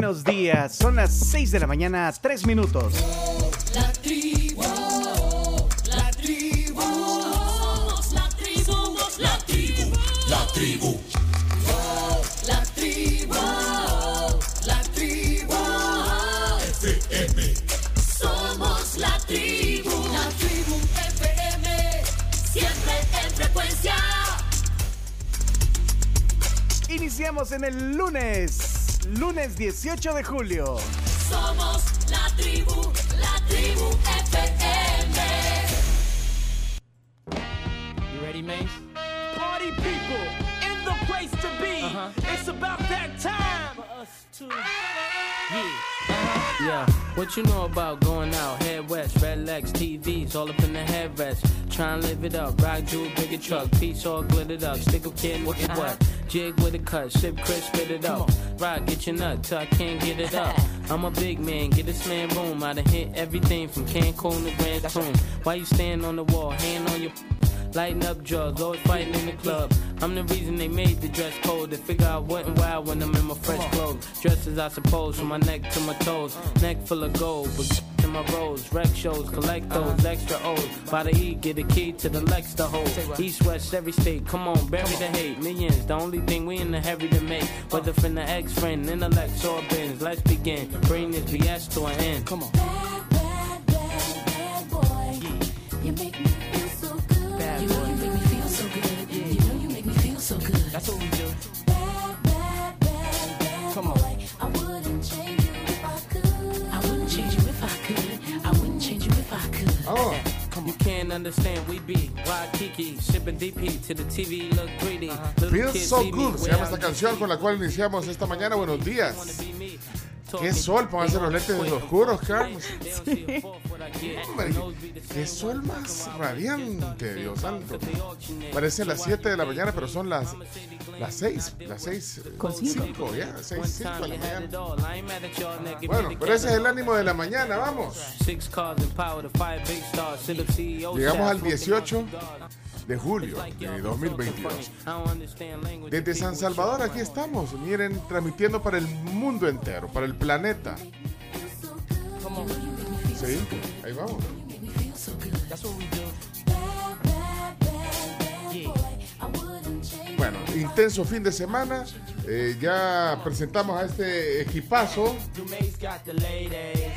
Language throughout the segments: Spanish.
buenos días. Son las 6 de la mañana, 3 minutos. La tribu, la tribu, somos la tribu, somos la tribu, la tribu. La tribu, la tribu, FM. Somos la tribu, la tribu FM, siempre en frecuencia. Iniciamos en el lunes, lunes 18 de julio. Somos la tribu, la tribu FM. You ready, Mace? Party people in the place to be. Uh-huh. It's about that time for us to. Yeah. Yeah. What you know about going out? Head west, red legs, TVs, all up in the headrest. Try and live it up. Rock jewel, bigger truck, piece all glittered up. Stick a kid, look at what? Jig with a cut, sip crisp, spit it up. Rock, get your nut till I can't get it up. I'm a big man, get this man room. I done hit everything from Cancun to Grand Tune. Why you stand on the wall, hand on your Lighting up drugs, always fighting in the club. I'm the reason they made the dress code. They figure out what and why when I'm in my fresh clothes. Dresses, I suppose, from my neck to my toes. Neck full of gold, but in my rose. Rec shows, collect those uh-huh. extra O's. By the E, get a key to the Lex to hold. East, west, every state, come on, bury the hate. Millions, the only thing we in the hurry to make. Whether from the ex friend, intellect, or bins. Let's begin. Bring this BS to an end. Come on. Bad, bad, bad, bad boy. You make me feel so good. Bad you know you make me feel so good. You know you make me feel so good. That's what we do. Bad, bad, bad, bad Come on. boy. I wouldn't change if I could. Vamos. You can't understand, we be Waikiki, shipping DP to the TV, look greedy. Little Feels kids so good. Se llama esta canción con la cual iniciamos esta mañana. Buenos días. Qué sol, pónganse los lentes oscuros, Carlos. Hombre, qué sol más radiante, Dios santo. Parece las 7 de la mañana, pero son las las 6, las 6 Con cinco. ya, 6, 5 de la mañana. Bueno, pero ese es el ánimo de la mañana, vamos. Llegamos al 18 de julio de 2022. Desde San Salvador aquí estamos, miren, transmitiendo para el mundo entero, para el planeta. Sí, ahí vamos. Bueno, intenso fin de semana. Eh, ya presentamos a este equipazo.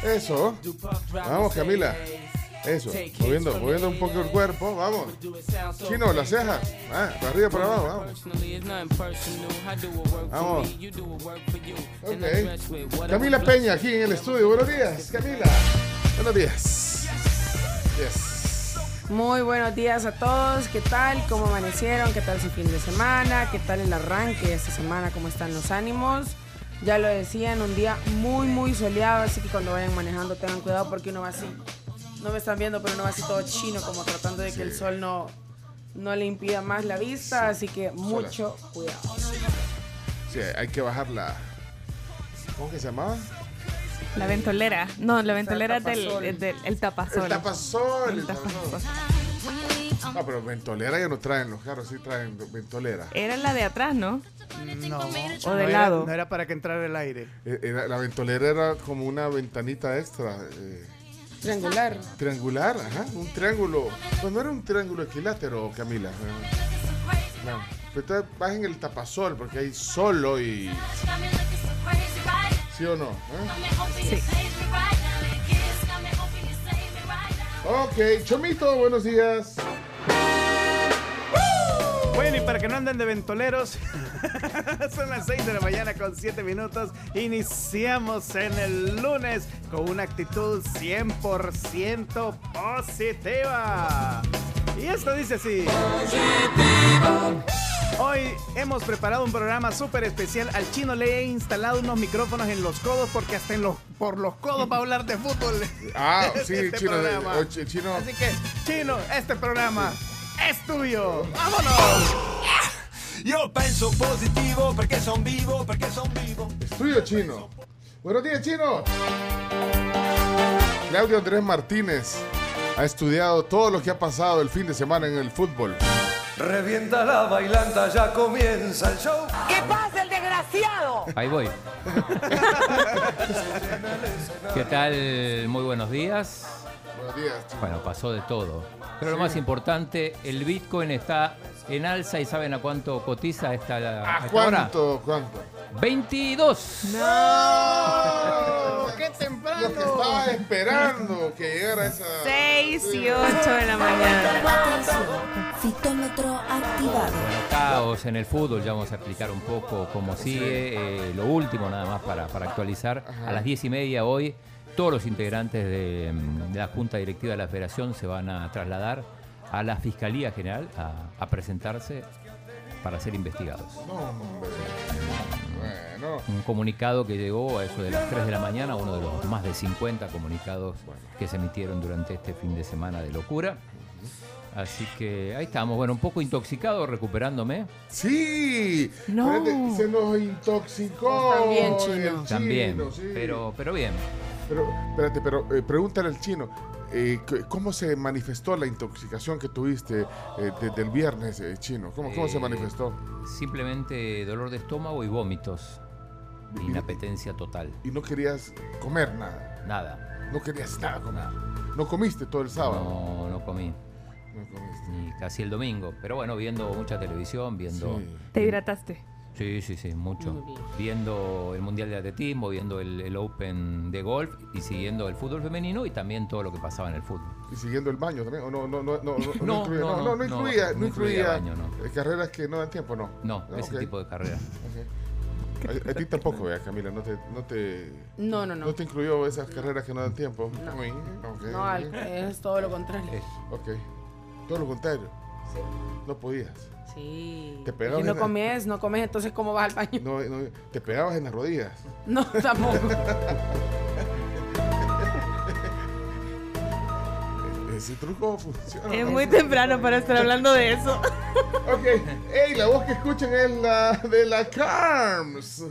Eso. Vamos, Camila. Eso. Moviendo, moviendo un poco el cuerpo. Vamos. Chino, las cejas. Ah, para arriba, para abajo. Vamos. Vamos. Ok. Camila Peña aquí en el estudio. Buenos días, Camila. Buenos días. Yes. Muy buenos días a todos. ¿Qué tal? ¿Cómo amanecieron? ¿Qué tal su fin de semana? ¿Qué tal el arranque de esta semana? ¿Cómo están los ánimos? Ya lo decían, un día muy, muy soleado, así que cuando vayan manejando tengan cuidado porque uno va así. No me están viendo, pero uno va así todo chino, como tratando de que el sol no, no le impida más la vista, así que mucho cuidado. Sí, hay que bajar la. ¿Cómo que se llamaba? La ventolera. No, la ventolera es del, del el tapasol. El tapasol. El tapasol. No, pero ventolera ya no traen los carros, sí traen ventolera. Era la de atrás, ¿no? No. O no de era- lado. no era para que entrara el aire. Eh, era- la ventolera era como una ventanita extra. eh, Triangular. triangular, ajá, un triángulo. Pues no era un triángulo equilátero, Camila. eh. No. Pero entonces bajen el tapasol porque hay solo y. ¿Sí o no? eh? Ok, Chomito, buenos días. Bueno, y para que no anden de ventoleros, son las 6 de la mañana con 7 minutos. Iniciamos en el lunes con una actitud 100% positiva. Y esto dice así. Hoy hemos preparado un programa súper especial. Al chino le he instalado unos micrófonos en los codos porque hasta en los, por los codos va a hablar de fútbol. Ah, sí, Este chino. chino. Así que, chino, este programa es tuyo. ¡Vámonos! Io penso positivo perché son vivo, perché son vivo. Es tuyo, chino. Buenos días, chino. Claudio Andrés Martínez ha estudiado todo lo que ha pasado el fin de semana en el fútbol. Revienta la bailanta, ya comienza el show. ¿Qué pasa el desgraciado? desgraciado! Ahí voy. ¿Qué tal? Muy buenos días. Buenos días, chino. Bueno, pasó de todo. Pero lo más importante, el Bitcoin está en alza y ¿saben a cuánto cotiza esta, a cuánto? ¿Cuánto? 22. ¡No! ¡Qué temprano! Lo que estaba esperando que llegara esa. 6 y 8 de la mañana. Fitómetro activado. Caos en el fútbol, ya vamos a explicar un poco cómo sigue. Eh, lo último, nada más para, para actualizar. A las 10 y media hoy, todos los integrantes de, de la Junta Directiva de la Federación se van a trasladar a la Fiscalía General a, a presentarse para ser investigados. Bueno. Un comunicado que llegó a eso de las 3 de la mañana, uno de los más de 50 comunicados que se emitieron durante este fin de semana de locura. Así que ahí estamos, bueno, un poco intoxicado, recuperándome. Sí. No. Se nos intoxicó. También, chino. el chino, También, sí. pero, pero bien. Pero, espérate, pero eh, pregúntale al chino. eh, ¿Cómo se manifestó la intoxicación que tuviste eh, desde el viernes, eh, chino? ¿Cómo, cómo se Eh, manifestó? Simplemente dolor de estómago y vómitos. Inapetencia total. Y no querías comer nada. Nada. No querías nada comer. No comiste todo el sábado. No, no comí. No comiste. Ni casi el domingo. Pero bueno, viendo mucha televisión, viendo. Sí. Te hidrataste. Sí, sí, sí, mucho. Muy bien. Viendo el Mundial de Atletismo, viendo el, el Open de golf y siguiendo el fútbol femenino y también todo lo que pasaba en el fútbol. Y siguiendo el baño también. ¿O no, no, no, no, no, no, No, incluía, no, no, no, no, no no, incluía, no no incluía incluía baño, no. eh, carreras que no dan tiempo, no. No, Ah, ese ok, tipo de carrera. ok. A, a ti tampoco, vea, Camila, no te, no te, No, no, no. no te incluyó esas carreras que no dan tiempo. No. Uy, ok. No, al- es todo lo contrario. Eh, Ok. Todo lo contrario. No podías. Sí. Te pegabas Si no en la- comes, no comes, entonces ¿cómo vas al baño? No, no, te pegabas en las rodillas. No, tampoco. Ese truco funciona. Es muy temprano para estar hablando de eso. Ok. Ey, la voz que escuchan es la de la Carms.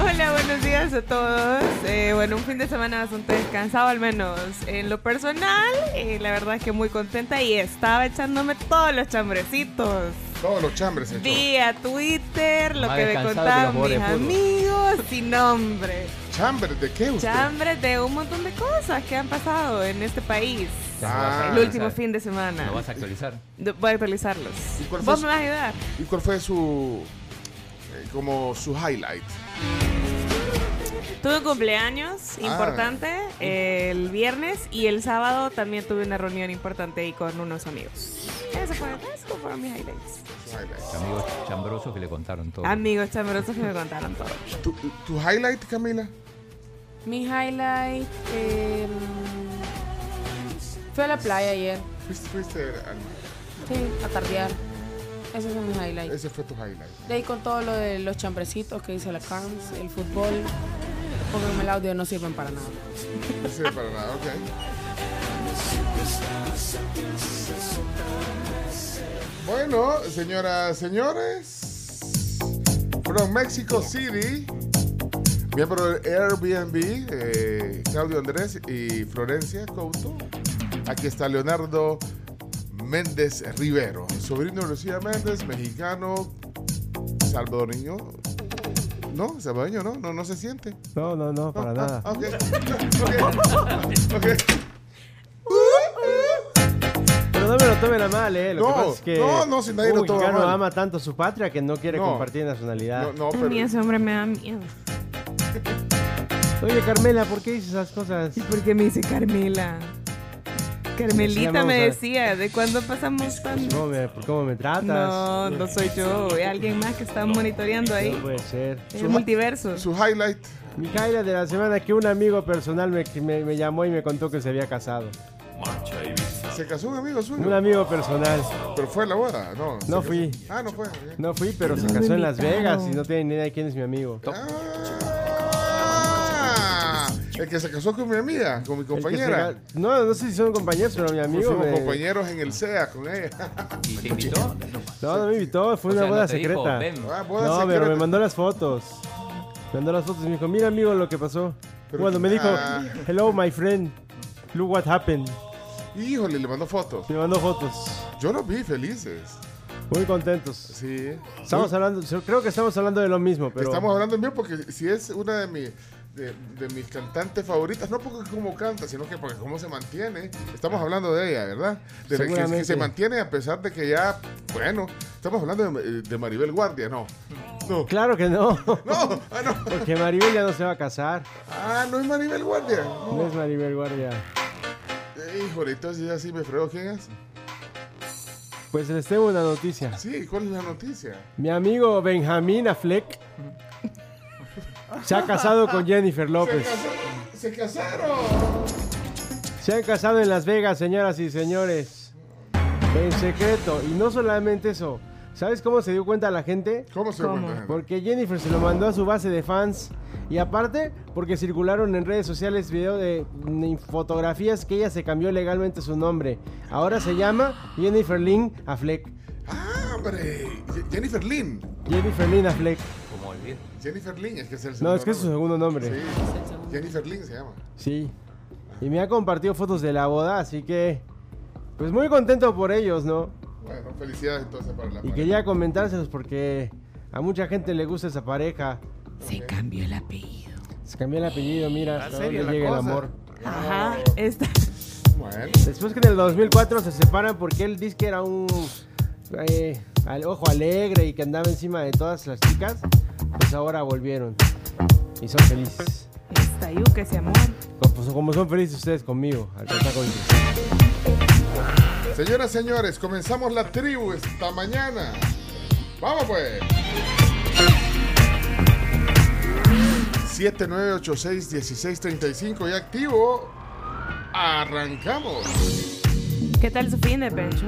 Hola, buenos días a todos. Eh, bueno, un fin de semana bastante descansado, al menos en lo personal. eh, la verdad es que muy contenta y estaba echándome todos los chambrecitos. Todos los chambres se echó. Vía Twitter, lo Más que me que contaban mis amigos, sin nombre. ¿Chambres de qué usted? Chambres de un montón de cosas que han pasado en este país. ya lo vas a Ah. El actualizar. último fin de semana. ¿Lo vas a actualizar? Voy a actualizarlos. ¿Y cuál fue ¿Vos su- me vas a ayudar? ¿Y cuál fue su. eh, como su highlight? Tuve un cumpleaños Ah. importante el viernes y el sábado también tuve una reunión importante ahí con unos amigos. Eso fue, eso fueron mis highlights. Amigos chambrosos que le contaron todo. Amigos chambrosos que me contaron todo. ¿Tu, tu highlight, Camila? Mi highlight. eh, fui a la playa ayer. Fuiste, fuiste al Sí, a tardear. Ese fue mi highlight. Ese fue tu highlight. De ahí con todo lo de los chambrecitos que dice la Carms, el fútbol. Pónganme el audio, no sirven para nada. No sirve para nada, ok. Bueno, señoras, señores, from Mexico City, miembro del Airbnb, eh, Claudio Andrés y Florencia Couto. Aquí está Leonardo Méndez Rivero, sobrino de Lucía Méndez, mexicano, salvadoreño. No, salvadoreño, no, no, no se siente. No, no, no, para nada. Ok. Ok. Ok. Pero no me lo tomen a mal, ¿eh? Lo No, que pasa es que no, no, si nadie un lo toma mexicano mal. ama tanto su patria que no quiere No. compartir nacionalidad. No, no, A mí pero. ese hombre me da miedo. Oye, Carmela, ¿por qué dices esas cosas? ¿Y por qué me dice Carmela? Carmelita me decía, ¿de cuándo pasamos tan...? ¿Cómo me, por cómo me tratas? No, no soy yo, es alguien más que está monitoreando No ahí. puede ser. El multiverso. Su highlight. Mi highlight de la semana que un amigo personal me, me, me llamó y me contó que se había casado. Se casó un amigo suyo. Un amigo personal. Pero fue a la boda, no. No fui. Ah, no fue. No fui, pero se No casó en Las. Vegas y no tiene ni idea de quién es mi amigo. Ah, el que se casó con mi amiga, con mi se compañera. No, no sé si son compañeros, pero mi amigo. Fuimos me- compañeros en el SEA con ella. ¿Y te invitó? No, no me invitó, fue O una sea, boda secreta. Ah, boda No, secreta. pero me mandó las fotos. Me mandó las fotos y me dijo, mira amigo lo que pasó. Pero- Cuando me dijo, hello my friend, look what happened. Híjole, le mandó fotos. Me mandó fotos. Yo los vi felices. Muy contentos. Sí. Estamos hablando, creo que estamos hablando de lo mismo, pero Estamos hablando bien porque si es una de, mi- de, de mis cantantes favoritas, no porque cómo canta, sino que porque cómo se mantiene. Estamos hablando de ella, ¿verdad? De que- que, se mantiene a pesar de que ya, bueno, estamos hablando de, de Maribel Guardia, ¿no? No. claro que no, No, ah, no. porque Maribel ya no se va a casar. Ah, no es Maribel Guardia. No es Maribel Guardia. Eh, híjole, entonces ya sí me fregó. ¿Quién es? Pues les tengo una noticia. Sí, ¿cuál es la noticia? Mi amigo Benjamín Affleck se ha casado con Jennifer Se, López. casó- se casaron. Se han casado en Las Vegas, señoras y señores. En secreto. Y no solamente eso. ¿Sabes cómo se dio cuenta la gente? ¿Cómo se ¿Cómo? cuenta? Porque Jennifer se lo mandó a su base de fans. Y aparte, porque circularon en redes sociales video de mm, fotografías que ella se cambió legalmente su nombre. Ahora se llama Jennifer Lynn Affleck. Ah, hombre. Je- Jennifer Lynn. Jennifer Lynn Affleck. Jennifer Lynn, es que es el No, es que es su segundo segundo nombre. Sí. Jennifer Lynn se llama. Sí. Y me ha compartido fotos de la boda, así que. Pues muy contento por ellos, ¿no? Bueno, felicidades entonces para la Y pareja. quería comentárselos porque a mucha gente le gusta esa pareja. Se cambió el apellido. Se cambió el apellido, mira, hasta serio dónde la llega el cosa. amor. Ajá. Esta. Bueno, Después que en el 2004 se separan porque él dice que era un eh, al ojo alegre y que andaba encima de todas las chicas, pues ahora volvieron y son felices. Esta yuca ese amor. Como, como son felices ustedes conmigo, al cantar con señoras, señores, comenzamos la tribu esta mañana. Vamos pues. 7986-1635 y activo. Arrancamos. ¿Qué tal su fin de pecho?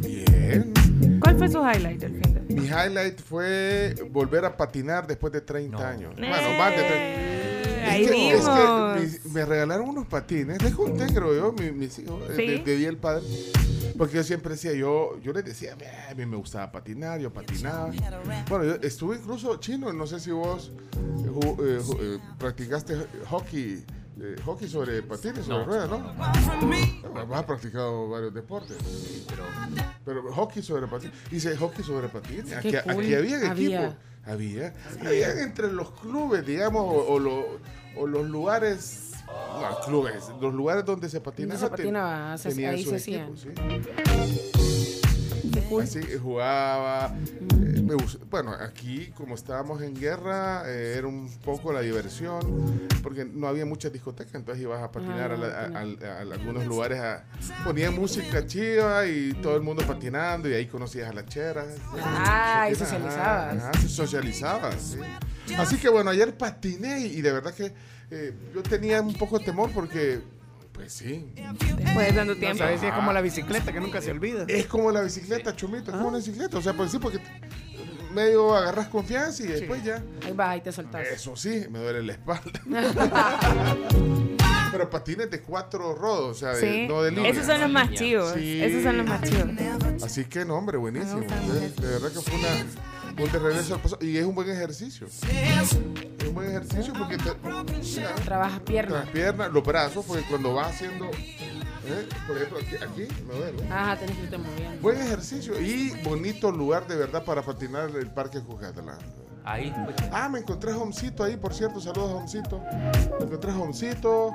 Bien. ¿Cuál fue su highlight del fin de Mi highlight fue volver a patinar después de 30 No. años. Bueno, más de 30. Eh, Ahí que, es que me, me regalaron unos patines. Les conté, creo yo, mi- mis hijos, eh, ¿Sí? de, de Día del Padre. Porque yo siempre decía, yo, yo les decía, "Mira, a mí me gustaba patinar, yo patinaba. Bueno, yo estuve incluso chino, no sé si vos eh, ju- eh, ju- eh, practicaste hockey, eh, hockey sobre patines, sobre No. ruedas, ¿no? Has practicado varios deportes. Pero hockey sobre patines. Dice hockey sobre patines. Aquí, Qué cool. aquí había equipos. Había. Había entre los clubes, digamos, o, o lo- o los lugares. No, clubes. Los lugares donde se patinaba. se patinaba, se- tenían ahí sus se equipos, sí. Así jugaba. gust- bueno, aquí, como estábamos en guerra, eh, era un poco la diversión. Porque no había muchas discotecas, entonces ibas a patinar a, la- a- a- a algunos lugares. A, ponían música chiva y todo el mundo patinando, y ahí conocías a las cheras. Ah, y Ajá, socializabas. ajá, sí, socializabas, sí. Así que bueno, ayer patiné y, y de verdad que eh, yo tenía un poco de temor porque, pues sí, Después No tiempo. sabes si es como la bicicleta que nunca se olvida. es como la bicicleta, chumito, es como una bicicleta. O sea, pues sí, porque medio agarras confianza y después ya. Ahí vas, ahí te soltás. Eso sí, me duele la espalda. Pero patines de cuatro rodos, o sea, de- no de línea. Esos son los más chivos. Sí. Esos son los más chivos. Así que no, hombre, buenísimo. De, verdad que fue una, un de regreso al pasado. Y es un buen ejercicio. Es un buen ejercicio porque te, Trabajas pierna. las piernas, los brazos, porque cuando vas haciendo, ¿eh? por ejemplo, aquí, aquí me duele. Ajá, tenés que irte moviendo. Buen ejercicio y bonito lugar de verdad para patinar el Parque Jucatalán. Ahí. Ah, me encontré a Homcito ahí, por cierto. Saludos a Homcito. Me encontré a Homcito.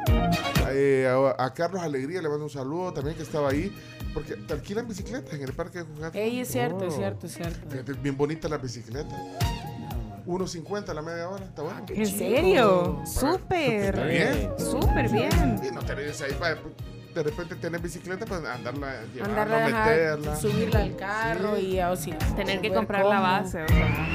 eh, a, a Carlos Alegría le mando un saludo también que estaba ahí. Porque te alquilan bicicletas en el Parque de Jucatalán. Ey, es cierto, es Oh. cierto, es cierto. Fíjate, Bien bonita la bicicleta. 1.50 la media hora, está bueno. ¿En serio? Está Súper. bien. Súper bien. Y no te ahí para de repente tener bicicleta para andarla, llevarla, Andarla meterla. subirla al carro Sí. y o si- Tener que comprar la base. o sea.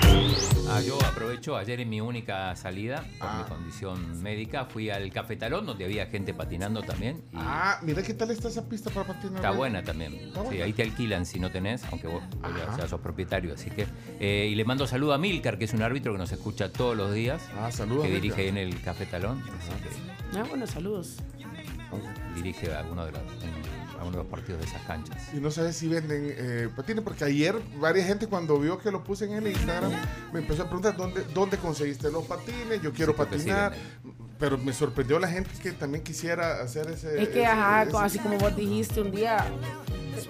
Ah, yo aprovecho, ayer en mi única salida, por Ah. mi condición médica, fui al Cafetalón, donde había gente patinando también. Y Ah, mira qué tal está esa pista para patinar. Está buena también. Está Sí, buena. ahí te alquilan si no tenés, aunque vos Ajá. ya sos propietario. Así que. eh, y le mando saludo a Milcar, que es un árbitro que nos escucha todos los días. Ah, saludos. que Milcar. dirige en el Cafetalón. Así que Ah, bueno, saludos. Dirige alguno de los, en alguno de los partidos de esas canchas. Y no sabes si venden eh, patines, porque ayer varias gente cuando vio que lo puse en el Instagram me empezó a preguntar dónde, dónde conseguiste los patines, yo quiero Sí, patinar, pero me sorprendió la gente que también quisiera hacer ese... Es que, ese- ajá, ese- así como vos dijiste un día,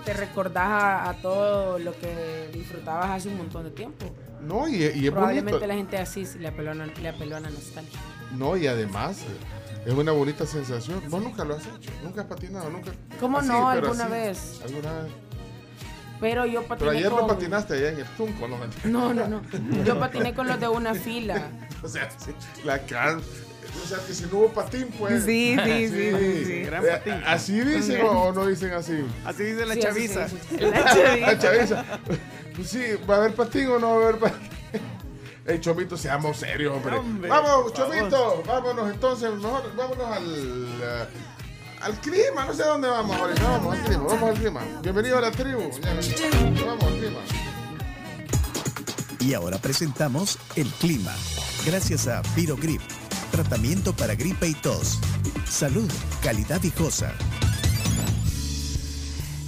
te recordás a, a todo lo que disfrutabas hace un montón de tiempo. No, y, y es Probablemente bonito. la gente así le apeló, a- le apeló a la nostalgia. No, y además eh, es una bonita sensación. Vos nunca lo has hecho, nunca has patinado, nunca. ¿Cómo Así, no? Alguna así, vez. Alguna vez. Pero yo patiné Pero ayer con... no patinaste allá en el Tunco, ¿no? No, no, no. Yo patiné con los de una fila. O sea, sí, la can... O sea, que si no hubo patín, pues. Sí, sí, sí, sí, sí. Gran Eh, patín. ¿Así dicen o, o no dicen así? Así dice la Sí, chaviza. La chaviza. La chaviza. Pues sí, ¿va a haber patín o no va a haber patín? Ey, Chomito, seamos serios, hombre. Hombre, Vamos. Chomito, vámonos entonces, mejor vámonos al, eh, al clima, no sé a dónde vamos ahorita, vamos al clima, vamos al clima. Bienvenido a la tribu, vamos al clima. Y ahora presentamos el clima. Gracias a Virogrip, tratamiento para gripe y tos. Salud, calidad viejosa.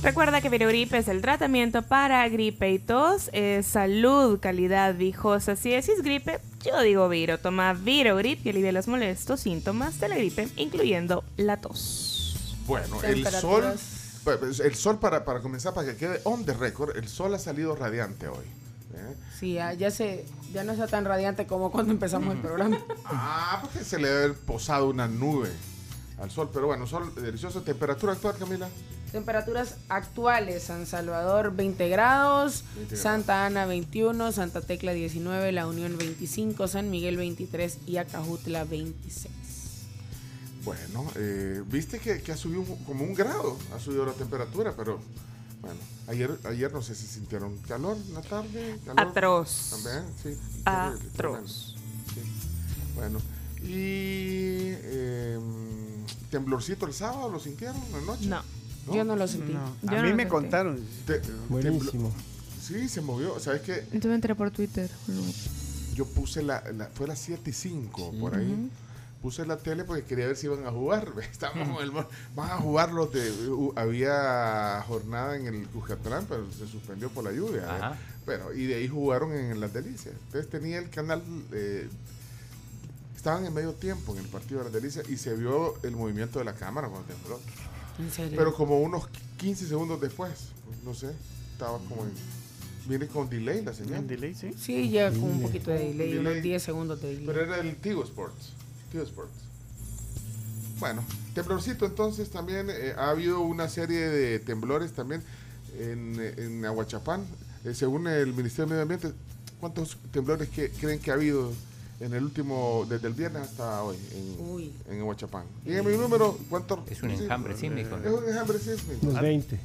Recuerda que Virogrip es el tratamiento para gripe y tos, es salud, calidad viejosa. Si decís gripe, yo digo Viro. Toma Virogrip y alivia los molestos síntomas de la gripe, incluyendo la tos. Bueno, el sol, pues, el sol para, para comenzar, para que quede on the record, el sol ha salido radiante hoy. ¿eh? Sí, ya, ya se, ya no está tan radiante como cuando empezamos el programa. Ah, porque se le debe haber posado una nube al sol, pero bueno, sol delicioso. Temperatura actual, Camila. Temperaturas actuales, San Salvador 20 grados, 20 grados. Santa Ana 21, Santa Tecla 19, La Unión 25, San Miguel 23 y Acajutla 26. Bueno, eh, viste que, que ha subido como un grado, ha subido la temperatura, pero bueno, ayer, ayer no sé si sintieron calor en la tarde. Calor, Atroz. También, sí. Atroz. sí. Bueno, y eh, temblorcito el sábado, ¿lo sintieron anoche? No. ¿No? Yo no lo sentí. No, Yo a mí me sentí. contaron. Te- Buenísimo. sí, se movió. ¿Sabes qué? Yo me enteré por Twitter. Yo puse la, la- fue a las 7 y 5 por ahí. Puse la tele porque quería ver si iban a jugar. Estábamos en el van a jugar los de. uh, había jornada en el Cuscatlán, pero se suspendió por la lluvia. ¿eh? Ajá. Pero, y de ahí jugaron en Las Delicias. Entonces tenía el canal. eh, estaban en medio tiempo en el partido de Las Delicias y se vio el movimiento de la cámara cuando tembló. En serio. Pero como unos 15 segundos después, no sé, estaba como en. Viene con delay la señal. En delay, sí. sí, llega con un poquito de delay, Delay. unos 10 segundos de delay. Pero era el Tigo Sports. Tigo Sports. Bueno, temblorcito entonces también. eh, ha habido una serie de temblores también en, en Aguachapán. Eh, según el Ministerio de Medio Ambiente, ¿cuántos temblores que, creen que ha habido en el último, desde el viernes hasta hoy en, Uy. en Aguachapán? Dígame mi número, ¿cuánto? Es un sí, enjambre sísmico. Es un enjambre sísmico. Unos 20. ¿Eh?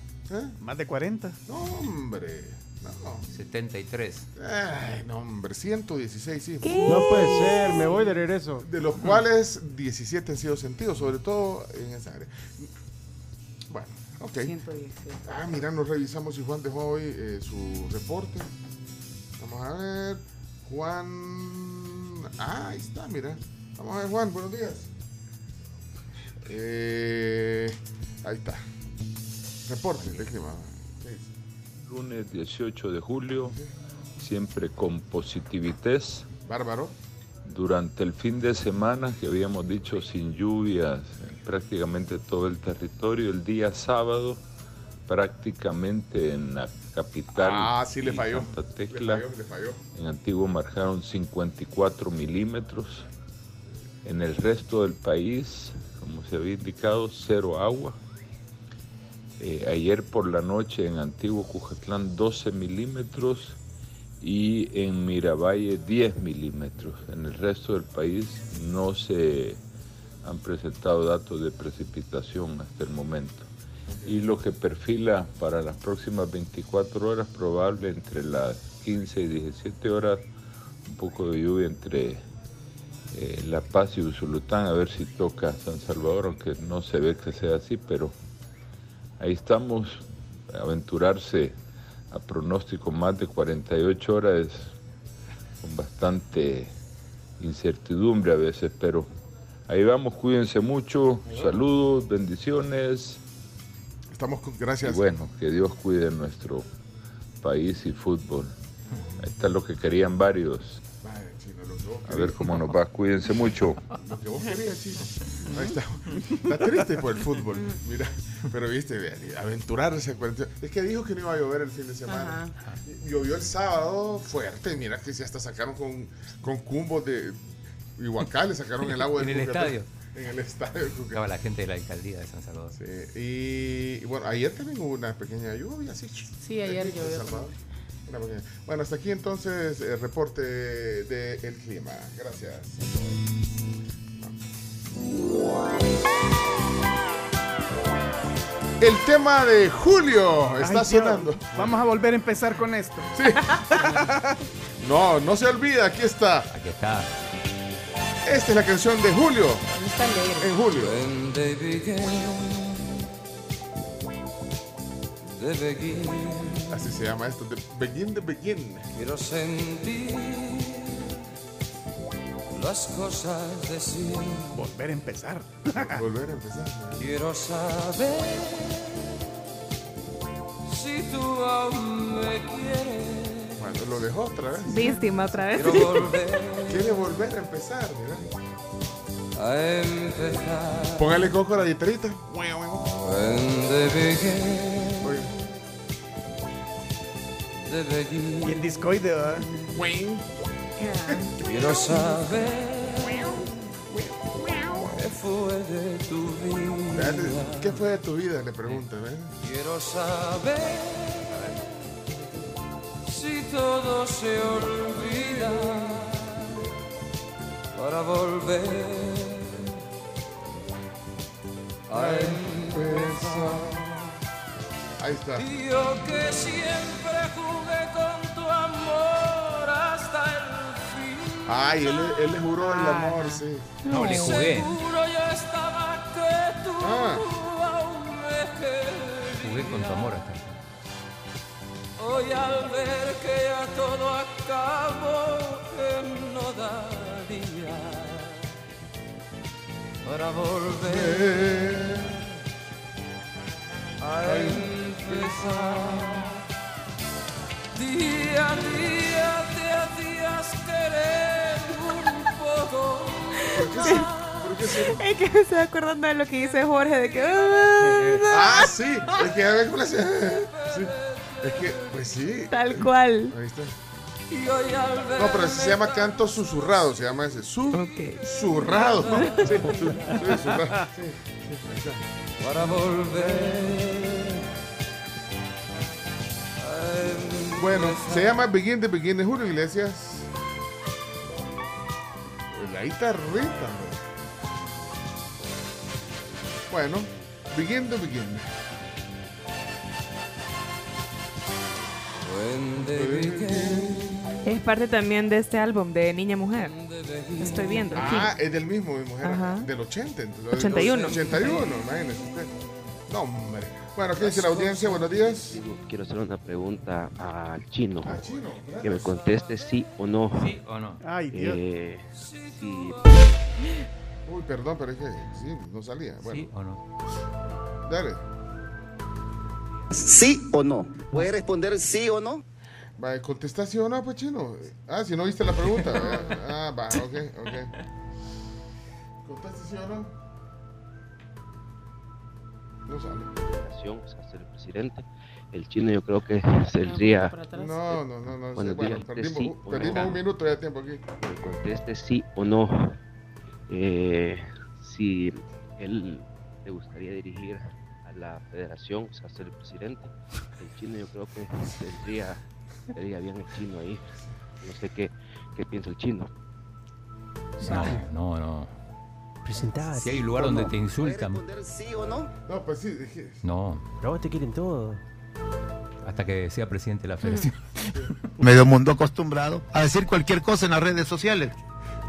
Más de 40. No, hombre. No. 73. Ay, no, hombre. 116 sismos. No puede ser, me voy de regreso. de los cuales 17 han sido sentidos, sobre todo en esa área. Bueno, ok. 116. Ah, mira, nos revisamos si Juan dejó hoy eh, su reporte. Vamos a ver. Juan. Ah, ahí está, mira. Vamos a ver, Juan, buenos días. Eh, ahí está. Reporte de clima. Lunes 18 de julio, siempre con positividad. Bárbaro. Durante el fin de semana, que habíamos dicho sin lluvias en prácticamente todo el territorio, el día sábado, prácticamente en la capital. Ah, sí le y falló. Santa Le Tecla, falló, le falló. en Antiguo marcaron 54 milímetros. En el resto del país, como se había indicado, cero agua. Eh, ayer por la noche en Antiguo Cujatlán 12 milímetros y en Miravalle 10 milímetros. En el resto del país no se han presentado datos de precipitación hasta el momento. Y lo que perfila para las próximas 24 horas, probable entre las 15 y 17 horas, un poco de lluvia entre eh, La Paz y Usulután, a ver si toca San Salvador, aunque no se ve que sea así, pero ahí estamos. Aventurarse a pronóstico más de 48 horas con bastante incertidumbre a veces, pero ahí vamos, cuídense mucho, saludos, bendiciones. Estamos con. Gracias. Y bueno, que Dios cuide nuestro país y fútbol. Ahí está lo que querían varios. A ver cómo nos va. Cuídense mucho. Lo que vos querías, chino. Ahí está. Está triste por el fútbol. Mira, pero viste, aventurarse. Es que dijo que no iba a llover el fin de semana. Llovió el sábado fuerte. Mira que si hasta sacaron con, con cumbos de Iguacá, le sacaron el agua En del el Cucatlán. estadio. En el estadio. Estaba la gente de la alcaldía de San Salvador. Sí, y, y bueno, ayer también hubo una pequeña lluvia, sí. Sí, ayer en llovió. Salvador. Una pequeña- Bueno, hasta aquí entonces el reporte del clima. Gracias. El tema de Julio está Ay, Dios. sonando. Vamos a volver a empezar con esto. No, no se olvida, aquí está. Aquí está. Esta es la canción de Julio. Está alegre. En Julio. When they began, they begin. Así se llama esto. de Begin the Begin. Quiero sentir las cosas de siempre. Volver a empezar. Volver a empezar. Quiero saber si tú aún me quieres. Lo dejó otra vez. Víctima otra vez. Quiero volver Quiere volver a empezar, mira. a empezar. Póngale coco a la guitarrita. Y el discoide, ¿verdad? Quiero saber qué fue de tu vida. ¿Qué fue de tu vida? Le pregunta, ¿ves? Quiero saber si todo se olvida para volver a empezar. Ahí está. Yo que siempre jugué con tu amor hasta el fin. Ay, él, le- él le juró el amor, sí. No, le jugué. Seguro ya estaba que tú Ah. aún me querías. Jugué con tu amor hasta el final. Hoy al ver que ya todo acabó, que no daría para volver a empezar. Día a día te hacías querer un poco. Es que me estoy acordando de lo que dice Jorge de que. Ah, sí. Es que ya ve cómo le hace. Sí. Es que, pues sí. Tal cual. Ahí está. Y hoy al ver No, pero se llama canto susurrado, se llama ese. Susurrado. Sí, su- sí, susurrado. Sí, sí, ahí está. para volver. Bueno, se llama Begin the Begin de Julio Iglesias. La guitarrita. Bueno, Begin the Begin. Es parte también de este álbum de Niña Mujer. Estoy viendo. aquí. Ah, es del mismo, mi mujer. Ajá. Del 80. entonces, 81. 81, imagínese usted. No, hombre. Bueno, ¿qué dice la audiencia? Buenos días. Quiero hacer una pregunta al chino. Ah, chino, Que me conteste sí o no. ¿Sí o no? Ay, Dios. Eh, si Uy, perdón, pero es que sí, no salía. Bueno, ¿Sí o no? dale. ¿Sí o no? ¿Puede responder sí o no? Va, ¿contesta sí o no, pues chino? Ah, si no viste la pregunta. ah, va, ok, ok. ¿Contesta sí o no? No sale. o sea, ser el presidente, el chino yo creo que sería No, no, no, no. Buenos bueno, perdimos, sí o perdimos no. un minuto de tiempo aquí. que conteste sí o no. eh, si él le gustaría dirigir a la federación, o sea, ser el presidente, el chino yo creo que tendría, sería bien el chino ahí. No sé qué, qué piensa el chino. No, no, no. Si hay un lugar donde te insultan, ¿Sí o no? No, pues sí, dije. no. Pero vos te quieren todo. Hasta que sea presidente de la federación. Medio mundo acostumbrado a decir cualquier cosa en las redes sociales.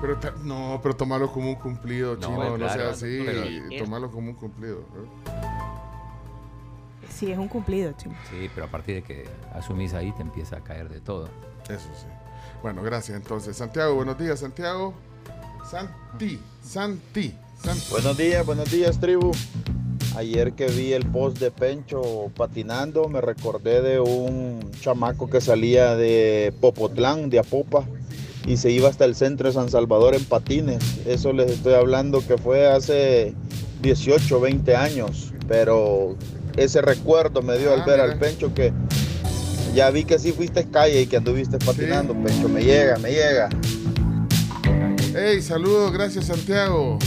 Pero ta- no, pero tomarlo como un cumplido, No, chino, no claro, sea así. pero- Tomarlo como un cumplido. Sí, es un cumplido, chino. Sí, pero a partir de que asumís ahí te empieza a caer de todo. Eso sí. Bueno, gracias entonces. Santiago, buenos días, Santiago. Santi, Santi, Santi. Buenos días, buenos días, tribu. Ayer que vi el post de Pencho patinando, me recordé de un chamaco que salía de Popotlán, de Apopa, y se iba hasta el centro de San Salvador en patines. Eso les estoy hablando que fue hace 18, 20 años, pero ese recuerdo me dio al ver al Pencho que ya vi que sí fuiste calle y que anduviste patinando, Pencho, me llega, me llega. Hey, saludos, gracias Santiago.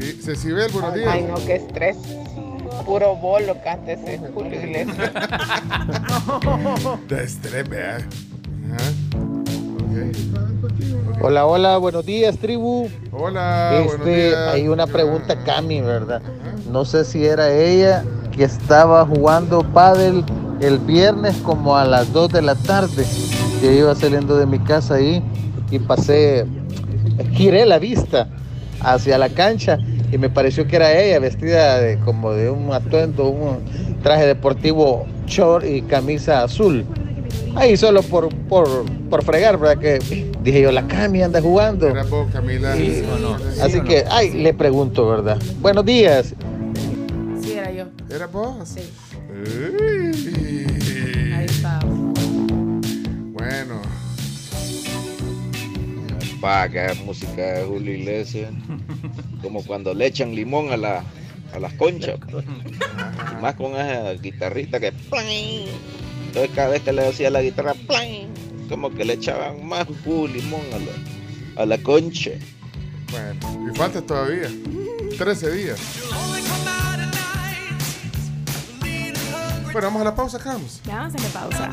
Sí, Cecibel, buenos días. Ay, no, qué estrés. Puro bolo canta ese Julio Iglesias. De estrés, vea. Hola, hola, buenos días, tribu. Hola, buenos este, días. hay una pregunta, Cami, ¿verdad? No sé si era ella que estaba jugando pádel el viernes como a las 2 de la tarde. Yo iba saliendo de mi casa ahí y pasé, giré la vista hacia la cancha y me pareció que era ella vestida de, como de un atuendo, un traje deportivo short y camisa azul. Ahí solo por, por, por fregar, ¿verdad? Que dije yo, la Cami anda jugando. Era vos, Camila. Y- Así que, ay, le pregunto, ¿verdad? Buenos días. Sí, era yo. ¿Era vos? Sí. Ahí está. Bueno. Pa, que música de Julio Iglesias. Como cuando le echan limón a, la, a las conchas. Y más con esa guitarrita que. Entonces cada vez que le hacía la guitarra, ¡plan! como que le echaban más jugo limón a la, a la concha. Bueno, y falta todavía. 13 días. Bueno, vamos a la pausa, Carlos. Ya vamos a la pausa.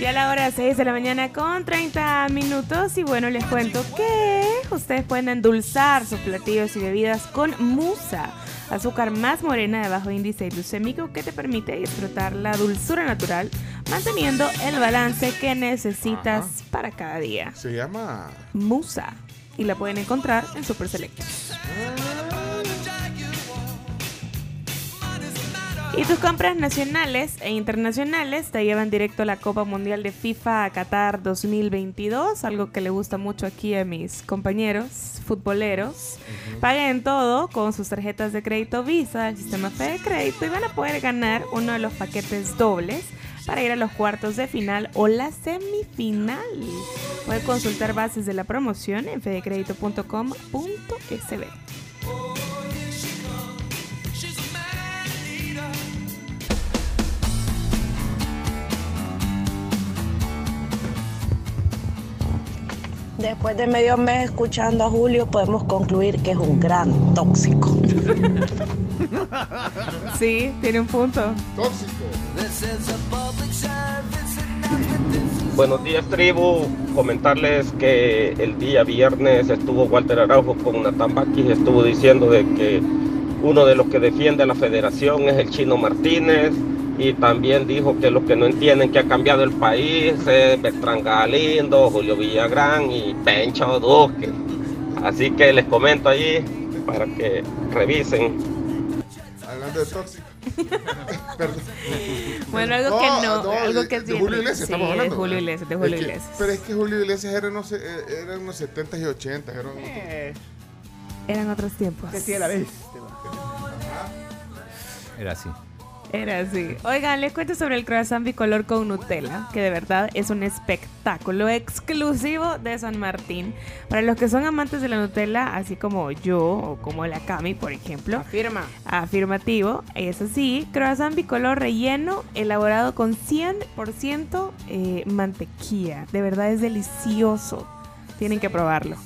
Y a la hora 6 de la mañana con 30 minutos. Y bueno, les cuento que ustedes pueden endulzar sus platillos y bebidas con musa, azúcar más morena de bajo índice glucémico que te permite disfrutar la dulzura natural, manteniendo el balance que necesitas para cada día. Se llama. Musa. Y la pueden encontrar en Super Selectos. Y tus compras nacionales e internacionales te llevan directo a la Copa Mundial de FIFA a Qatar 2022, algo que le gusta mucho aquí a mis compañeros futboleros. Paguen todo con sus tarjetas de crédito Visa, el sistema Fe de crédito, y van a poder ganar uno de los paquetes dobles para ir a los cuartos de final o la semifinal. Puede consultar bases de la promoción en fedecredito.com.sb. Después de medio mes escuchando a Julio, podemos concluir que es un gran tóxico. Sí, tiene un punto. Buenos días, tribu. Comentarles que el día viernes estuvo Walter Araujo con Natán Baquis, estuvo diciendo de que uno de los que defiende a la federación es el Chino Martínez y también dijo que los que no entienden que ha cambiado el país es Bertrán Galindo, Julio Villagrán y Pencho Duque. Así que les comento allí para que revisen. Hablando de tóxico. Bueno, algo que no, algo que es de Julio. Iglesias Sí, estamos de hablando. Julio Iglesias, de Julio Es que- Iglesias. Pero es que Julio Iglesias era unos, eh, era unos 70 y 80. Era un- Eran otros tiempos. Decía la vez. Era así. Era así. Oigan, les cuento sobre el croissant bicolor con Nutella, que de verdad es un espectáculo exclusivo de San Martín. Para los que son amantes de la Nutella, así como yo o como la Cami, por ejemplo. Afirma. Afirmativo, es así. Croissant bicolor relleno, elaborado con 100% eh, mantequilla. De verdad es delicioso. Tienen que probarlo.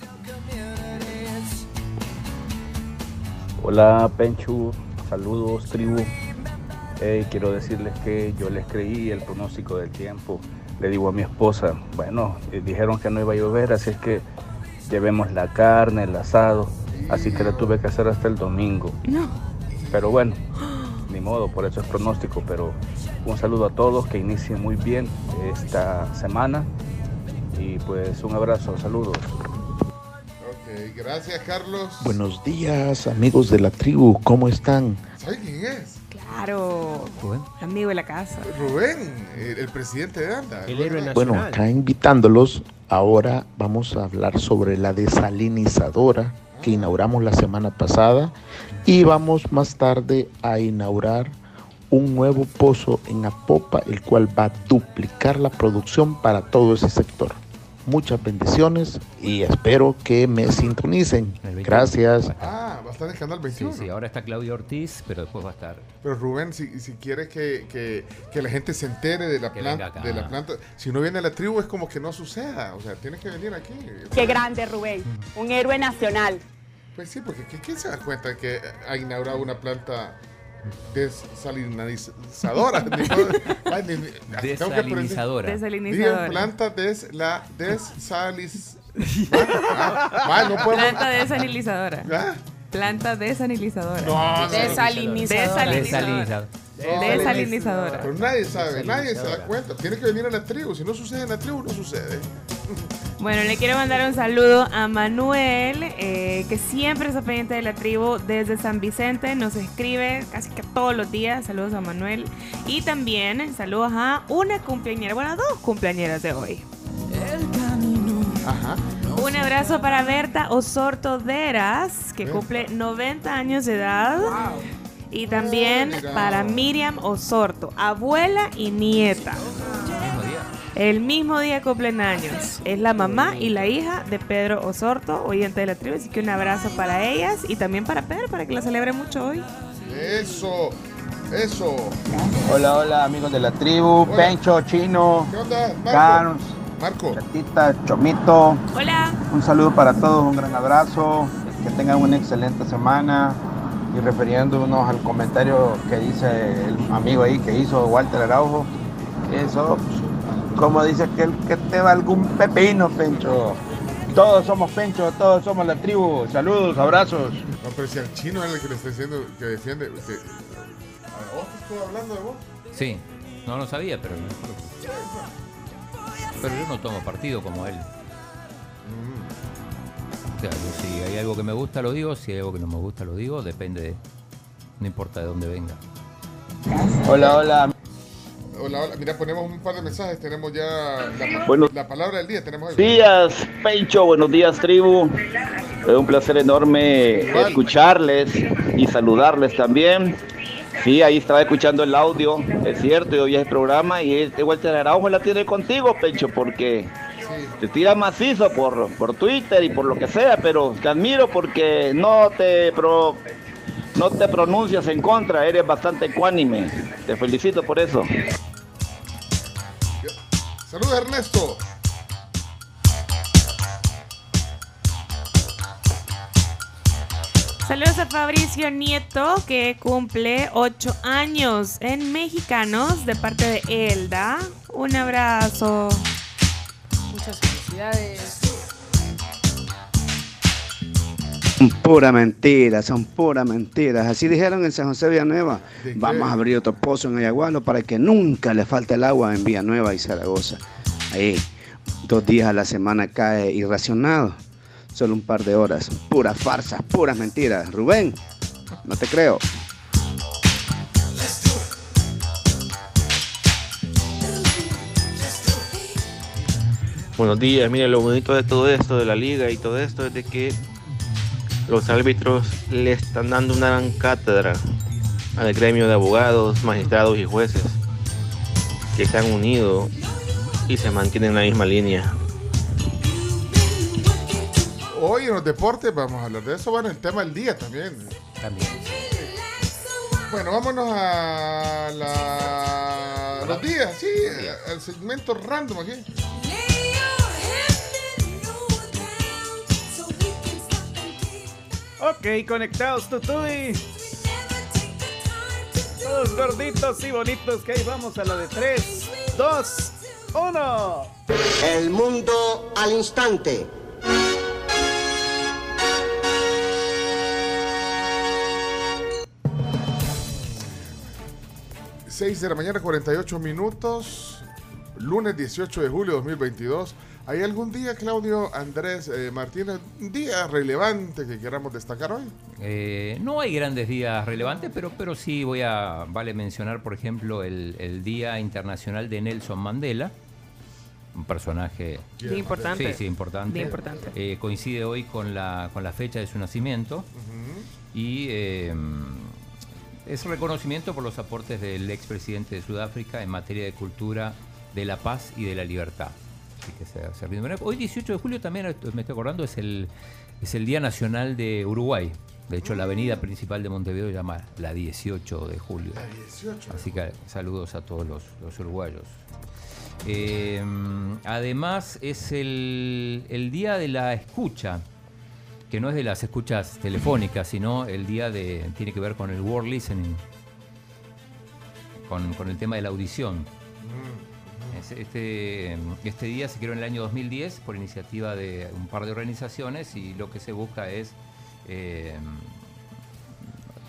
Hola Penchu, saludos tribu. Quiero decirles que yo les creí el pronóstico del tiempo. Le digo a mi esposa, bueno, eh, dijeron que no iba a llover, así es que llevemos la carne, el asado. Así que la tuve que hacer hasta el domingo. No. Pero bueno, ni modo, por eso es pronóstico. Pero un saludo a todos, que inicien muy bien esta semana. Y pues un abrazo, saludos. Ok, gracias, Carlos. Buenos días, amigos de la tribu, ¿cómo están? ¿Sabe quién es? Claro. Amigo de la casa. Rubén, el, el presidente de ANDA. Bueno, acá invitándolos, ahora vamos a hablar sobre la desalinizadora que inauguramos la semana pasada y vamos más tarde a inaugurar un nuevo pozo en Apopa, el cual va a duplicar la producción para todo ese sector. Muchas bendiciones y espero que me sintonicen. Gracias. Ah, estar en Canal 21. Sí, sí, ahora está Claudio Ortiz, pero después va a estar. Pero Rubén, si, si quieres que, que- que la gente se entere de la, planta, de la si no viene a la tribu es como que no suceda. O sea, tienes que venir aquí. Qué grande, Rubén. Un héroe nacional. Pues sí, porque ¿qué- ¿quién se da cuenta que ha inaugurado una planta desalinizadora? Desalinizadora. Desalinizadora. Planta des, la desaliz... Ah, ah, no puedo- Planta desalinizadora. ¿Ah? Planta desalinizadora. No. Desalinizadora. Desalinizadora. Desalinizadora. Pero nadie sabe, nadie se da cuenta. Tiene que venir a la tribu. Si no sucede en la tribu, no sucede. Bueno, le quiero mandar un saludo a Manuel, eh, que siempre está pendiente de la tribu desde San Vicente. Nos escribe casi que todos los días. Saludos a Manuel. Y también saludos a una cumpleañera, bueno, a dos cumpleañeras de hoy. Ajá. Un abrazo para Berta Osorto Deras, que cumple 90 años de edad. Y también Oh, para Miriam Osorto, abuela y nieta. El mismo día cumplen años. Es la mamá y la hija de Pedro Osorto, oyente de la tribu. Así que un abrazo para ellas y también para Pedro, para que la celebre mucho hoy. Eso, eso. Hola, hola amigos de la tribu, Pencho, Chino, ¿Qué onda, Marco? Carlos, Marco. Gatita, Chomito. Hola. Un saludo para todos, un gran abrazo, que tengan una excelente semana. Y refiriéndonos al comentario que dice el amigo ahí que hizo Walter Araujo, eso, como dice aquel que te va algún pepino, Pencho. Todos somos Pencho, todos somos la tribu. Saludos, abrazos. No, pero si al chino es el que le está diciendo que defiende. Que... ¿A vos te estoy hablando de vos? Sí, no lo sabía, pero. Pero yo no tomo partido como él. O sea, yo si hay algo que me gusta lo digo, si hay algo que no me gusta lo digo, depende de. No importa de dónde venga. Hola, hola. Hola, hola. Mira, ponemos un par de mensajes. Tenemos ya la, Bueno. la palabra del día. Tenemos ahí. días, Pencho. Buenos días, tribu. Es un placer enorme escucharles y saludarles también. Sí, ahí estaba escuchando el audio, es cierto, yo vi el programa y este Walter Araujo la tiene contigo, Pencho, porque te tira macizo por, por Twitter y por lo que sea, pero te admiro porque no te pro- no te pronuncias en contra, eres bastante ecuánime. Te felicito por eso. Saludos, Ernesto. Saludos a Fabricio Nieto, que cumple 8 años en Mexicanos de parte de Elda. Un abrazo. Muchas felicidades. Son pura mentira, son puras mentiras. Así dijeron en San José Villanueva. Vamos a abrir otro pozo en Ayagualo para que nunca le falte el agua en Villanueva y Zaragoza. Ahí, dos días a la semana cae irracionado. Solo un par de horas. Puras farsas, puras mentiras. Rubén, no te creo. Buenos días, mire lo bonito de todo esto, de la liga y todo esto, es de que los árbitros le están dando una gran cátedra al gremio de abogados, magistrados y jueces, que se han unido y se mantienen en la misma línea. Hoy en los deportes vamos a hablar de eso. Bueno, el tema del día también. También. Bueno, vámonos a la... los días, sí, al segmento random aquí. Ok, conectados, Tutuy. Todos gorditos y bonitos, que ahí vamos a la de 3, 2, 1. El mundo al instante. 6 de la mañana, 48 minutos. Lunes 18 de julio de 2022. ¿Hay algún día, Claudio Andrés eh, Martínez, un día relevante que queramos destacar hoy? Eh, no hay grandes días relevantes, pero, pero sí voy a, vale mencionar, por ejemplo, el, el Día Internacional de Nelson Mandela, un personaje... Bien importante. Sí, sí, importante. Bien importante. Eh, coincide hoy con la, con la fecha de su nacimiento y eh, es reconocimiento por los aportes del expresidente de Sudáfrica en materia de cultura, de la paz y de la libertad. Así que se- se rinde. Hoy 18 de julio también, me estoy acordando, es el, es el Día Nacional de Uruguay. De hecho, la avenida principal de Montevideo se llama la 18 de julio. La 18. Así que saludos a todos los, los uruguayos. Eh, además es el, el día de la escucha, que no es de las escuchas telefónicas, sino el día de tiene que ver con el world listening, con, con el tema de la audición. Mm, Es- Este, este día se creó en el año 2010 por iniciativa de un par de organizaciones y lo que se busca es eh,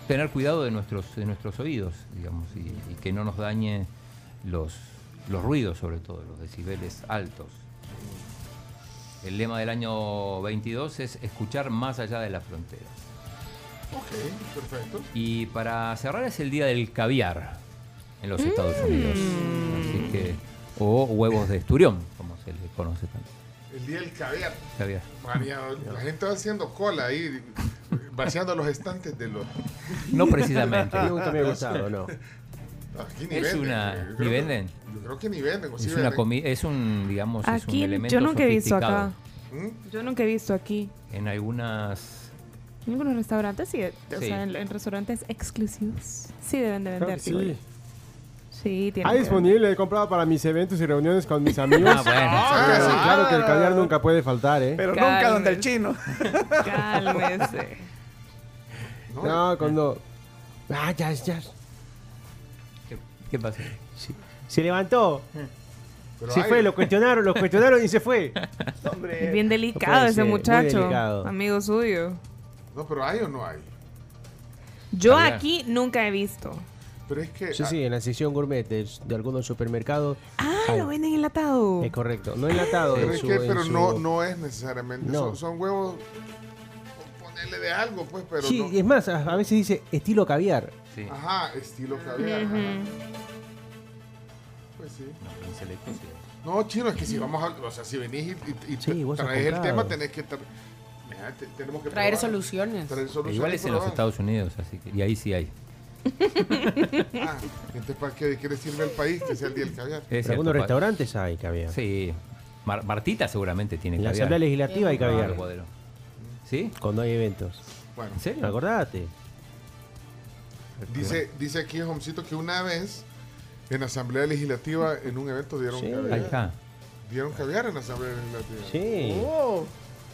tener cuidado de nuestros, de nuestros oídos, digamos, y, y que no nos dañe los, los ruidos, sobre todo, los decibeles altos. El lema del año 22 es escuchar más allá de las fronteras. Ok, perfecto. Y para cerrar es el día del caviar en los Estados Unidos. Así que, o huevos de esturión, como se le conoce también. El día del caviar. Caviar. María, la gente va haciendo cola ahí, vaciando los estantes de los. No precisamente. Nunca me ha gustado, no. Aquí ni Es venden, una- yo ¿ni creo que- venden? yo creo que ni venden. o sí Es una comi- es un, digamos, es un elemento yo nunca he visto sofisticado. acá. ¿Mm? Yo nunca he visto aquí. En algunas En algunos restaurantes sí, o Sí. sea, en, en restaurantes exclusivos sí deben de vender. sí. Sí, tiene Hay que disponible, he comprado para mis eventos y reuniones con mis amigos. Ah, bueno. Ah, sí, claro que el caviar nunca puede faltar, ¿eh? Pero nunca donde el chino. Cálmese. No, cuando... Ah, ya, ya. ¿Qué, pasa? Sí. Se levantó. Pero se hay- fue, lo cuestionaron, lo cuestionaron y se fue. Es bien delicado puede ese ser, muchacho, delicado. amigo suyo. No, pero hay o no hay. Yo aquí nunca he visto. Pero es que. Sí, sí, en la sección gourmet de, de algunos supermercados. Ah, hay. lo venden enlatado. Es correcto, no enlatado. Pero en es su- que, en pero su- no, no es necesariamente. No. Son, son huevos. Ponerle de algo, pues, pero Sí, no. es más, a, a veces dice estilo caviar. Sí. Ajá, estilo caviar. Ujú. ajá. Pues sí. No, en selecto sí. No, chino, es que si vamos a. O sea, si venís y, y- y Sí, traes el tema, tenés que. tra- Mira, te- tenemos que Traer probar. soluciones. Traer soluciones. Igual es en los. Estados Unidos, así que y ahí sí hay. Ah, entonces, ¿para qué, le sirve al país que sea el día del caviar? Es En algunos restaurantes hay caviar. Sí. Mar- Martita seguramente tiene En la caviar. Asamblea Legislativa hay caviar. ¿Sí? Cuando hay eventos. Bueno, ¿En serio? Acordate. Dice, dice aquí Homcito que una vez en Asamblea Legislativa, en un evento, dieron Sí. caviar. Ahí está. Dieron caviar en la Asamblea Legislativa. Sí. Oh.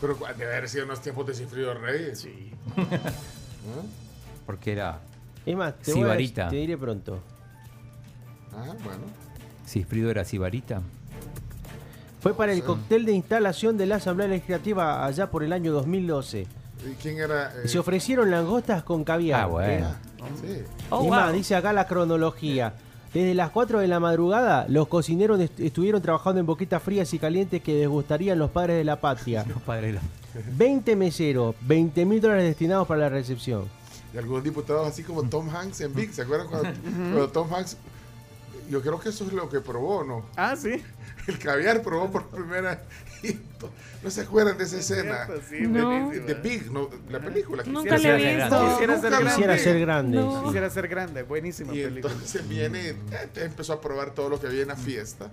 Pero debe haber sido en los tiempos de Cifrido Reyes. Sí. Porque era Es más, te, voy a- Sibarita. te diré pronto. Ah, bueno. Cifrido era Sibarita. Fue para el cóctel de instalación de la Asamblea Legislativa allá por el año 2012. ¿Y quién era? eh? Se ofrecieron langostas con caviar. Ah, bueno. ¿eh? Sí. Oh, wow. más, dice acá la cronología. Desde las 4 de la madrugada, los cocineros est- estuvieron trabajando en boquitas frías y calientes que desgustarían los padres de la patria. Los padres de la- 20 meseros, 20 mil dólares destinados para la recepción. Y algunos diputados así como Tom Hanks en Big, ¿se acuerdan cuando, cuando Tom Hanks? Yo creo que eso es lo que probó, ¿no? Ah, sí. El caviar probó por primera ¿No se acuerdan de esa escena? cierto, sí, de, No. de- de Big, ¿no? la película. Nunca le he ser visto. grande. Quisiera ser grande. Quisiera ser grande. No. Quisiera ser grande. Buenísima Y película. entonces viene, eh, empezó a probar todo lo que había en la fiesta.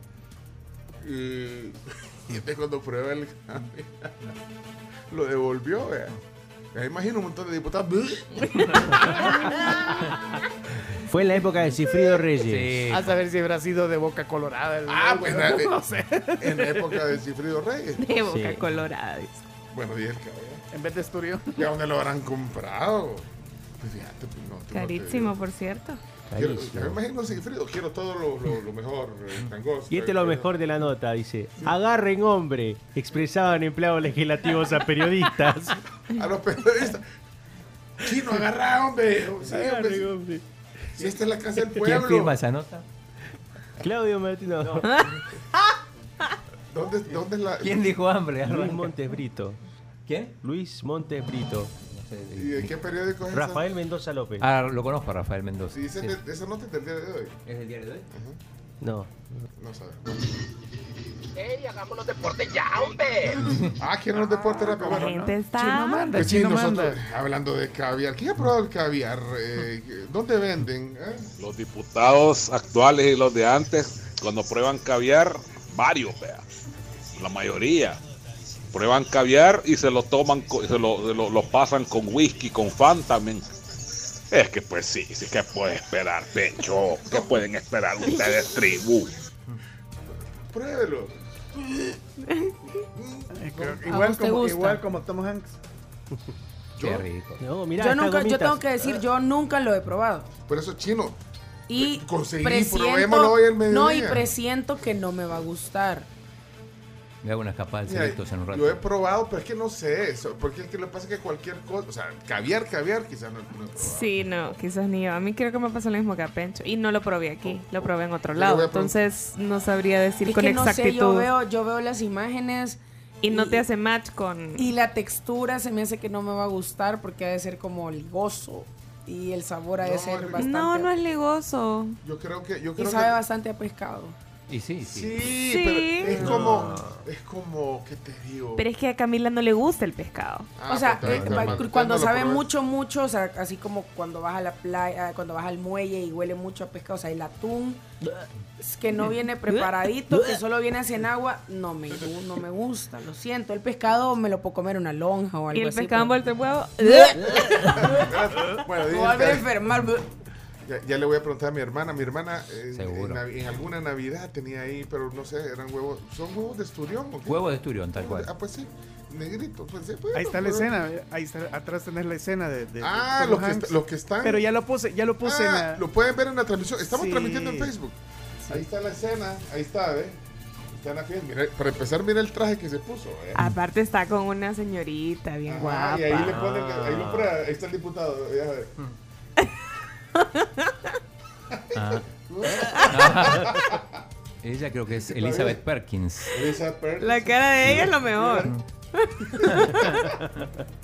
Y, y entonces cuando prueba el caviar, lo devolvió, vea. Me imagino un montón de diputados. Fue en la época de Cifrido Reyes. Sí. A saber si habrá sido de boca colorada. el- Ah, pues no, dale. sé. en la época de Cifrido Reyes. De boca Sí. colorada. Bueno, y el caviar. En vez de estudio. ¿Y a dónde lo habrán comprado? Pues fíjate, pues no. tú no te Carísimo, por cierto. Quiero, Carísimo. yo me imagino Sigfrido, quiero todo lo, lo, lo mejor, Y este es lo mejor de la nota, dice. Agarren hombre, expresaban empleados legislativos a periodistas. A los periodistas. Chino, agarra, hombre. Sí, hombre, Agarren sí. hombre. Si esta es la casa del ¿Quién pueblo. firma esa nota? Claudio Martino. ¿Dónde, ¿Dónde es la.? ¿Quién dijo hambre? Luis Montes Brito. ¿Quién? Luis Montes Brito. ¿Y de qué periódico es esa? Rafael Mendoza López. Ah, lo conozco a Rafael Mendoza. Sí, ese Sí. de- de esa nota es del día de hoy. ¿Es el diario de hoy? No. No sabe. ey, hagamos los deportes ya, hombre. Ah, quieren los deportes rápido. La Bueno, gente está. Chino manda, pues sí, chino nosotros, manda. hablando de caviar, ¿quién ha probado el caviar? Eh, ¿Dónde venden? eh? Los diputados actuales y los de antes, cuando prueban caviar, varios, vea, la mayoría, prueban caviar y se lo toman, co- se lo, se lo- lo pasan con whisky, con Fanta, men. Es que pues sí, sí que puede esperar, Pencho. ¿Qué pueden esperar ustedes, tribu? Pruébelo. Eh, creo- ¿A Igual como, igual como Tom Hanks. Qué rico. No, yo nunca, yo tengo que decir, yo nunca lo he probado. Por eso chino. Y Conseguí, presiento, probémoslo hoy mediodía. no, y presiento que no me va a gustar. Me hago una escapada de selectos en un rato. Yo he probado, pero es que no sé eso. Porque es que lo que pasa es que cualquier cosa, o sea, caviar, caviar, quizás no, no he. Sí, no, quizás ni yo. A mí creo que me pasó lo mismo que a Pencho. Y no lo probé aquí, lo probé en otro lado. Entonces no sabría decir Es con que no sé, exactitud. yo veo, yo veo las imágenes y no y- te hace match con. y la textura se me hace que no me va a gustar porque ha de ser como ligoso y el sabor ha de No, ser no, bastante. No, no es ligoso. Yo creo que. Yo y creo sabe que, bastante a pescado. Y sí, sí. Sí, Sí. pero es No. como. Es como. ¿Qué te digo? Pero es que a Camila no le gusta el pescado. Ah, o sea, pues, eh, cuando ¿Cuándo lo sabe probé? mucho, mucho, o sea, así como cuando vas a la playa, cuando vas al muelle y huele mucho a pescado, o sea, el atún es que no viene preparadito, que solo viene así en agua, no me, gu- no me gusta, lo siento. El pescado me lo puedo comer en una lonja o algo Y el así. pescado pero- envuelto en huevo. bueno, Me voy a enfermar. Ya, ya le voy a preguntar a mi hermana. Mi hermana eh. En, alguna Navidad tenía ahí, pero no sé, eran huevos. ¿Son huevos de esturión o qué? Huevo de esturión, tal cual. Ah, pues sí, negrito. Pues, sí, bueno, Ahí está la pero- escena, ahí está, atrás tenés la escena de, de- Ah, los que, los que están. Pero ya lo puse, ya lo puse en Ah, la- Lo pueden ver en la transmisión. Estamos Sí. transmitiendo en Facebook. Ahí está la escena. Ahí está, ¿ve? Está en la fiesta. Mira, para empezar, mira el traje que se puso. ¿ve? Aparte está con una señorita bien Ajá, guapa. y ahí le ponen, ahí lo prueba, ahí está el diputado. ya ve. Ah. Ella creo que es Elizabeth Perkins. Elizabeth Perkins. La cara de ella es lo mejor.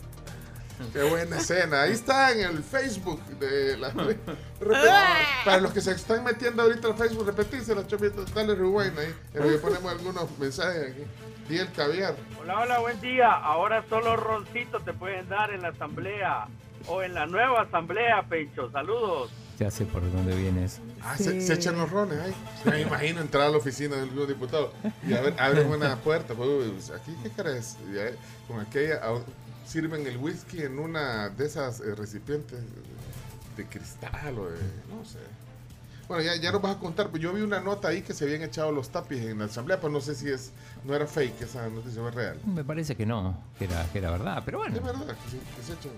Qué buena escena. Ahí está en el Facebook de la. Para los que se están metiendo ahorita al Facebook, repetirse las chopitas, dale rewind ahí. En que ponemos algunos mensajes aquí. Di el caviar. Hola, hola, buen día. Ahora solo roncitos te pueden dar en la asamblea o en la nueva asamblea, Pencho. Saludos. Ya sé por dónde vienes. Ah, se, se echan los rones ahí. Me imagino entrar a la oficina de algún diputado y a ver, abren una puerta. Pues, ¿Aquí qué crees? Y ahí, con aquella. Sirven el whisky en una de esas eh, recipientes de cristal o de. No sé. Bueno, ya, ya nos vas a contar. Pues yo vi una nota ahí que se habían echado los tapis en la asamblea, pero no sé si es. No era fake esa noticia, no es real. Me parece que no, que era, que era verdad, pero bueno. Es verdad que se, que se echan.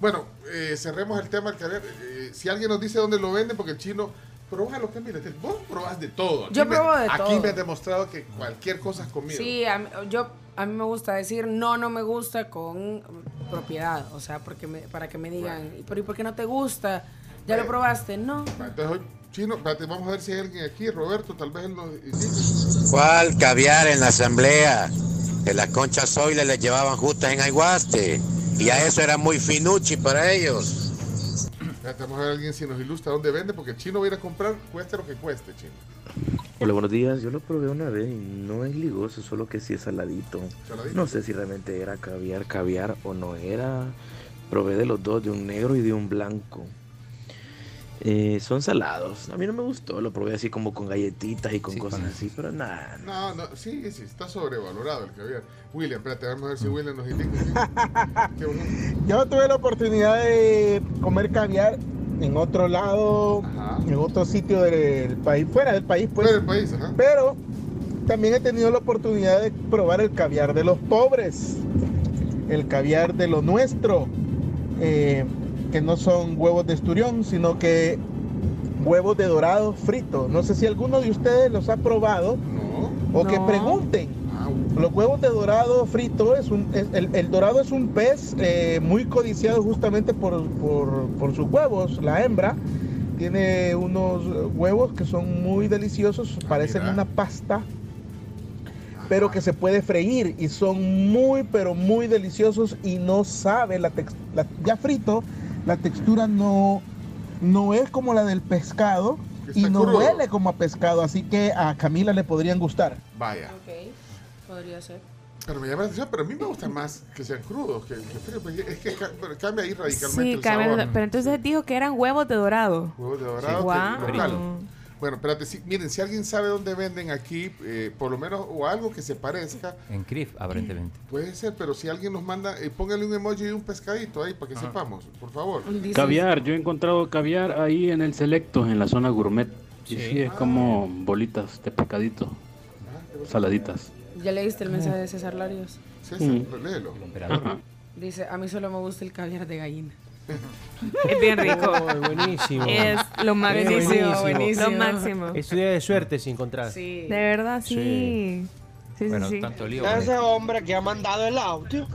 Bueno, eh, cerremos el tema del. Eh, si alguien nos dice dónde lo venden, porque el chino, probá lo que mira, te- vos probás de todo. Aquí Yo me- pruebo de Aquí todo. me has demostrado que cualquier cosa es comida. Sí, a mí, yo, a mí me gusta decir no, no me gusta con propiedad. O sea, porque me- para que me digan, pero ¿y por qué no te gusta? ¿Ya lo probaste? No. Entonces hoy, chino, espérate, vamos a ver si hay alguien aquí, Roberto, tal vez él nos indique. ¿Cuál caviar en la asamblea? Que las conchas soiles les llevaban justas en Aiguaste. Y a eso era muy finuchi para ellos. Vamos a ver a alguien si nos ilustra dónde vende, porque el chino va a ir a comprar, cueste lo que cueste, chino. Hola, buenos días. Yo lo probé una vez y no es ligoso, solo que sí es saladito. Saladito. No sé si realmente era caviar, caviar o no era. Probé de los dos, de un negro y de un blanco. Eh, son salados. A mí no me gustó, lo probé así como con galletitas y con cosas así, pero nada. No, no, sí, sí, está sobrevalorado el caviar. William, espérate, vamos a ver si William nos indica. Qué bonito. Yo tuve la oportunidad de comer caviar en otro lado, en otro sitio del país, fuera del país, pues. Fuera del país, ajá. Pero también he tenido la oportunidad de probar el caviar de los pobres, el caviar de lo nuestro, eh, que no son huevos de esturión, sino que huevos de dorado frito. No sé si alguno de ustedes los ha probado o que No. pregunten. Los huevos de dorado frito, es un, es- el, el dorado es un pez eh, muy codiciado justamente por, por- por sus huevos. La hembra tiene unos huevos que son muy deliciosos, parecen una pasta, pero que se puede freír y son muy, pero muy deliciosos y no sabe, la la- ya frito, la textura no, no es como la del pescado, y no crudo. huele como a pescado, así que a Camila le podrían gustar. Vaya. Ok, podría ser. Pero me llama la atención, pero a mí me gusta más que sean crudos que, que fríos. porque Es que ca- cambia ahí radicalmente Sí, el cambia, sabor. pero entonces dijo que eran huevos de dorado. Huevos de dorado. Que- local. Bueno, espérate, si- miren, si alguien sabe dónde venden aquí, eh, por lo menos, o algo que se parezca, En CRIF, aparentemente. puede ser, pero si alguien nos manda, eh, póngale un emoji de un pescadito ahí para que sepamos, por favor. Caviar, yo he encontrado caviar ahí en el Selecto, en la zona gourmet. Y Sí. sí, es como bolitas de pescadito, saladitas. ¿Ya leíste el mensaje de César Larios? César, Mm. léelo. Dice, a mí solo me gusta el caviar de gallina. Es bien rico. Oh, buenísimo. Es lo máximo. Es buenísimo. buenísimo. Lo máximo. Es un día de suerte si encontrar. Sí. De verdad, sí. Sí. Sí, sí, Bueno, sí. tanto lío. Ese hombre que ha mandado el audio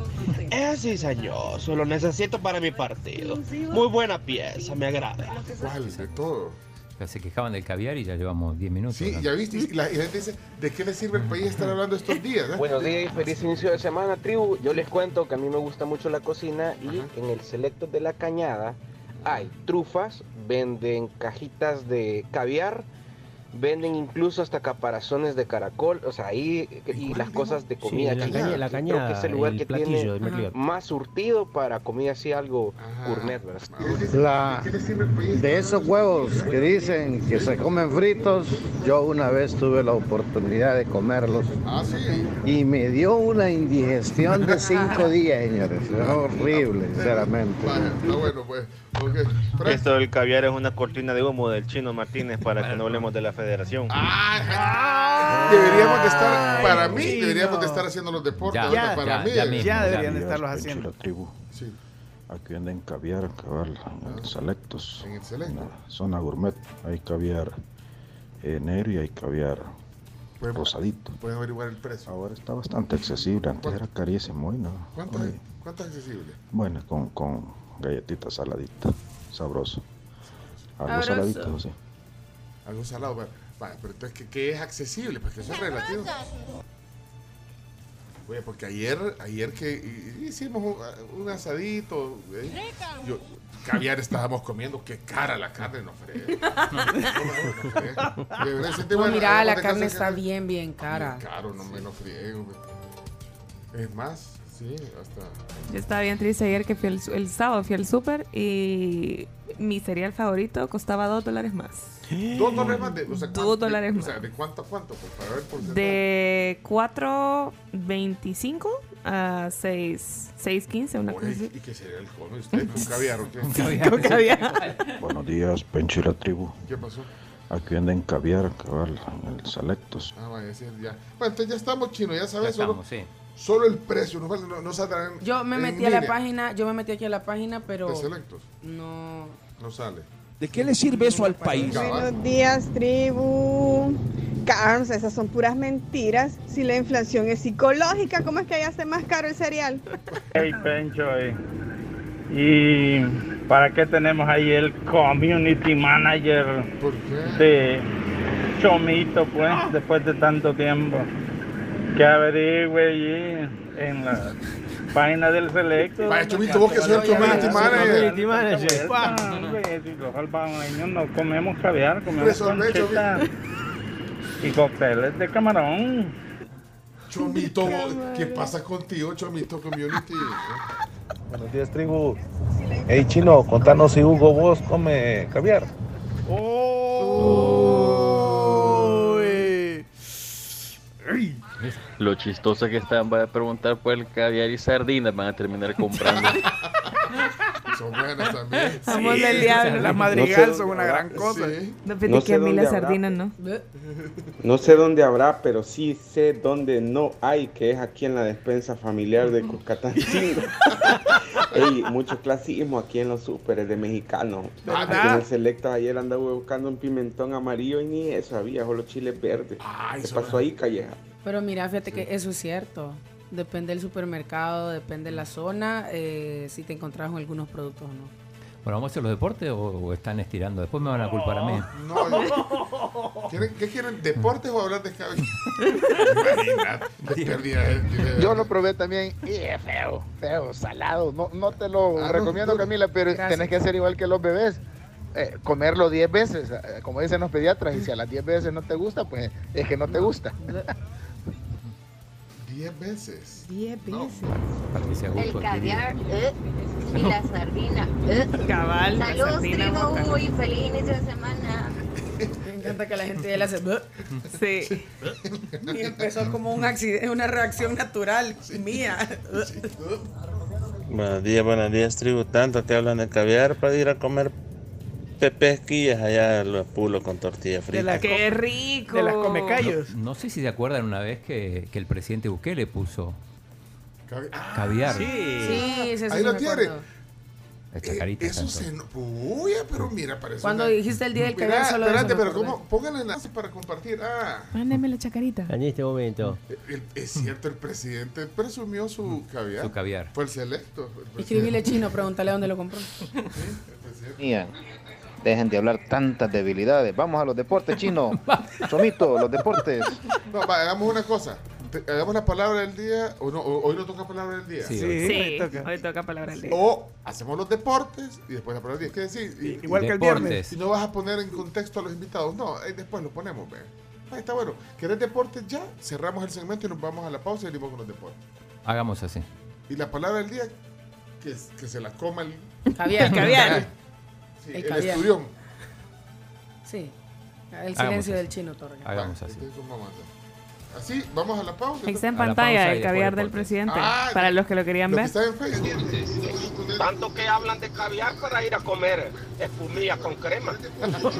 es cizañoso, lo necesito para mi partido. Muy buena pieza, me agrada. ¿Cuál de todo? Ya se quejaban del caviar y ya llevamos 10 minutos. Sí, ya viste, y la, y la gente dice, ¿de qué le sirve el país estar hablando estos días? eh? Buenos días y feliz inicio de semana, tribu. Yo les cuento que a mí me gusta mucho la cocina y en el selecto de la cañada hay trufas, venden cajitas de caviar, venden incluso hasta caparazones de caracol, o sea, ahí y las cosas de comida. Sí, la china. caña- la Creo cañada, que es el lugar el que tiene más surtido para comida así algo gourmet, ¿verdad? La, de esos huevos que dicen que se comen fritos, yo una vez tuve la oportunidad de comerlos Ah, sí. y me dio una indigestión de cinco días, señores. Es horrible, sinceramente. Vaya, está bueno, pues. Esto del caviar es una cortina de humo del chino Martínez para que no hablemos de la federación. Deberíamos de estar, para mí, deberíamos de estar haciendo los deportes. Ya, para ya, mí. ya mismo, Ya ya. deberían de estarlos haciendo. la tribu. Sí, Aquí venden caviar, cabal, en el Selectos. en el selecto. En la zona gourmet hay caviar negro y hay caviar Pueden, rosadito. pueden averiguar el precio. Ahora está bastante accesible, antes era carísimo y no. ¿Cuánto Hoy, es? ¿Cuánto es accesible? Bueno, con, con galletitas saladitas, sabroso. Algo Sabroso. saladito, sí. Algo salado. Pero entonces, ¿qué, qué es accesible? Pues que eso es relativo. Oye, porque ayer, ayer que hi- hicimos un, un asadito, ¿eh? yo, caviar estábamos comiendo, qué cara la carne, no fregué. No, mira, la carne está bien, bien cara. Bien caro, no me lo friego. Es más, sí, hasta... Yo estaba bien triste ayer que fui el, el sábado fui al súper y mi cereal favorito costaba dos dólares más. Dos dólares más de... O sea, Dos ¿cuánto- dólares o más. sea, ¿de cuánto a cuánto? Pues para ver por. De 4.25 a 6, 6.15, una cosa así. ¿Y qué sería el come usted? ¿Con caviar o qué? Con caviar. Buenos días, Pencho y la tribu. ¿Qué pasó? Aquí venden caviar, cabal, en el Selectos. Ah, vaya, sí, ya. Bueno, entonces ya estamos, chino, ya sabes, Ya solo, estamos, sí. Solo el precio, no, no, no saldrán Yo me en metí a la página, yo me metí aquí a la página, pero De selectos, no. no sale. ¿De qué le sirve eso al país? Cabal. días, tribu. Carlos, esas son puras mentiras. Si la inflación es psicológica, ¿cómo es que allá hace más caro el cereal? Hey, Pencho, eh. ¿y para qué tenemos ahí el community manager ¿Por qué? de Chomito, pues, después de tanto tiempo? Que averigüe allí en la página del Selecto. Vaya, Chomito, vos que sos el community manager. Community manager. Los albaños no comemos caviar, comemos conchita y cócteles de camarón. Chomito, ¿qué pasa contigo, Chomito Community? Buenos días, tribu. Hey, chino, contanos si Hugo Boss come caviar. Uy. Lo chistoso que están van a preguntar por el caviar y sardinas, van a terminar comprando. Son buenas también. Vamos del diablo. Las madrigal son una gran cosa. Sí. No, No que sé a mí dónde las habrá, sardinas no. No sé dónde habrá, pero sí sé dónde no hay, que es aquí en la despensa familiar de Cuscatancingo. Ey, mucho clasismo aquí en los súperes de mexicanos. Aquí en el Selecto ayer andaba buscando un pimentón amarillo y ni eso había, solo chiles verdes. Ay, ¿Qué eso pasó ahí, Calleja? Pero mira, fíjate que eso es cierto. Depende del supermercado, depende de la zona, eh, si te encontrás con algunos productos o no. Bueno, ¿vamos a hacer los deportes o, o están estirando? Después me van a culpar a mí. No, yo- ¿Quieren- ¿Qué quieren? ¿Deportes o hablar de cabello? Imagínate. Yo lo probé también y es feo, feo, salado. No, no te lo Ah, recomiendo, no. Camila, pero Gracias. tenés que hacer igual que los bebés. eh, comerlo 10 veces, eh, como dicen los pediatras, y si a las 10 veces no te gusta, pues es que no te gusta. 10 veces. 10 veces. Para que sea El caviar eh, y la sardina. eh. Cabal, la Saludos, tribu. boca. Uy, feliz inicio de semana. Me encanta que la gente ya le hace. Sí. Y empezó como un accidente, una reacción natural mía. Buenos días, buenos días, tribu. Tanto que hablan de caviar para ir a comer pepesquillas allá los pulos con tortilla frita. ¡Qué rico! de las comecallos. No, no sé si se acuerdan una vez que, que el presidente Bukele puso Cavi- ah, caviar. Sí, sí, sí, Ahí sí lo tiene. Eh, Eso se. no- Uy, pero mira, parece. Cuando una- dijiste el día del Mira, caviar, solo de eso Espérate, pero. ¿cómo? Póngale enlace para compartir. Ah, Mándeme la chacarita. En este momento. el- es cierto, el presidente presumió su caviar. Su caviar. Fue el selecto. el presidente. Escribile chino, pregúntale dónde lo compró. Mía, Dejen de hablar tantas debilidades. Vamos a los deportes, chino. Chomito, los deportes. No, va, hagamos una cosa. Te- hagamos la palabra del día. O no, o- hoy no toca palabra del día. Sí, Sí, hoy toca palabra del día. O hacemos los deportes y después la palabra del día. ¿Qué decir? Y- Igual que el Deportes. viernes. Y no vas a poner en contexto a los invitados. No, ahí después lo ponemos, ve. Ahí está bueno. ¿Querés deportes ya? Cerramos el segmento y nos vamos a la pausa y venimos con los deportes. Hagamos así. Y la palabra del día, que, es- que se la coma el, Caviar. Caviar. sí, El el, caviar. esturión. Sí. El silencio del chino, Torga. Hagamos así. entonces vamos a hacer. Así, vamos a la pausa. Ahí está en pantalla el caviar del presidente. Ah, para los que lo querían Lo que ver. está en Facebook. Tanto que hablan de caviar para ir a comer espumilla con crema.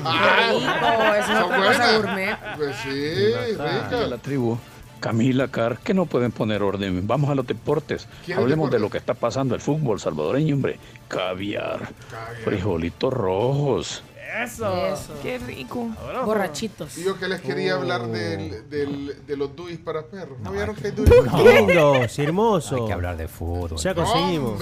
Ah, Rico, es otra cosa gourmet. Pues sí, rica. La tribu. Camila Car, que no pueden poner orden. Vamos a los deportes. ¿Quieren Hablemos de lo que está pasando el fútbol salvadoreño, hombre. Caviar, Caviar. frijolitos rojos. Eso. Eso. Qué rico. Borrachitos. Y yo que les quería Oh. hablar del, del, de los duis para perros. ¿No, No, vieron hay que hay duis hermoso. Hay que hablar de fútbol. Ya conseguimos.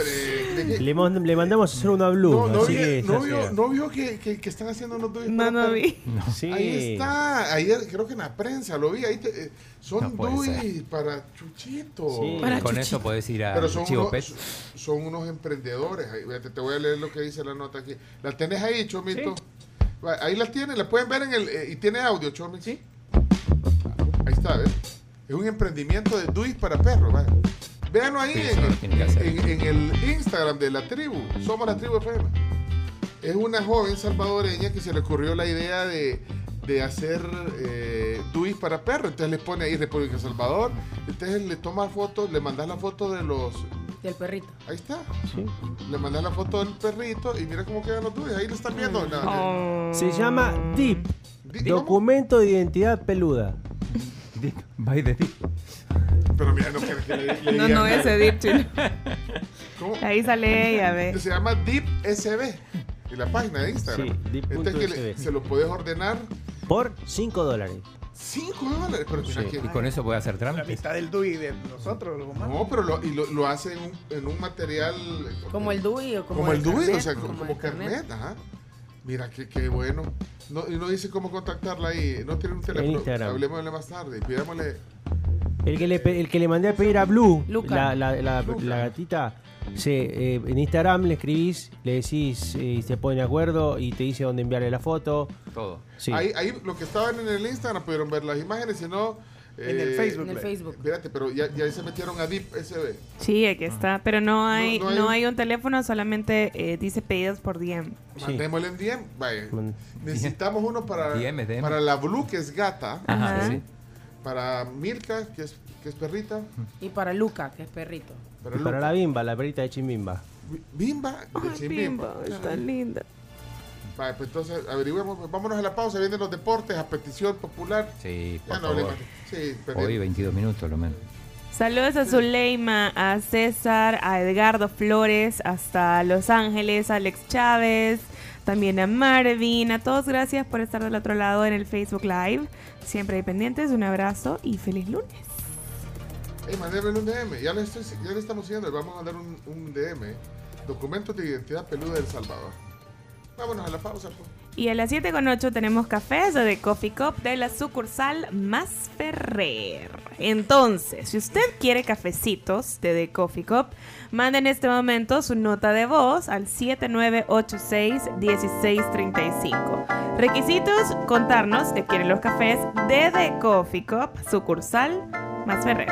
Le, mand- le mandamos a hacer una blue, No, no, así vi- que no vio, no vio que, que, que están haciendo unos duis No, para no perros? vi. Sí. Ahí está, ayer creo que en la prensa lo vi, ahí te- eh, son No duis para Chuchito. Sí. Para Con Chuchito. eso puedes ir a Pero son Chivo unos, Pet. son unos emprendedores. Te voy a leer lo que dice la nota aquí. ¿La tenés ahí, Chomito? Ahí la tienen, la pueden ver en el... eh, y tiene audio, Chomito. Sí. Ahí está, ¿ves? Es un emprendimiento de duis para perros, vaya. Véanlo ahí Sí, en, el Instagram de la tribu. Somos la tribu FM. Es una joven salvadoreña que se le ocurrió la idea de, de hacer eh, duis para perros. Entonces le pone ahí República Salvador. Entonces le toma fotos, le mandas la foto de los... Del perrito. Ahí está. Le mandas la foto del perrito y mira cómo quedan los duis. Ahí lo están viendo. La- Oh. Se llama DIP. Documento de Identidad Peluda. Va y de ti. Pero mira, no quieres que le, le No, no, ese dip chino. ¿Cómo? Ahí sale ella, ve. Se llama Deep SB. En la página de Instagram. Sí, Entonces que le- se lo puedes ordenar Por 5 dólares. 5 dólares. Pero mira Sí. que- Y con eso puede hacer La trámites. mitad del DUI de nosotros, humanos. No, pero lo, y lo, lo hace en un, en un material. Como el DUI o como, Como, el DUI, o sea, como, como carnet. Ajá. Mira, qué, qué bueno. No, y no dice cómo contactarla ahí. No tiene un teléfono. Instagram. Hablemosle más tarde. Pidámosle. El que le, el que le mandé a pedir a Blue, Luca. la, la, la, Luca. la gatita, se, eh, en Instagram le escribís, le decís eh, y se ponen de acuerdo y te dice dónde enviarle la foto. Todo. Sí. Ahí, ahí lo que estaban en el Instagram pudieron ver las imágenes, si no. En el Facebook. En el Facebook. Espérate, pero ya, ya se metieron a Deep SB. Sí, aquí está. Pero no hay, No- no, no hay un- teléfono, solamente eh, dice pedidos por DM. Sí. Mandémosle en DM. Vaya. Man- Necesitamos uno para, DM, DM. para la Blue, que es gata. Ajá. Sí, sí. Para Mirka, que es, que es perrita. Y para Luca, que es perrito. Para Luca. la bimba, la perrita de Chimbimba. Bimba. de Ay, Chimbimba. Bimba, está linda. Vaya, pues entonces averigüemos. pues, vámonos a la pausa. Vienen los deportes a petición popular. Sí, Ya por no favor. hablemos. Sí, pero- Hoy 22 minutos lo menos. Saludos a Zuleima, a César, a Edgardo Flores, hasta Los Ángeles, a Alex Chávez, también a Marvin, a todos gracias por estar del otro lado en el Facebook Live. Siempre hay pendientes, un abrazo y feliz lunes. Ey, mandémele un DM. Ya le, estamos haciendo. Le vamos a mandar un, DM. Documentos de identidad peluda del Salvador. Vámonos a la pausa. pues. Y a las 7 con 8 tenemos cafés de Coffee Cup de la sucursal Más Ferrer. Entonces, si usted quiere cafecitos de The Coffee Cup, mande en este momento su nota de voz al 7986-1635. Requisitos, contarnos que quieren los cafés de The Coffee Cup, sucursal Más Ferrer.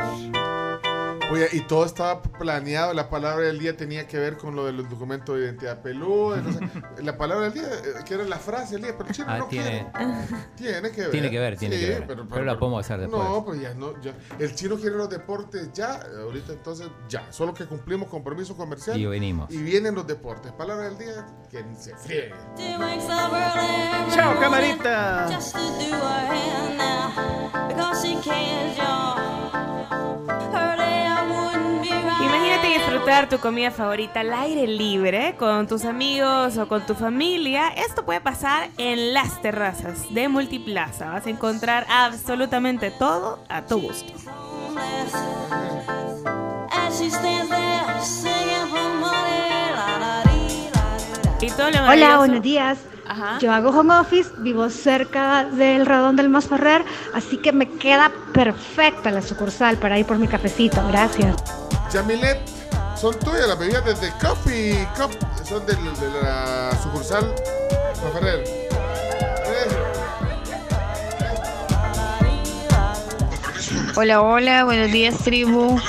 Oye, y todo estaba planeado. La palabra del día tenía que ver con lo del documento de identidad peluda. entonces, la palabra del día, eh, que era la frase del día, pero el chino Ah, no tiene- quiere. Tiene que ver. Tiene que ver, tiene Sí, que ver. Pero, Pero la podemos hacer después. No, pues ya no. Ya. El chino quiere los deportes ya. Ahorita entonces ya. Solo que cumplimos compromiso comercial. Y venimos. Y vienen los deportes. Palabra del día, que se friegue. Chao, camarita. Imagínate disfrutar tu comida favorita al aire libre con tus amigos o con tu familia. Esto puede pasar en las terrazas de Multiplaza. Vas a encontrar absolutamente todo a tu gusto. Y todo lo Hola, buenos días. Ajá. Yo hago home office, vivo cerca del Radón del Masferrer, así que me queda perfecta la sucursal para ir por mi cafecito. Gracias. Yamilet, son tuyas las bebidas desde Coffee Cup. Son de, de la sucursal Ferrer. Hola, hola, buenos días, tribu.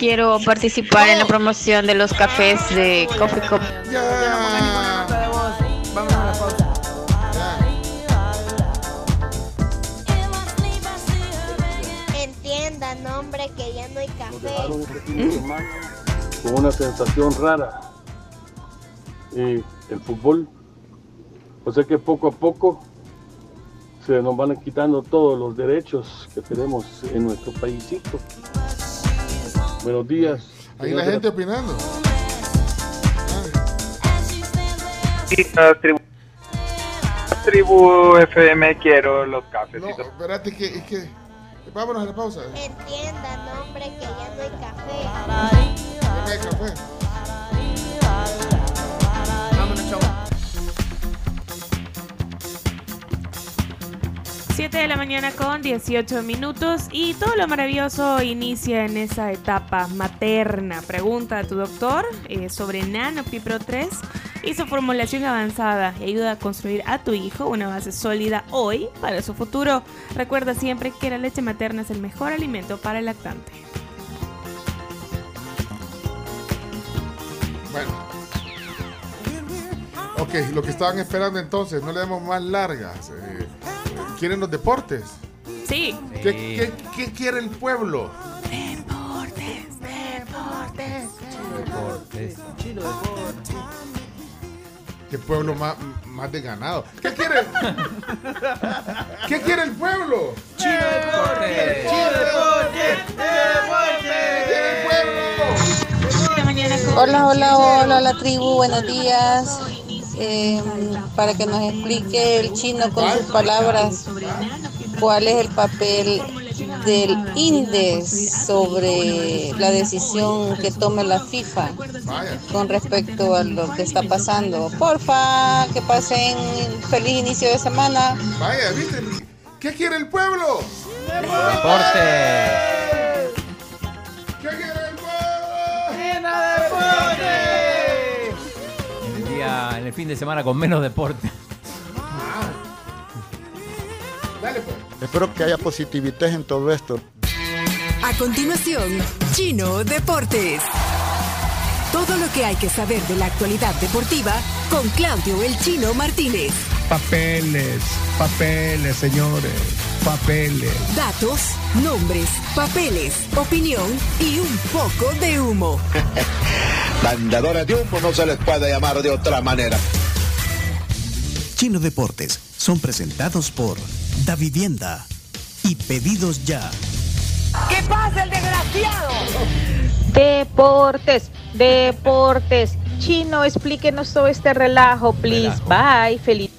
Quiero participar en la promoción de los cafés de Coffee Cup. Vamos a la pausa. Entiendan, hombre, que ya no hay café. Dejaron con una sensación rara. Y el fútbol, o sea que poco a poco se nos van quitando todos los derechos que tenemos en nuestro paísito. Buenos días. Ahí la gente opinando. tribu, tribu FM quiero los cafés. No, espérate que, es que. Vámonos a la pausa. Entiendan, hombre, que ya no hay café. Vámonos, chavo. 7 de la mañana con 18 minutos y todo lo maravilloso inicia en esa etapa materna. Pregunta a tu doctor eh, sobre Nano Pipro 3 y su formulación avanzada y ayuda a construir a tu hijo una base sólida hoy para su futuro. Recuerda siempre que la leche materna es el mejor alimento para el lactante. Bueno. Ok, lo que estaban esperando entonces, no le demos más largas. eh, ¿Quieren los deportes? Sí. ¿Qué, qué- qué quiere el pueblo? Deportes, deportes. ¿Qué pueblo más, más de ganado? ¿Qué quiere? ¿Qué quiere el pueblo? Chido deporte. Chido deporte. Hola, hola, hola, la tribu, buenos días. Eh, para que nos explique el chino con sus palabras cuál es el papel del INDES sobre la decisión que tome la FIFA con respecto a lo que está pasando. Porfa, que pasen feliz inicio de semana. Vaya, ¿viste? ¿Qué quiere el pueblo? Deporte. ¿Qué quiere el pueblo? En el, día, en el fin de semana con menos deporte. Dale pues. Espero que haya positividad en todo esto. A continuación, Chino Deportes. Todo lo que hay que saber de la actualidad deportiva con Claudio El Chino Martínez. Papeles, papeles, señores, papeles. Datos, nombres, papeles, opinión y un poco de humo. Vendedores de humo no se les puede llamar de otra manera. Chino Deportes son presentados por Da Vivienda y Pedidos Ya. ¿Qué pasa el desgraciado? Deportes, deportes. Chino, explíquenos todo este relajo, please. Bye, feliz.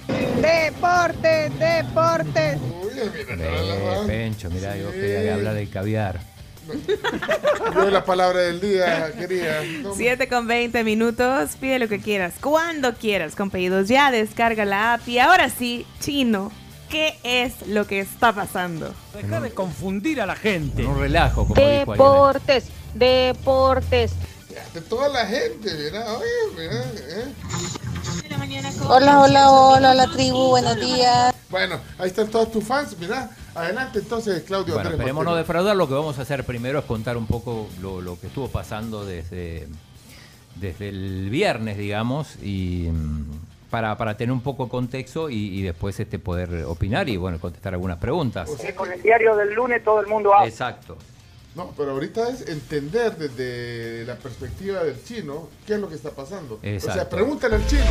Deportes, deportes. Eh, Pencho, mira, yo quería hablar del caviar. Yo la palabra del día, quería. No, 7 con 20 minutos, pide lo que quieras, cuando quieras, con pedidos ya, descarga la app y ahora sí, chino, ¿qué es lo que está pasando? Deja de confundir a la gente. Un relajo, como dijo alguien. Deportes, deportes. de toda la gente, mira, oye, mira. eh. Hola, hola, hola, la tribu, buenos días. Bueno, ahí están todos tus fans, mira. Adelante entonces, Claudio Bueno, esperemos no defraudar. Lo que vamos a hacer primero es contar un poco lo, lo que estuvo pasando desde, desde el viernes, digamos, y mm, para, para tener un poco de contexto y, y después este poder opinar y bueno contestar algunas preguntas. Con el diario del lunes todo el mundo habla. Exacto. No, pero ahorita es entender desde la perspectiva del chino qué es lo que está pasando. O sea, pregúntale al chino.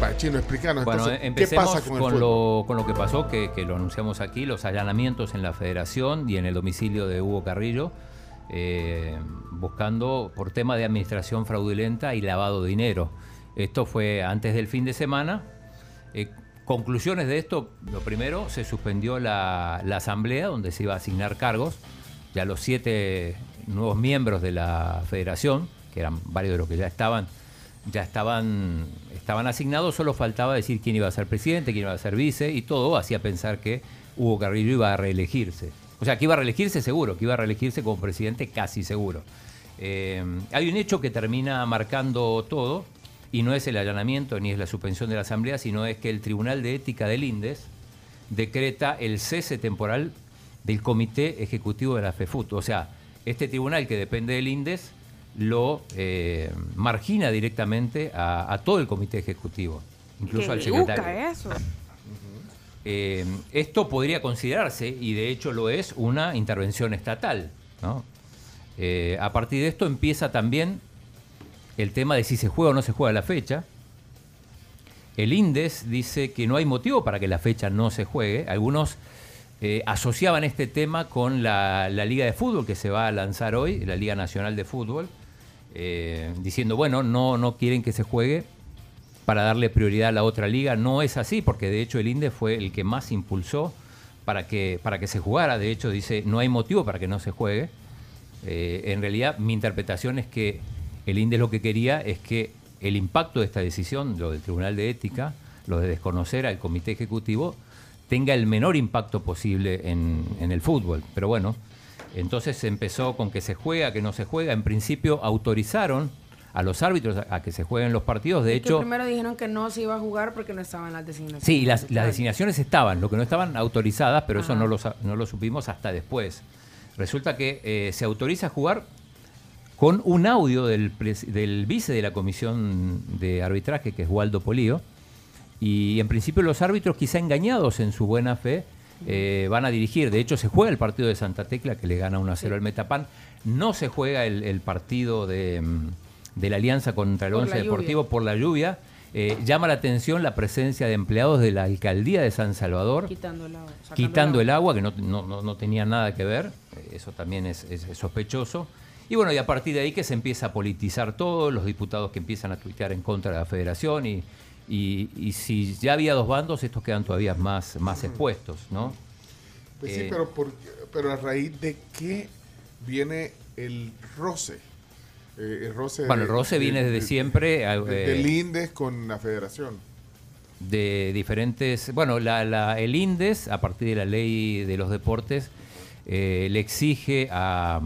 Va, chino, explícanos Bueno, entonces, ¿qué empecemos pasa con, con, el lo, con lo que pasó, que, que lo anunciamos aquí, los allanamientos en la federación y en el domicilio de Hugo Carrillo, eh, buscando por tema de administración fraudulenta y lavado de dinero. Esto fue antes del fin de semana. Eh, conclusiones de esto, lo primero, se suspendió la, la asamblea donde se iba a asignar cargos. Ya los siete nuevos miembros de la federación, que eran varios de los que ya estaban, ya estaban, estaban asignados, solo faltaba decir quién iba a ser presidente, quién iba a ser vice, y todo hacía pensar que Hugo Carrillo iba a reelegirse. O sea, que iba a reelegirse seguro, que iba a reelegirse como presidente casi seguro. Eh, hay un hecho que termina marcando todo, y no es el allanamiento ni es la suspensión de la Asamblea, sino es que el Tribunal de Ética del INDES decreta el cese temporal del Comité Ejecutivo de la FEFUT. O sea, este tribunal que depende del INDES lo eh, margina directamente a, a todo el Comité Ejecutivo, incluso al secretario. eso. Eh, esto podría considerarse, y de hecho lo es, una intervención estatal. ¿no? Eh, a partir de esto empieza también el tema de si se juega o no se juega la fecha. El INDES dice que no hay motivo para que la fecha no se juegue. Algunos eh, asociaban este tema con la, Liga de Fútbol que se va a lanzar hoy, la Liga Nacional de Fútbol, eh, diciendo, bueno, no, no quieren que se juegue para darle prioridad a la otra liga. No es así, porque de hecho el INDE fue el que más impulsó para que, para que se jugara. De hecho, dice, no hay motivo para que no se juegue. Eh, en realidad, mi interpretación es que el INDE lo que quería es que el impacto de esta decisión, lo del Tribunal de Ética, lo de desconocer al Comité Ejecutivo, tenga el menor impacto posible en, en el fútbol. Pero bueno, entonces empezó con que se juega, que no se juega. En principio autorizaron a los árbitros a, que se jueguen los partidos. De Es que hecho, primero dijeron que no se iba a jugar porque no estaban las designaciones. Sí, las, las designaciones estaban, lo que no estaban autorizadas, pero eso no lo, no lo supimos hasta después. Resulta que eh, se autoriza a jugar con un audio del, del vice de la comisión de arbitraje, que es Waldo Polío, y en principio los árbitros, quizá engañados en su buena fe, eh, van a dirigir. De hecho, se juega el partido de Santa Tecla, que le gana 1 a 0 al Metapan. No se juega el, el partido de, mm, de la Alianza contra el Por Once. Deportivo por la lluvia. Eh, llama la atención la presencia de empleados de la alcaldía de San Salvador Quitando el agua. quitando el agua, que no, no, no- tenía nada que ver, eh, eso también es, es- es sospechoso. Y bueno, y a partir de ahí que se empieza a politizar todo, los diputados que empiezan a tuitear en contra de la federación y, y- y si ya había dos bandos, estos quedan todavía más, más expuestos, ¿no? Pues sí, Eh, pero, por- pero a raíz de qué viene el roce. Eh, el roce Bueno, el roce viene desde siempre, eh, del INDES con la federación. de diferentes. Bueno, la, la- el INDES, a partir de la ley de los deportes, eh, le exige a,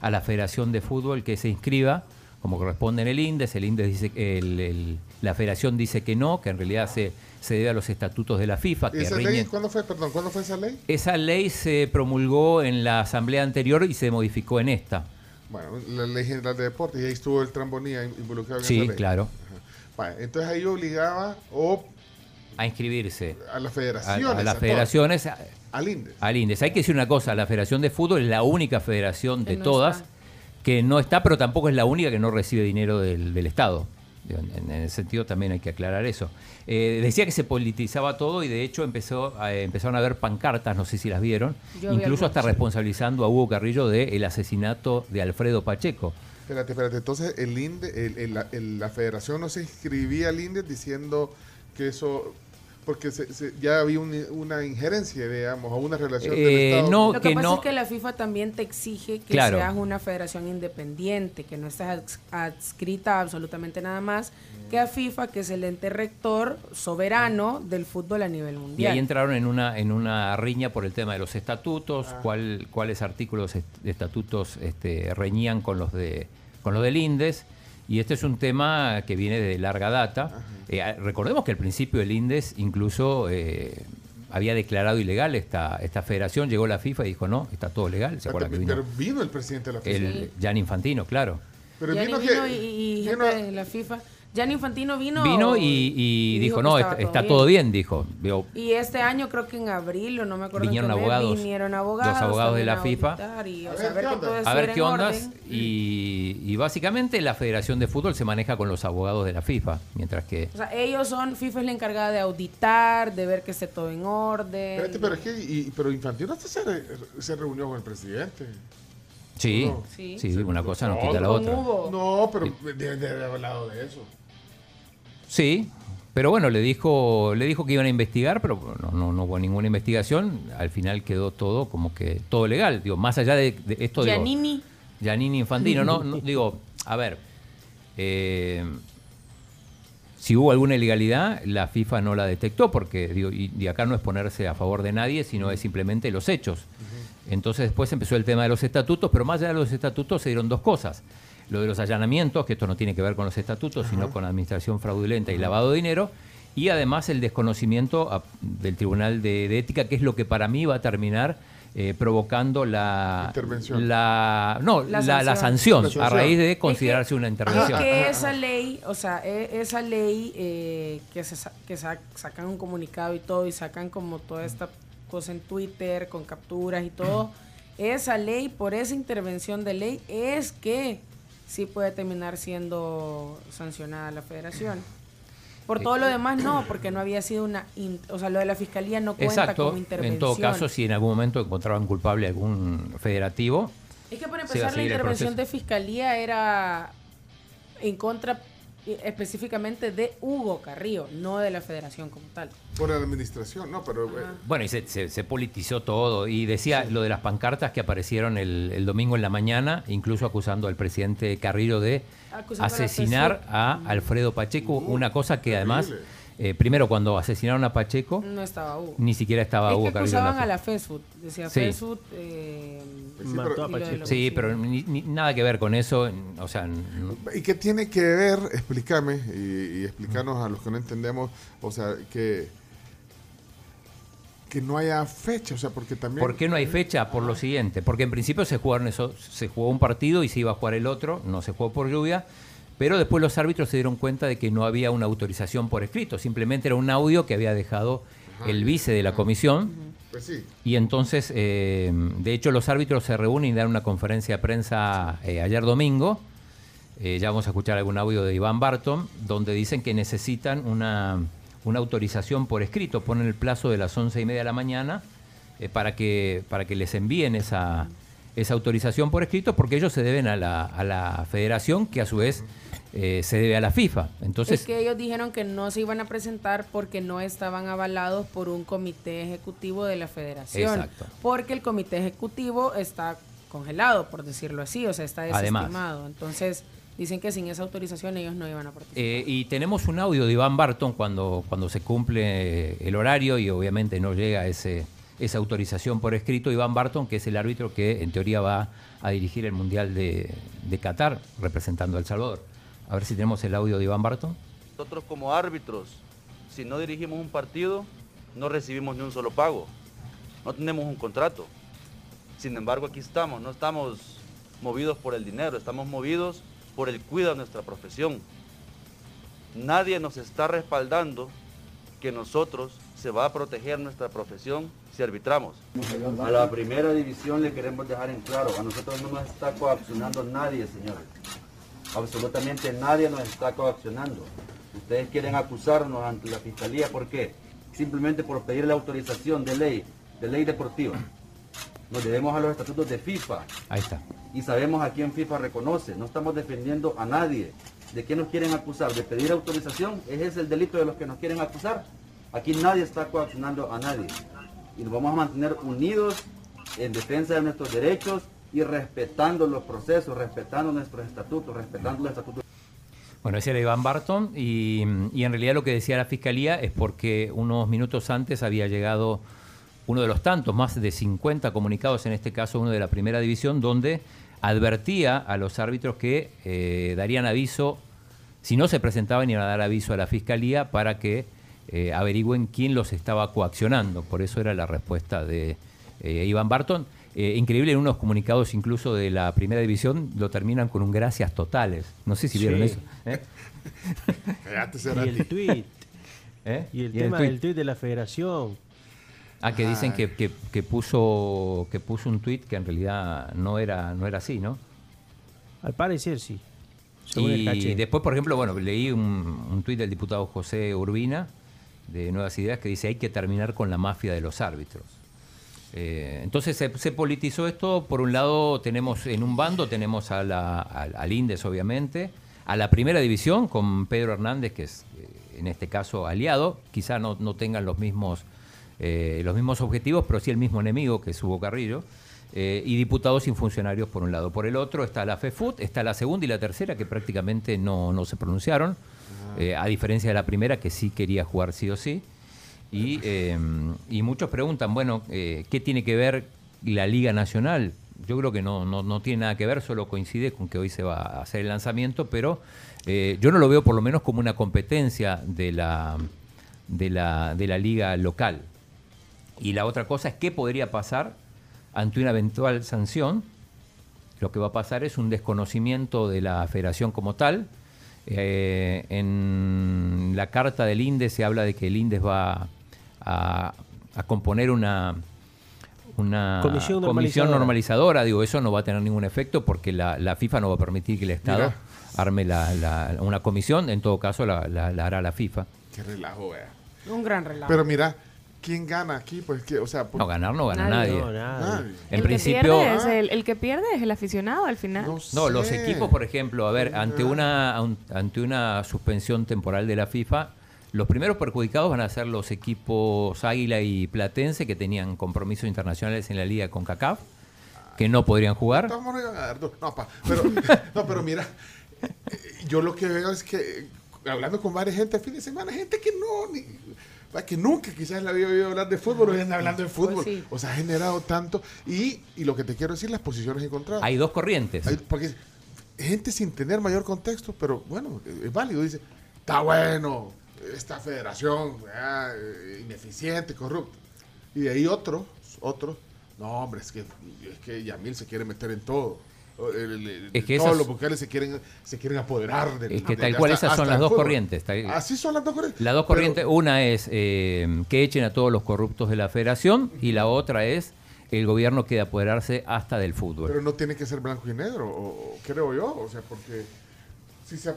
a la Federación de Fútbol que se inscriba como corresponde en el INDES. El INDES dice que el- el- la Federación dice que no, que en realidad se, se debe a los estatutos de la FIFA. ¿Y Que esa ley, cuándo fue, perdón, cuándo fue esa ley? Esa ley se promulgó en la asamblea anterior y se modificó en esta. Bueno, la ley general de deportes, y ahí estuvo el Trambonía involucrado en Sí, esa ley. claro. Ajá. Vale, entonces ahí obligaba o A inscribirse. a las federaciones. a las federaciones. a- Al INDES. Al INDES. Hay que decir una cosa, la Federación de Fútbol es la única federación de no todas está. que no está, pero tampoco es la única que no recibe dinero del, del Estado. En, en ese sentido también hay que aclarar eso. Eh, decía que se politizaba todo y de hecho empezó a- eh, empezaron a ver pancartas, no sé si las vieron, Yo vi incluso hasta responsabilizando a Hugo Carrillo del asesinato de Alfredo Pacheco. Espérate, espérate. Entonces, el INDE, el- el- la- el- la federación no se inscribía al INDES diciendo que eso. Porque se- se- ya había un- una injerencia, digamos, a una relación del Eh, Estado. no, Lo que, que pasa no- es que la FIFA también te exige que Claro. seas una federación independiente, que no estés ads- adscrita a absolutamente nada más que a FIFA, que es el ente rector soberano del fútbol a nivel Y mundial. ahí entraron en una en una riña por el tema de los estatutos, cuál, cuáles artículos est- de estatutos este, reñían con los de con los del INDES. Y este es un tema que viene de larga data. Eh, a- recordemos que al principio el INDES incluso eh, había declarado ilegal esta, esta federación, llegó la FIFA y dijo no, está todo legal. ¿Se acuerda que vino? Pero vino el presidente de la FIFA. El Gian Infantino, claro. Pero Gianni vino vino que- y, y vino- gente de la FIFA. Gianni Infantino vino. Vino y, y dijo, no, está, todo bien, dijo. Y este año, creo que en abril, o no me acuerdo en Vinieron abogados, vinieron abogados. los abogados de la a FIFA. o A sea, ver qué onda. a ver qué ondas. Y, y básicamente la Federación de Fútbol se maneja con los abogados de la FIFA, mientras que... O sea, ellos son, FIFA es la encargada de auditar, de ver que esté todo en orden. Espérate, pero es que, y- pero Infantino hasta se, re- se reunió con el presidente. Sí, No. Sí. sí, una cosa no quita la otra. No, pero deben de haber hablado de eso. Sí, pero bueno, le dijo, le dijo que iban a investigar, pero no, no, no hubo ninguna investigación. Al final quedó todo como que todo legal. Digo, más allá de, de esto digo, Giannini. Giannini Infantino, no, no, digo, a ver, eh, si hubo alguna ilegalidad, la FIFA no la detectó, porque digo, y, y acá no es ponerse a favor de nadie, sino es simplemente los hechos. Entonces después empezó el tema de los estatutos, pero más allá de los estatutos se dieron dos cosas. Lo de los allanamientos, que esto no tiene que ver con los estatutos, sino con administración fraudulenta y lavado de dinero, y además el desconocimiento a- del Tribunal de, de Ética, que es lo que para mí va a terminar eh, provocando la, Intervención. la no La la, la sanción. a raíz de Es considerarse que- una intervención. Es que esa ley, o sea, e- esa ley eh, que, se, que sa- sacan un comunicado y todo, y sacan como toda esta cosa en Twitter con capturas y todo, esa ley, por esa intervención de ley, es que sí puede terminar siendo sancionada la federación. Por todo lo demás, no, porque no había sido una. o sea, lo de la fiscalía no cuenta Exacto. como intervención. En todo caso, si en algún momento encontraban culpable a algún federativo, Es que por se va a empezar la intervención de fiscalía era en contra específicamente de Hugo Carrillo, no de la federación como tal. Por la administración, no, pero... eh, Bueno, y se, se- se politizó todo. Y decía lo de las pancartas que aparecieron el, el domingo en la mañana, incluso acusando al presidente Carrillo de Acusando asesinar a Alfredo Pacheco. una cosa que además. Eh, primero cuando asesinaron a Pacheco, No estaba Hugo. ni siquiera estaba es Hugo que acusaban a la Facebook. Decía Sí. Eh, Sí, Mató pero- a Pacheco. Sí, pero ni- ni- nada que ver con eso. O sea, ¿Y qué tiene que ver, explícame, y, y explícanos a los que no entendemos, o sea, que, que no haya fecha, o sea, porque también... ¿Por qué no hay fecha? Por lo siguiente, porque en principio se jugaron eso, se jugó un partido y se iba a jugar el otro, no se jugó por lluvia, pero después los árbitros se dieron cuenta de que no había una autorización por escrito, simplemente era un audio que había dejado el vice de la comisión Pues sí. y entonces, eh, de hecho, los árbitros se reúnen y dan una conferencia de prensa eh, ayer domingo. Eh, ya vamos a escuchar algún audio de Iván Barton, donde dicen que necesitan una, una autorización por escrito. Ponen el plazo de las once y media de la mañana eh, para, que, para que les envíen esa, esa autorización por escrito, porque ellos se deben a la, a la federación, que a su vez eh, se debe a la FIFA. Entonces, es que ellos dijeron que no se iban a presentar porque no estaban avalados por un comité ejecutivo de la federación. Exacto. Porque el comité ejecutivo está congelado, por decirlo así, o sea, está Además. desestimado. Entonces, dicen que sin esa autorización ellos no iban a participar. Eh, y tenemos un audio de Iván Barton cuando, cuando se cumple el horario y obviamente no llega ese, esa autorización por escrito. Iván Barton, que es el árbitro que en teoría va a dirigir el Mundial de, de Qatar representando a El Salvador. A ver si tenemos el audio de Iván Barton. Nosotros como árbitros, si no dirigimos un partido, no recibimos ni un solo pago. No tenemos un contrato. Sin embargo, aquí estamos, no estamos movidos por el dinero, estamos movidos por el cuidado de nuestra profesión. Nadie nos está respaldando que nosotros se va a proteger nuestra profesión si arbitramos. A la primera división le queremos dejar en claro, a nosotros no nos está coaccionando nadie, señores. Absolutamente nadie nos está coaccionando. Ustedes quieren acusarnos ante la fiscalía, ¿por qué? Simplemente por pedir la autorización de ley, de ley deportiva. Nos debemos a los estatutos de FIFA Ahí está. y sabemos a quién FIFA reconoce. No estamos defendiendo a nadie. ¿De qué nos quieren acusar? ¿De pedir autorización? ¿Ese es el delito de los que nos quieren acusar? Aquí nadie está coaccionando a nadie. Y nos vamos a mantener unidos en defensa de nuestros derechos y respetando los procesos, respetando nuestros estatutos, respetando los estatutos. Bueno, ese era Iván Barton y, y, en realidad lo que decía la Fiscalía es porque unos minutos antes había llegado uno de los tantos, más de 50 comunicados, en este caso uno de la primera división, donde advertía a los árbitros que eh, darían aviso, si no se presentaban, iban a dar aviso a la Fiscalía para que eh, averigüen quién los estaba coaccionando. Por eso era la respuesta de eh, Iván Barton. Increíble, en unos comunicados incluso de la primera división lo terminan con un gracias totales. No sé si vieron eso. y el tweet. Y el tema del tweet de la federación. Ah, que dicen que, que, puso que puso un tuit que en realidad no era no era así, ¿no? Al parecer sí. y después, por ejemplo, bueno, leí un, un tuit del diputado José Urbina de Nuevas Ideas que dice hay que terminar con la mafia de los árbitros. Eh, entonces se, politizó esto. Por un lado tenemos en un bando tenemos a la, al Indes, obviamente, a la primera división con Pedro Hernández, que es eh, en este caso aliado. Quizá no, no tengan los mismos eh, los mismos objetivos, pero sí el mismo enemigo, que es Hugo Carrillo, eh, y diputados sin funcionarios por un lado. Por el otro está la FEFUT, está la segunda y la tercera, que prácticamente no, no se pronunciaron, ah. eh, a diferencia de la primera, que sí quería jugar sí o sí. Y, y muchos preguntan, bueno, ¿qué tiene que ver la Liga Nacional? Yo creo que no, no, no, tiene nada que ver, solo coincide con que hoy se va a hacer el lanzamiento, pero yo no lo veo por lo menos como una competencia de la, de la, de la liga local. Y la otra cosa es qué podría pasar ante una eventual sanción. Lo que va a pasar es un desconocimiento de la federación como tal. Eh, en la carta del INDES se habla de que el INDES va a, componer una, una comisión, normalizadora. Digo, eso no va a tener ningún efecto porque la, FIFA no va a permitir que el Estado arme una comisión. En todo caso, la, hará la FIFA. Qué relajo, vea. Un gran relajo. Pero mira, ¿quién gana aquí? Pues que, o sea, no ganar no gana nadie. En el principio, que es el, que pierde es el aficionado al final. No, los equipos, por ejemplo, a ver, ante una ante una suspensión temporal de la FIFA, los primeros perjudicados van a ser los equipos Águila y Platense que tenían compromisos internacionales en la liga con CACAF, que no podrían jugar. No, pero, no, pero mira, eh, yo lo que veo es que hablando con varias gente el fin de semana, gente que no ni, que nunca quizás le había oído hablar de fútbol, hoy anda hablando de pues fútbol. O sea, ha generado tanto. Y, lo que te quiero decir, las posiciones encontradas. Hay dos corrientes. porque gente sin tener mayor contexto, pero bueno, es válido. Dice, está bueno, esta federación, ineficiente, corrupta. Y de ahí otros, otros, no, hombre, es que, es que Yamil se quiere meter en todo es que todos los vocales se quieren, se quieren apoderar de Es que tal cual esas son las dos corrientes. Así son las dos corrientes. Las dos corrientes, una es eh, que echen a todos los corruptos de la federación y la otra es el gobierno quiere apoderarse hasta del fútbol. Pero no tiene que ser blanco y negro, o, creo yo, o sea, porque si se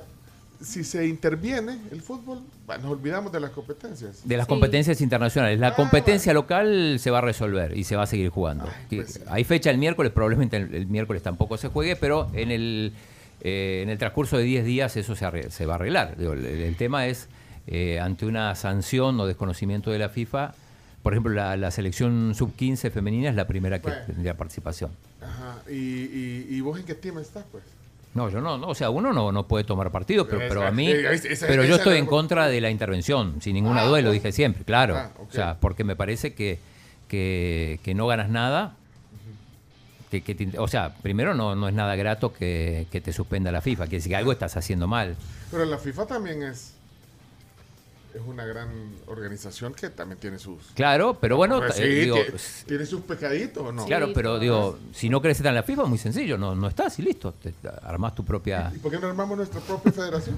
si se interviene el fútbol, nos olvidamos de las competencias. De las competencias internacionales. La ah, competencia local se va a resolver y se va a seguir jugando. Pues hay fecha el miércoles, probablemente el, miércoles tampoco se juegue, pero en el, eh, en el transcurso de 10 días eso se, se va a arreglar. el, tema es, eh, ante una sanción o desconocimiento de la FIFA, por ejemplo, la, selección sub-15 femenina es la primera que tendría participación. Ajá. ¿Y, y, y vos en qué tema estás, pues? No, yo no, no, o sea, uno no, no puede tomar partido, pero, pero a mí, pero yo estoy en contra de la intervención, sin ninguna ah, duda, y lo dije siempre, claro, ah, o sea, porque me parece que, que, no ganas nada, que, o sea, primero no, no es nada grato que, te suspenda la FIFA, que si algo estás haciendo mal. Pero la FIFA también es es una gran organización que también tiene sus... Claro, pero bueno... Eh, tiene, sus pecaditos, ¿no? Claro, pero digo, si no querés estar en la FIFA, muy sencillo, no, no estás y listo. Te, armás tu propia... ¿Y por qué no armamos nuestra propia federación?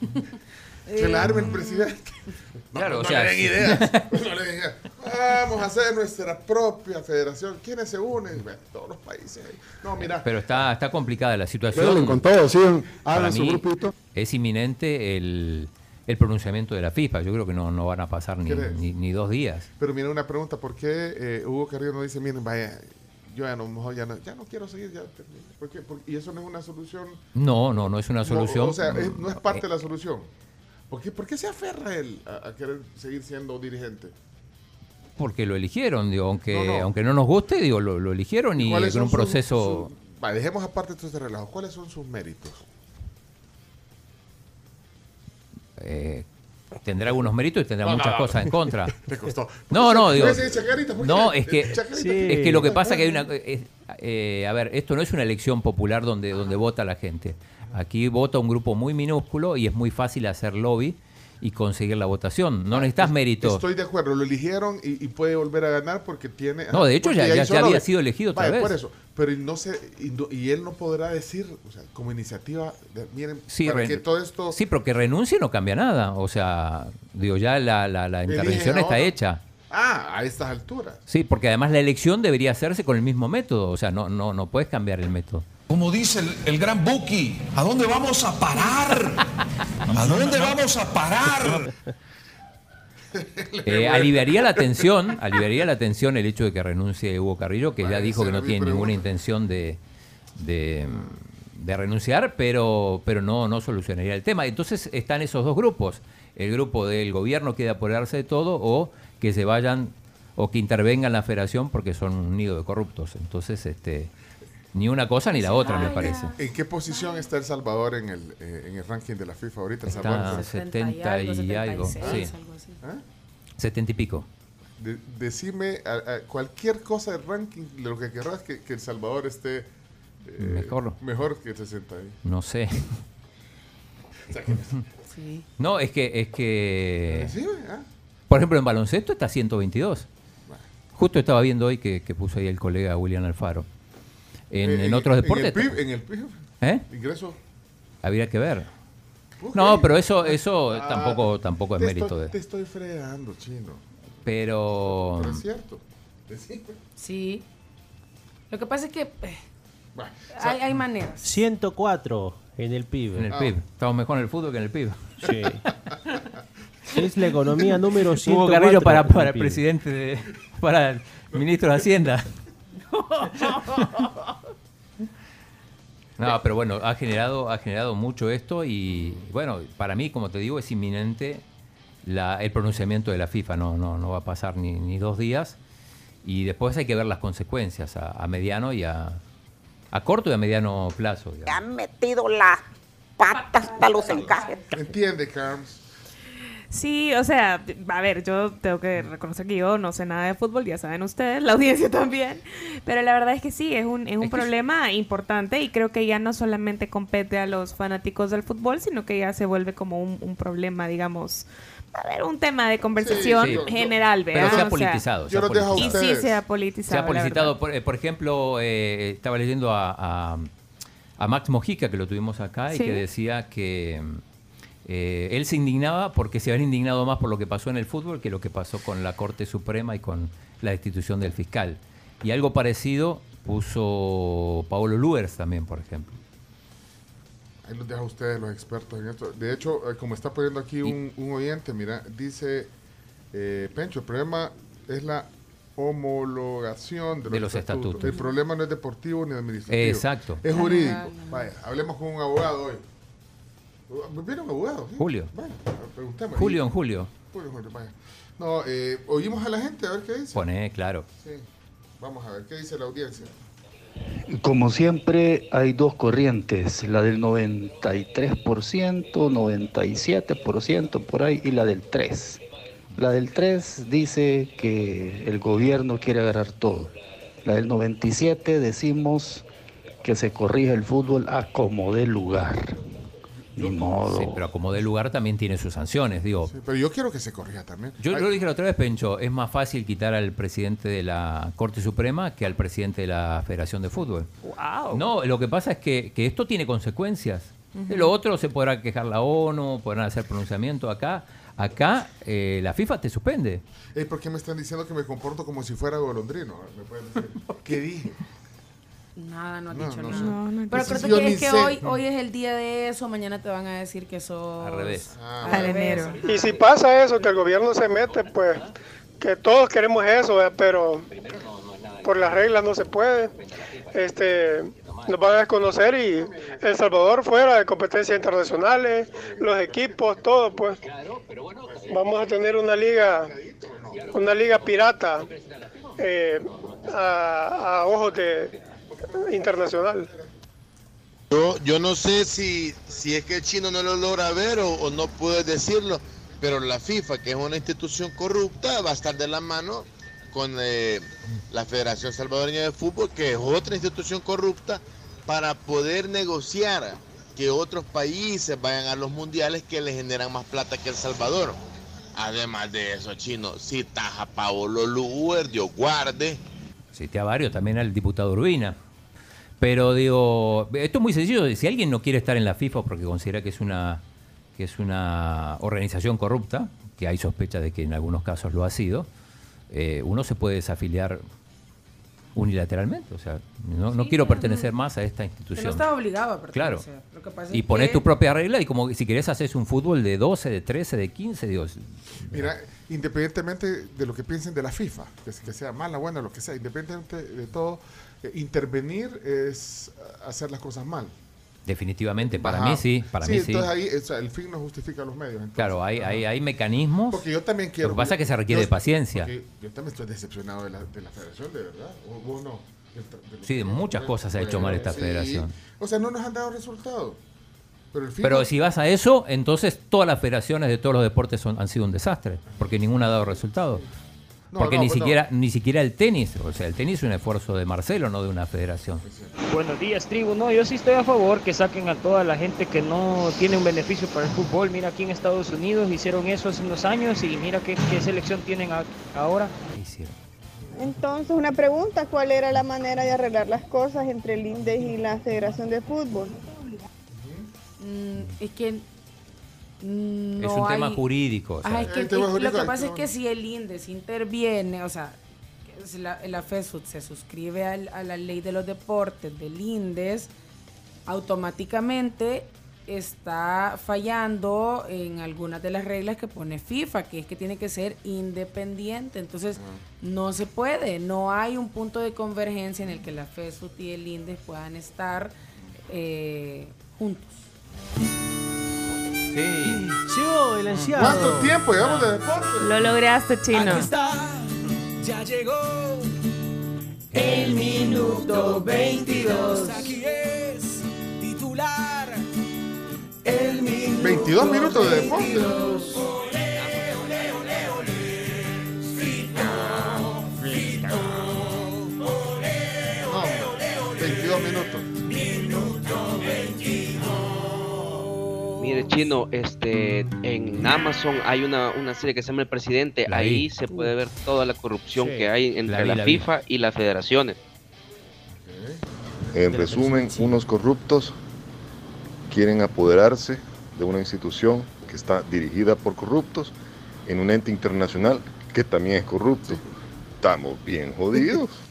que la arme el presidente. claro, o sea, le den ideas. no le den Vamos a hacer nuestra propia federación. ¿Quiénes se unen? todos los países. No, mira. Pero está, está complicada la situación. con todo, sí, hagan su grupito. Es inminente el el pronunciamiento de la FIFA. Yo creo que no, no van a pasar ni, ni, dos días. Pero mira una pregunta, ¿por qué eh, Hugo Carrillo no dice, miren, vaya, yo ya no, ya no, ya no quiero seguir, ya ¿Y eso no es una solución? No, no, no es una solución. o sea, no es parte de la solución. ¿Por qué, por qué se aferra él a, a querer seguir siendo dirigente? Porque lo eligieron, digo, aunque no, no. aunque no nos guste, digo, lo, lo eligieron y con un proceso... Su, su... Vale, dejemos aparte relajo. ¿Cuáles son sus méritos? Eh, tendrá algunos méritos y tendrá no, muchas no, cosas en contra. Te costó. No, no, digo. No, es que, sí. es que lo que pasa que hay una. Es, eh, a ver, esto no es una elección popular donde, donde vota la gente. Aquí vota un grupo muy minúsculo y es muy fácil hacer lobby y conseguir la votación. No ah, necesitas mérito. Estoy de acuerdo, lo eligieron y, y, puede volver a ganar porque tiene... No, de hecho ya, ya, ya había sido elegido otra Vaya, vez. por eso, pero no sé, y, no, y, él no podrá decir, o sea, como iniciativa, de, miren, sí, para que todo esto... Sí, pero que renuncie no cambia nada. O sea, digo, ya la, la, la intervención está hecha. Ah, a estas alturas. Sí, porque además la elección debería hacerse con el mismo método. O sea, no, no, no puedes cambiar el método. Como dice el, el, gran Buki, ¿a dónde vamos a parar? ¿A dónde vamos a parar? Eh, aliviaría la tensión, aliviaría la tensión el hecho de que renuncie Hugo Carrillo, que ya dijo que no tiene ninguna intención de, de, de, renunciar, pero, pero no, no solucionaría el tema. Entonces están esos dos grupos, el grupo del gobierno que quiere apoderarse de todo o que se vayan o que intervengan la federación porque son un nido de corruptos. Entonces, este ni una cosa ni la otra, me parece. ¿En qué posición está El Salvador en el, eh, en el ranking de la FIFA ahorita? El está Salvador, 70 y algo, 76, y algo. Sí. ¿Eh? ¿Ah? 70 y pico. De, decime a, a cualquier cosa del ranking, lo que querrás que, que El Salvador esté eh, mejor. mejor que 60 ahí. No sé. o sea, que sí. No, es que... Es que decime, ¿ah? Por ejemplo, en baloncesto está 122. Bueno. Justo estaba viendo hoy que, que puso ahí el colega William Alfaro. En, Eh, en, otros deportes. En el PIB, en el PIB ¿Eh? ingreso. Habría que ver. Okay. No, pero eso, eso ah, tampoco, tampoco es mérito estoy, de. Te estoy fregando, chino. Pero. Pero es cierto. Sí. Lo que pasa es que eh, bueno, hay, hay, maneras. 104 en el PIB. En el ah. PIB. Estamos mejor en el fútbol que en el PIB. Sí. es la economía número 104. Hugo Carrillo para, para el presidente, de, para el ministro de Hacienda. No, pero bueno, ha generado, ha generado mucho esto y bueno, para mí, como te digo, es inminente la, el pronunciamiento de la FIFA. No, no, no va a pasar ni, ni dos días y después hay que ver las consecuencias a, a mediano y a, a, corto y a mediano plazo. Digamos. Han metido las patas para los encajes. Entiende, Carms. Sí, o sea, a ver, yo tengo que reconocer que yo no sé nada de fútbol, ya saben ustedes, la audiencia también, pero la verdad es que sí, es un, es un es problema importante y creo que ya no solamente compete a los fanáticos del fútbol, sino que ya se vuelve como un, un problema, digamos, a ver, un tema de conversación sí, sí, general, ¿verdad? Pero se ha politizado. O sea, se ha politizado. Y sí se ha politizado. Se ha politizado. Por, por, ejemplo, eh, estaba leyendo a, a, a, Max Mojica, que lo tuvimos acá, y que decía que eh, él se indignaba porque se habían indignado más por lo que pasó en el fútbol que lo que pasó con la Corte Suprema y con la destitución del fiscal. Y algo parecido puso Paolo Luers también, por ejemplo. Ahí los deja a ustedes los expertos en esto. De hecho, eh, como está poniendo aquí un, un oyente, mira, dice eh, Pencho, el problema es la homologación de los, de los estatutos. estatutos. El problema no es deportivo ni administrativo. Exacto. Es jurídico. Vaya, hablemos con un abogado hoy. ¿Viene un abogado? ¿sí? Julio. Bueno, preguntemos. Julio en julio. Julio, julio, vaya. No, eh, oímos a la gente a ver qué dice. Pone, claro. Sí. Vamos a ver qué dice la audiencia. Como siempre, hay dos corrientes, la del 93%, 97% por ahí, y la del 3%. La del 3 dice que el gobierno quiere agarrar todo. La del 97 decimos que se corrige el fútbol a como dé lugar. Ni modo. Sí, pero como de lugar también tiene sus sanciones, digo. Sí, pero yo quiero que se corrija también. Yo lo dije la otra vez, Pencho, es más fácil quitar al presidente de la Corte Suprema que al presidente de la Federación de Fútbol. Wow. No, lo que pasa es que, que esto tiene consecuencias. Uh -huh. De lo otro se podrá quejar la ONU, podrán hacer pronunciamiento acá. Acá eh, la FIFA te suspende. Hey, ¿Por qué me están diciendo que me comporto como si fuera golondrino? ¿Me pueden decir? ¿Qué dije? Nada, no has No, dicho no nada. No, no, Pero creo que es que hoy, hoy es el día de eso, mañana te van a decir que eso... Al revés. Ah, Al enero. Y si pasa eso, que el gobierno se mete, pues que todos queremos eso, ¿eh? pero por las reglas no se puede. Este, nos van a desconocer y El Salvador fuera de competencias internacionales, los equipos, todo, pues. Vamos a tener una liga, una liga pirata eh, a, a ojos de internacional. Yo, yo no sé si, si es que el chino no lo logra ver o, o no puede decirlo, pero la FIFA, que es una institución corrupta, va a estar de la mano con eh, la Federación Salvadoreña de Fútbol, que es otra institución corrupta, para poder negociar que otros países vayan a los mundiales que le generan más plata que El Salvador. Además de eso, chino, si taja Paolo Luer, Dios guarde. Cité a varios, también al diputado Urbina. Pero digo, esto es muy sencillo. Si alguien no quiere estar en la FIFA porque considera que es una, que es una organización corrupta, que hay sospecha de que en algunos casos lo ha sido, eh, uno se puede desafiliar unilateralmente. O sea, no, no quiero pertenecer más a esta institución. no está obligado a Claro. pertenecer. Lo que pasa Y es pones que- tu propia regla y como si querés haces un fútbol de 12, de 13, de 15, Dios. Mira, independientemente de lo que piensen de la FIFA, que, que sea mala, buena, lo que sea, independientemente de todo, eh, intervenir es hacer las cosas mal. Definitivamente, para Ajá. mí sí, para mí sí. entonces ahí o sea, el fin no justifica los medios. entonces. Claro, hay, hay, hay mecanismos. Porque yo también quiero. Lo que pasa es que se requiere yo- de paciencia. Yo también estoy decepcionado de la, de la federación, de verdad. ¿O vos no? De Sí, de muchas cosas ha hecho mal esta Sí. federación. O sea, no nos han dado resultados. Pero el fin Pero no- si vas a eso, entonces todas las federaciones de todos los deportes son, han sido un desastre, porque ninguna ha dado resultado. No, porque no, ni pues no. siquiera ni siquiera el tenis, o sea, el tenis es un esfuerzo de Marcelo, no de una federación. Buenos días, tribu. No, yo sí estoy a favor que saquen a toda la gente que no tiene un beneficio para el fútbol. Mira, aquí en Estados Unidos hicieron eso hace unos años y mira qué, qué selección tienen a- ahora. Entonces, una pregunta, ¿cuál era la manera de arreglar las cosas entre el INDES y la Federación de Fútbol? Mm, es que mm, es un tema jurídico. o sea, Ajá, es que- El tema es- lo que pasa es que- si el INDES interviene, o sea, la, la FESUD se suscribe al- a la ley de los deportes del INDES, automáticamente está fallando en algunas de las reglas que pone FIFA, que es que tiene que ser independiente. Entonces, no se puede, no hay un punto de convergencia en el que la FESUD y el INDES puedan estar eh, juntos. Sí. Llegó el anciano. ¿Cuánto tiempo llevamos de deporte? Lo lograste, chino. Aquí está, ya llegó el minuto 22. Aquí es titular. El minuto 22 minutos de deporte. 22. No, Mire, Chino, este, en Amazon hay una, una serie que se llama El Presidente. La Ahí vi. se puede ver toda la corrupción Sí, que hay entre la vi, la, la vi. FIFA y las federaciones. En resumen, unos corruptos quieren apoderarse de una institución que está dirigida por corruptos en un ente internacional que también es corrupto. Estamos bien jodidos.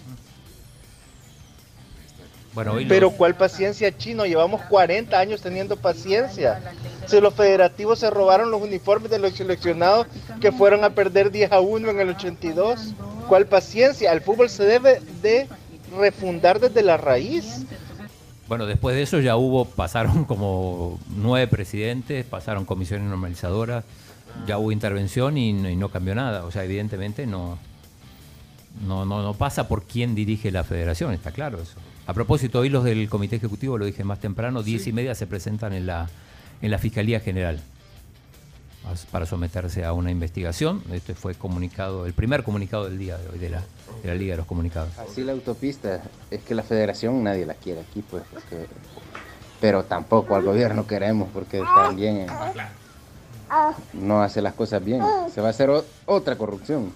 Bueno, hoy lo- Pero ¿cuál paciencia chino? Llevamos 40 años teniendo paciencia. Si los federativos se robaron los uniformes de los seleccionados que fueron a perder 10 a 1 en el 82. ¿Cuál paciencia? El fútbol se debe de refundar desde la raíz. Bueno, después de eso ya hubo, pasaron como nueve presidentes, pasaron comisiones normalizadoras, ya hubo intervención y, no- y no cambió nada. O sea, evidentemente no, no, no, no pasa por quién dirige la federación, está claro eso. A propósito, hoy los del Comité Ejecutivo, lo dije más temprano, diez y media se presentan en la, en la Fiscalía General para someterse a una investigación. Este fue comunicado, el primer comunicado del día de hoy de la, de la Liga de los Comunicados. Así la autopista, es que la federación nadie la quiere aquí, pues, porque- pero tampoco al gobierno queremos, porque tambiin eh, no hace las cosas bien. Se va a hacer o- otra corrupción.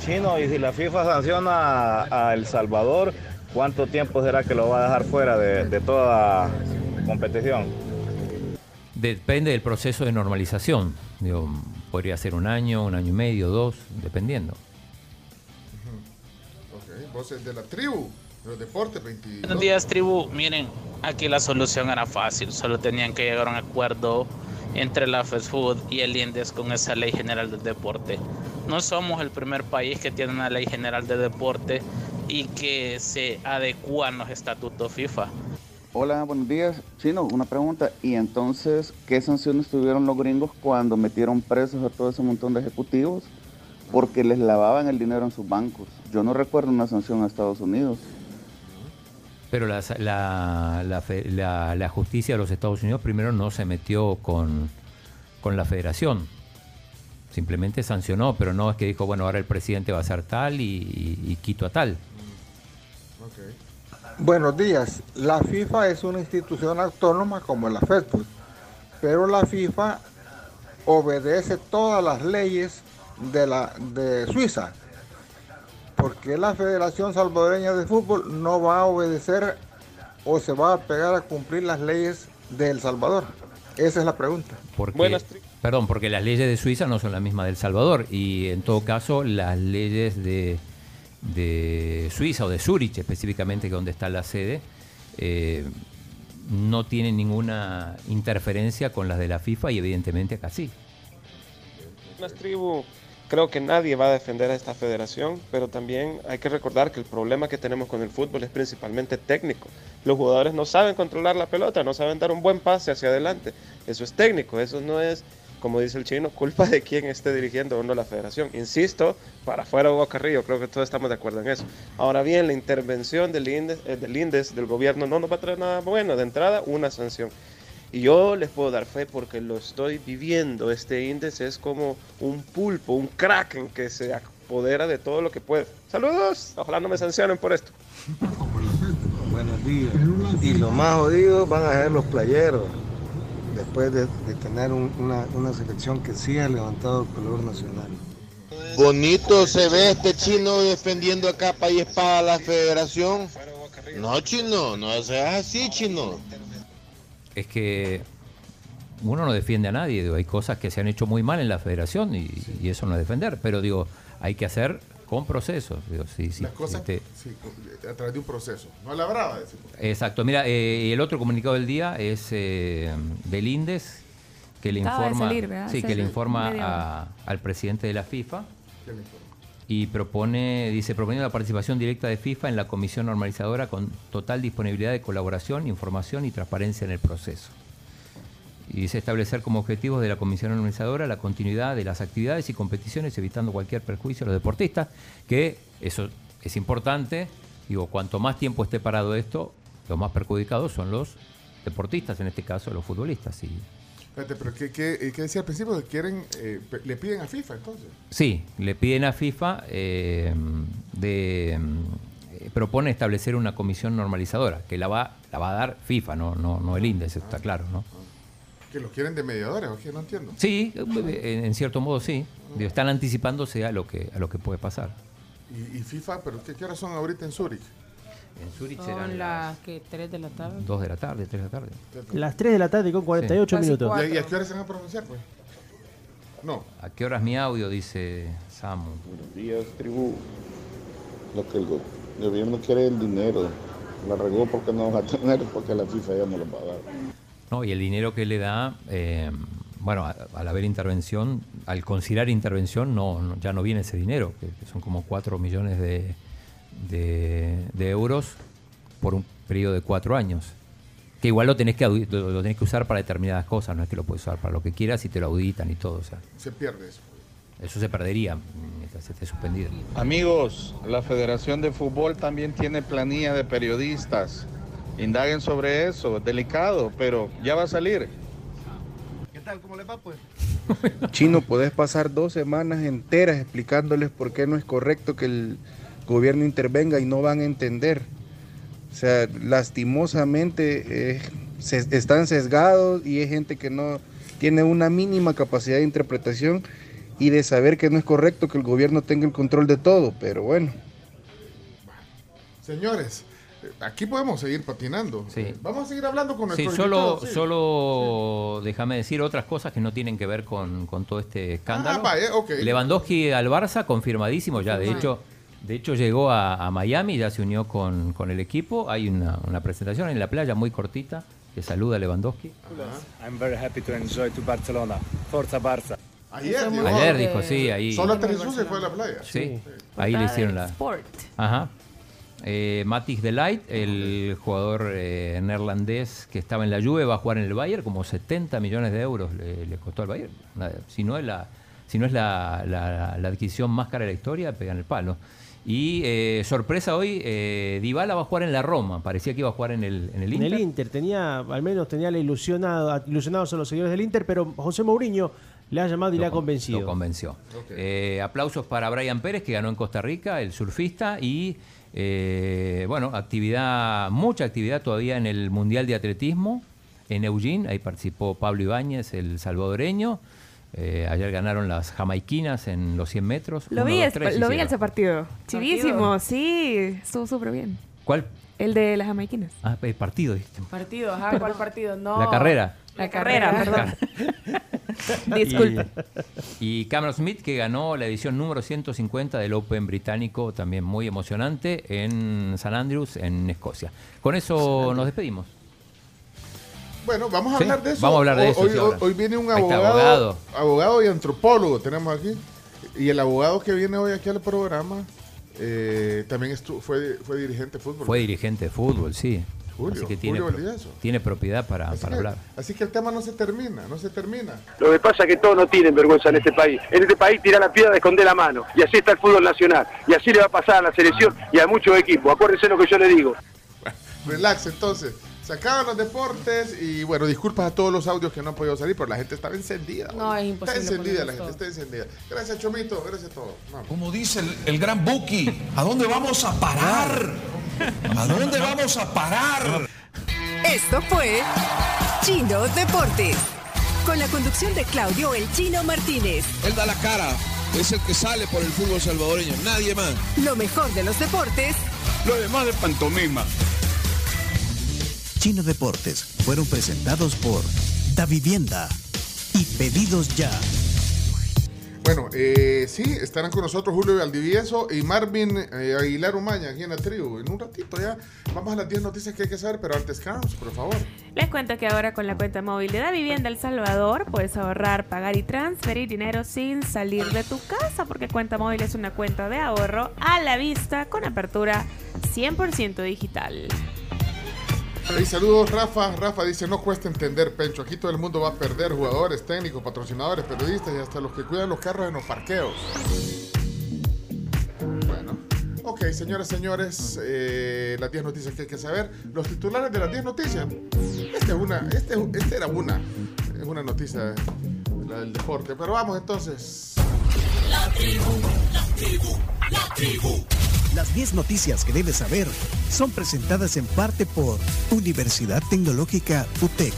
Chino, y si la FIFA sanciona a, a El Salvador, ¿cuánto tiempo será que lo va a dejar fuera de, de toda competición? Depende del proceso de normalización. Digo, podría ser un año, un año y medio, dos, dependiendo. Ok, voces de la tribu, de los deportes, 22. Buenos días, tribu. Miren, aquí la solución era fácil. Solo tenían que llegar a un acuerdo entre la Fast Food y el INDES con esa ley general del deporte. no somos el primer país que tiene una ley general de deporte y que se adecúan los estatutos FIFA. Hola, buenos días. Chino, una pregunta. ¿Y entonces qué sanciones tuvieron los gringos cuando metieron presos a todo ese montón de ejecutivos? Porque les lavaban el dinero en sus bancos. Yo no recuerdo una sanción a Estados Unidos. Pero la, la, la, la, justicia de los Estados Unidos primero no se metió con, con la federación. Simplemente sancionó, pero no es que dijo, bueno, ahora el presidente va a ser tal y, quito a tal. Buenos días. La FIFA es una institución autónoma como la FEDPUS, pero la FIFA obedece todas las leyes de, la, de Suiza. porque la Federación Salvadoreña de Fútbol no va a obedecer o se va a pegar a cumplir las leyes de El Salvador? Esa es la pregunta. perdón, porque las leyes de Suiza no son las mismas de El Salvador y en todo caso las leyes de de Suiza o de Zurich específicamente, que es donde está la sede, eh, no tienen ninguna interferencia con las de la FIFA y evidentemente acá sí. Las tribu, creo que nadie va a defender a esta federación, pero también hay que recordar que el problema que tenemos con el fútbol es principalmente técnico. Los jugadores no saben controlar la pelota, no saben dar un buen pase hacia adelante. Eso es técnico, eso no es como dice el chino, culpa de quien esté dirigiendo o no la federación. Insisto, para afuera Hugo Carrillo, creo que todos estamos de acuerdo en eso. Ahora bien, la intervención del INDES, eh, del, INDES, del gobierno, no nos va a traer nada bueno. De entrada, una sanción. Y yo les puedo dar fe porque lo estoy viviendo. Este índice es como un pulpo, un kraken que se apodera de todo lo que puede. Saludos, ojalá no me sancionen por esto. Buenos días. Y lo más jodido van a ser los playeros después de, tener una, selección que sí ha levantado el color nacional. Bonito se ve este chino defendiendo a capa y espada a la federación. No, chino, no seas así, chino. Es que uno no defiende a nadie, hay cosas que se han hecho muy mal en la federación y, y eso no es defender, pero digo, hay que hacer con procesos. sí, sí, Las cosas este a través de un proceso, no a la brava. Exacto. Mira, eh, el otro comunicado del día es eh, del INDES, que le informa, sí, que le informa al presidente de la FIFA y propone, dice, propone la participación directa de FIFA en la comisión normalizadora con total disponibilidad de colaboración, información y transparencia en el proceso y dice establecer como objetivos de la comisión organizadora la continuidad de las actividades y competiciones, evitando cualquier perjuicio a los deportistas, que eso es importante. Digo, cuanto más tiempo esté parado esto, los más perjudicados son los deportistas, en este caso los futbolistas. Y, Espérate, pero ¿qué, qué, qué decía al principio? Que quieren, eh, ¿Le piden a FIFA entonces? Sí, le piden a FIFA eh, de eh, propone establecer una comisión normalizadora, que la va, la va a dar FIFA, no, no, no el índice, está claro, ¿no? ¿Que los quieren de mediadores o qué? No entiendo. Sí, en, cierto modo sí. Están anticipándose a lo que, a lo que puede pasar. ¿Y, FIFA? ¿Pero qué, horas son ahorita en Zurich? En Zurich son las que 3 de la tarde. 2 de la tarde, 3 de la tarde. Las 3 de la tarde con 48 minutos. ¿Y a qué horas se van a pronunciar, pues? No. ¿A qué horas mi audio? Dice Samu. Buenos días, tribu. Lo que el gobierno quiere es el dinero. La regó porque no va a tener, porque la FIFA ya no lo va a dar. Y el dinero que le da, eh, bueno, al haber intervención, al considerar intervención, no, ya no viene ese dinero, que, son como 4 millones de, de, euros por un periodo de cuatro años. Que igual lo tenés que, lo, tenés que usar para determinadas cosas, no es que lo puedes usar para lo que quieras y te lo auditan y todo. O sea. Se pierde eso. Eso se perdería mientras esté suspendido. Amigos, la Federación de Fútbol también tiene planilla de periodistas indaguen sobre eso, delicado, pero ya va a salir. ¿Qué tal? ¿Cómo le va pues? Chino, puedes pasar dos semanas enteras explicándoles por qué no es correcto que el gobierno intervenga y no van a entender. O sea, lastimosamente eh, se, están sesgados y hay gente que no tiene una mínima capacidad de interpretación y de saber que no es correcto que el gobierno tenga el control de todo, pero bueno. Señores, aquí podemos seguir patinando. Vamos a seguir hablando con nuestro sí, solo, solo déjame decir otras cosas que no tienen que ver con, todo este escándalo. Ah, Lewandowski al Barça, confirmadísimo ya. De hecho, de hecho llegó a, Miami, ya se unió con, el equipo. Hay una, presentación en la playa muy cortita que saluda a Lewandowski. I'm very happy to enjoy to Barcelona. Forza Barça. Ayer, dijo. Ayer dijo, sí, ahí. Solo aterrizó se fue a la playa. Sí, ahí le hicieron la. Sport. Ajá. Eh, Matis de Light, el jugador eh, neerlandés que estaba en la Juve, va a jugar en el Bayern, como 70 millones de euros le, le costó al Bayern. Una- si no es, la, si no es la, la- la adquisición más cara de la historia, pegan el palo. Y eh, sorpresa hoy, eh, Dybala va a jugar en la Roma. Parecía que iba a jugar en el, en el En Inter. el Inter tenía, al menos tenía la ilusionado, ilusionados son los seguidores del Inter, pero José Mourinho le ha llamado y le ha convencido. Lo convenció. Eh, aplausos para Brian Pérez, que ganó en Costa Rica, el surfista, y eh, bueno, actividad, mucha actividad todavía en el Mundial de Atletismo en Eugene. Ahí participó Pablo Ibáñez, el salvadoreño. Eh, ayer ganaron las jamaiquinas en los 100 metros. Lo Uno, vi, dos, es- tres lo vi ese partido. Chivísimo, sí. Estuvo súper bien. ¿Cuál? El de las jamaiquinas. Ah, el partido. dijiste. Partido, ajá, ¿cuál partido? No. La carrera. La carrera, perdón. Y- Disculpe. Y, Cameron Smith, que ganó la edición número 150 del Open británico, también muy emocionante, en San Andrews, en Escocia. Con eso nos despedimos. Bueno, vamos a Sí, hablar de eso. vamos a hablar de eso, Hoy, sí, ahora. hoy viene un abogado. abogado y antropólogo tenemos aquí. Y el abogado que viene hoy aquí al programa eh, también fue, fue dirigente de fútbol. Fue dirigente de fútbol, sí. Julio, Así que tiene, Julio tiene propiedad para, Así para que, hablar. así que el tema no se termina, no se termina. Lo que pasa es que todos no tienen vergüenza en este país. En este país tira la piedra, esconde la mano. Y así está el fútbol nacional. Y así le va a pasar a la selección y a muchos equipos. Acuérdense lo que yo le digo. Relax, entonces. Se acaban los deportes y bueno, disculpas a todos los audios que no han podido salir, pero la gente estaba encendida. No, hoy. es imposible Está encendida, la gente está encendida. Gracias, Chomito, gracias a todos. Vamos. Como dice el, el gran Buki, ¿a dónde vamos a parar? ¿A dónde vamos a parar? Esto fue Chino Deportes. Con la conducción de Claudio El Chino Martínez. Él da la cara, es el que sale por el fútbol salvadoreño, nadie más. Lo mejor de los deportes Lo demás de pantomima. Chino Deportes fueron presentados por Da Vivienda y Pedidos Ya. Bueno, eh, sí, estarán con nosotros Julio Valdivieso y Marvin eh, Aguilar Umaña aquí en la tribu. En un ratito ya vamos a las 10 noticias que hay que saber, pero antes, Carlos, por favor. Les cuento que ahora con la cuenta móvil de Da Vivienda El Salvador puedes ahorrar, pagar y transferir dinero sin salir de tu casa porque cuenta móvil es una cuenta de ahorro a la vista con apertura 100% digital. Y saludos, Rafa. Rafa dice, no cuesta entender, Pencho. Aquí todo el mundo va a perder jugadores, técnicos, patrocinadores, periodistas y hasta los que cuidan los carros en los parqueos. Bueno. Ok, señores, señores, eh, las 10 noticias que hay que saber. Los titulares de las 10 noticias. Esta es una, este, este era una, es una noticia, la del deporte. Pero vamos entonces. La tribu, la tribu, la tribu. Las 10 noticias que debes saber son presentadas en parte por Universidad Tecnológica UTEC.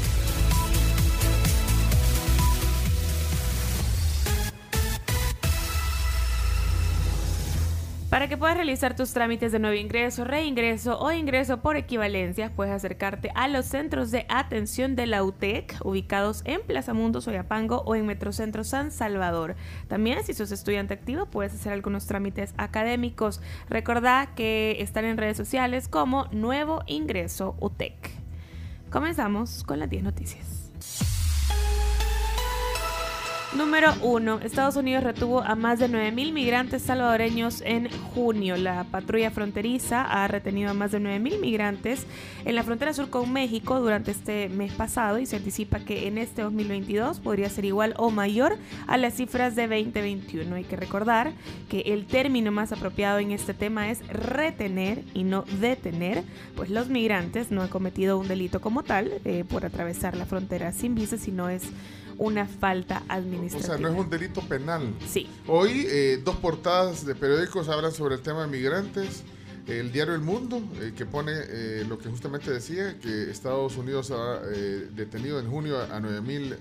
Para que puedas realizar tus trámites de nuevo ingreso, reingreso o ingreso por equivalencias, puedes acercarte a los centros de atención de la UTEC, ubicados en Plaza Mundo, Soyapango o en Metrocentro San Salvador. También, si sos estudiante activo, puedes hacer algunos trámites académicos. Recordá que están en redes sociales como Nuevo Ingreso UTEC. Comenzamos con las 10 noticias. Número 1. Estados Unidos retuvo a más de 9.000 migrantes salvadoreños en junio. La patrulla fronteriza ha retenido a más de 9.000 migrantes en la frontera sur con México durante este mes pasado y se anticipa que en este 2022 podría ser igual o mayor a las cifras de 2021. Hay que recordar que el término más apropiado en este tema es retener y no detener, pues los migrantes no han cometido un delito como tal eh, por atravesar la frontera sin visa, sino es una falta O administrativa. sea, no es un delito penal. Sí. Hoy eh, dos portadas de periódicos hablan sobre el tema de migrantes. El diario El Mundo, eh, que pone eh, lo que justamente decía, que Estados Unidos ha eh, detenido en junio a, a 9.000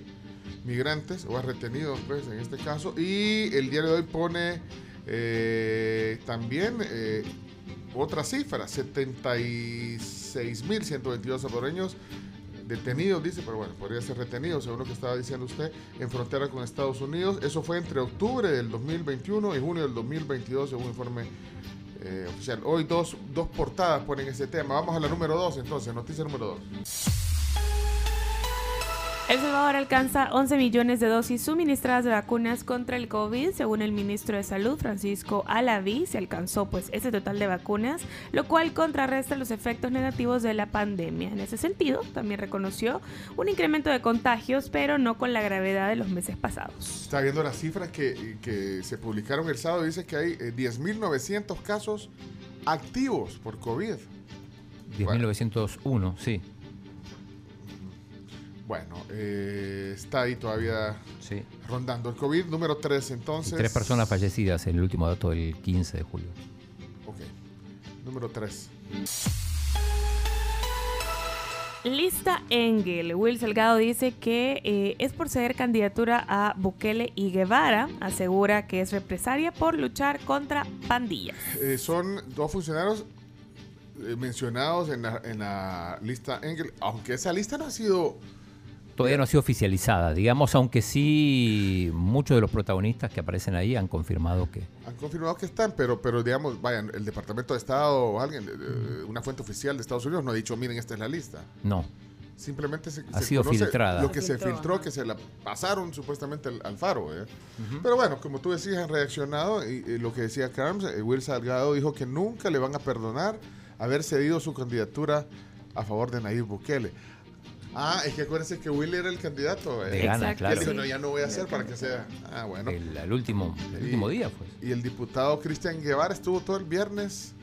migrantes, o ha retenido, pues, en este caso. Y el diario de hoy pone eh, también otra cifra, 76.122 salvadoreños detenidos, dice, pero bueno, podría ser retenidos, según lo que estaba diciendo usted, en frontera con Estados Unidos. Eso fue entre octubre del 2021 y junio del 2022, según informe eh, oficial. Hoy dos, dos portadas ponen ese tema. Vamos a la número 2, entonces, noticia número 2. El Salvador alcanza 11 millones de dosis suministradas de vacunas contra el COVID, según el ministro de Salud Francisco Alaví, se alcanzó pues ese total de vacunas, lo cual contrarresta los efectos negativos de la pandemia. En ese sentido, también reconoció un incremento de contagios, pero no con la gravedad de los meses pasados. Está viendo las cifras que, que se publicaron el sábado. Dice que hay eh, 10.900 casos activos por COVID. 10.901, sí. Bueno, eh, está ahí todavía rondando el COVID. Número 3, entonces. Tres personas fallecidas en el último dato del 15 de julio. Ok. Número 3. Lista Engel. Will Salgado dice que eh, es por ceder candidatura a Bukele y Guevara. Asegura que es represaria por luchar contra pandillas. Eh, son dos funcionarios eh, mencionados en la, en la lista Engel, aunque esa lista no ha sido Todavía no ha sido oficializada, digamos, aunque sí muchos de los protagonistas que aparecen ahí han confirmado que... Han confirmado que están, pero, pero digamos, vayan, el Departamento de Estado o alguien, eh, una fuente oficial de Estados Unidos no ha dicho, miren, esta es la lista. No. Simplemente se, Ha se sido filtrada. Lo que Se se filtró, que se la pasaron supuestamente al, al faro. ¿eh? Pero bueno, como tú decías, han reaccionado y, y lo que decía Carms, eh, Will Salgado dijo que nunca le van a perdonar haber cedido su candidatura a favor de Nayib Bukele. Ah, es que acuérdense que Will era el candidato. ¿eh? De gana, Exacto. claro. Él dijo, no, ya no voy a hacer para que sea. Ah, bueno. El, el último, el último día, pues. Y el diputado Cristian Guevara estuvo todo el viernes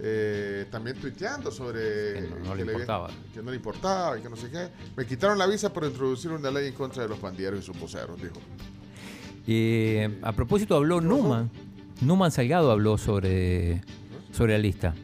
eh, también tuiteando sobre Que no- no le importaba. que no le importaba y que no sé qué. Me quitaron la visa por introducir una ley en contra de los pandilleros y sus voceros, dijo. Eh, a propósito, habló Numan. Numan Salgado habló sobre, sobre la lista.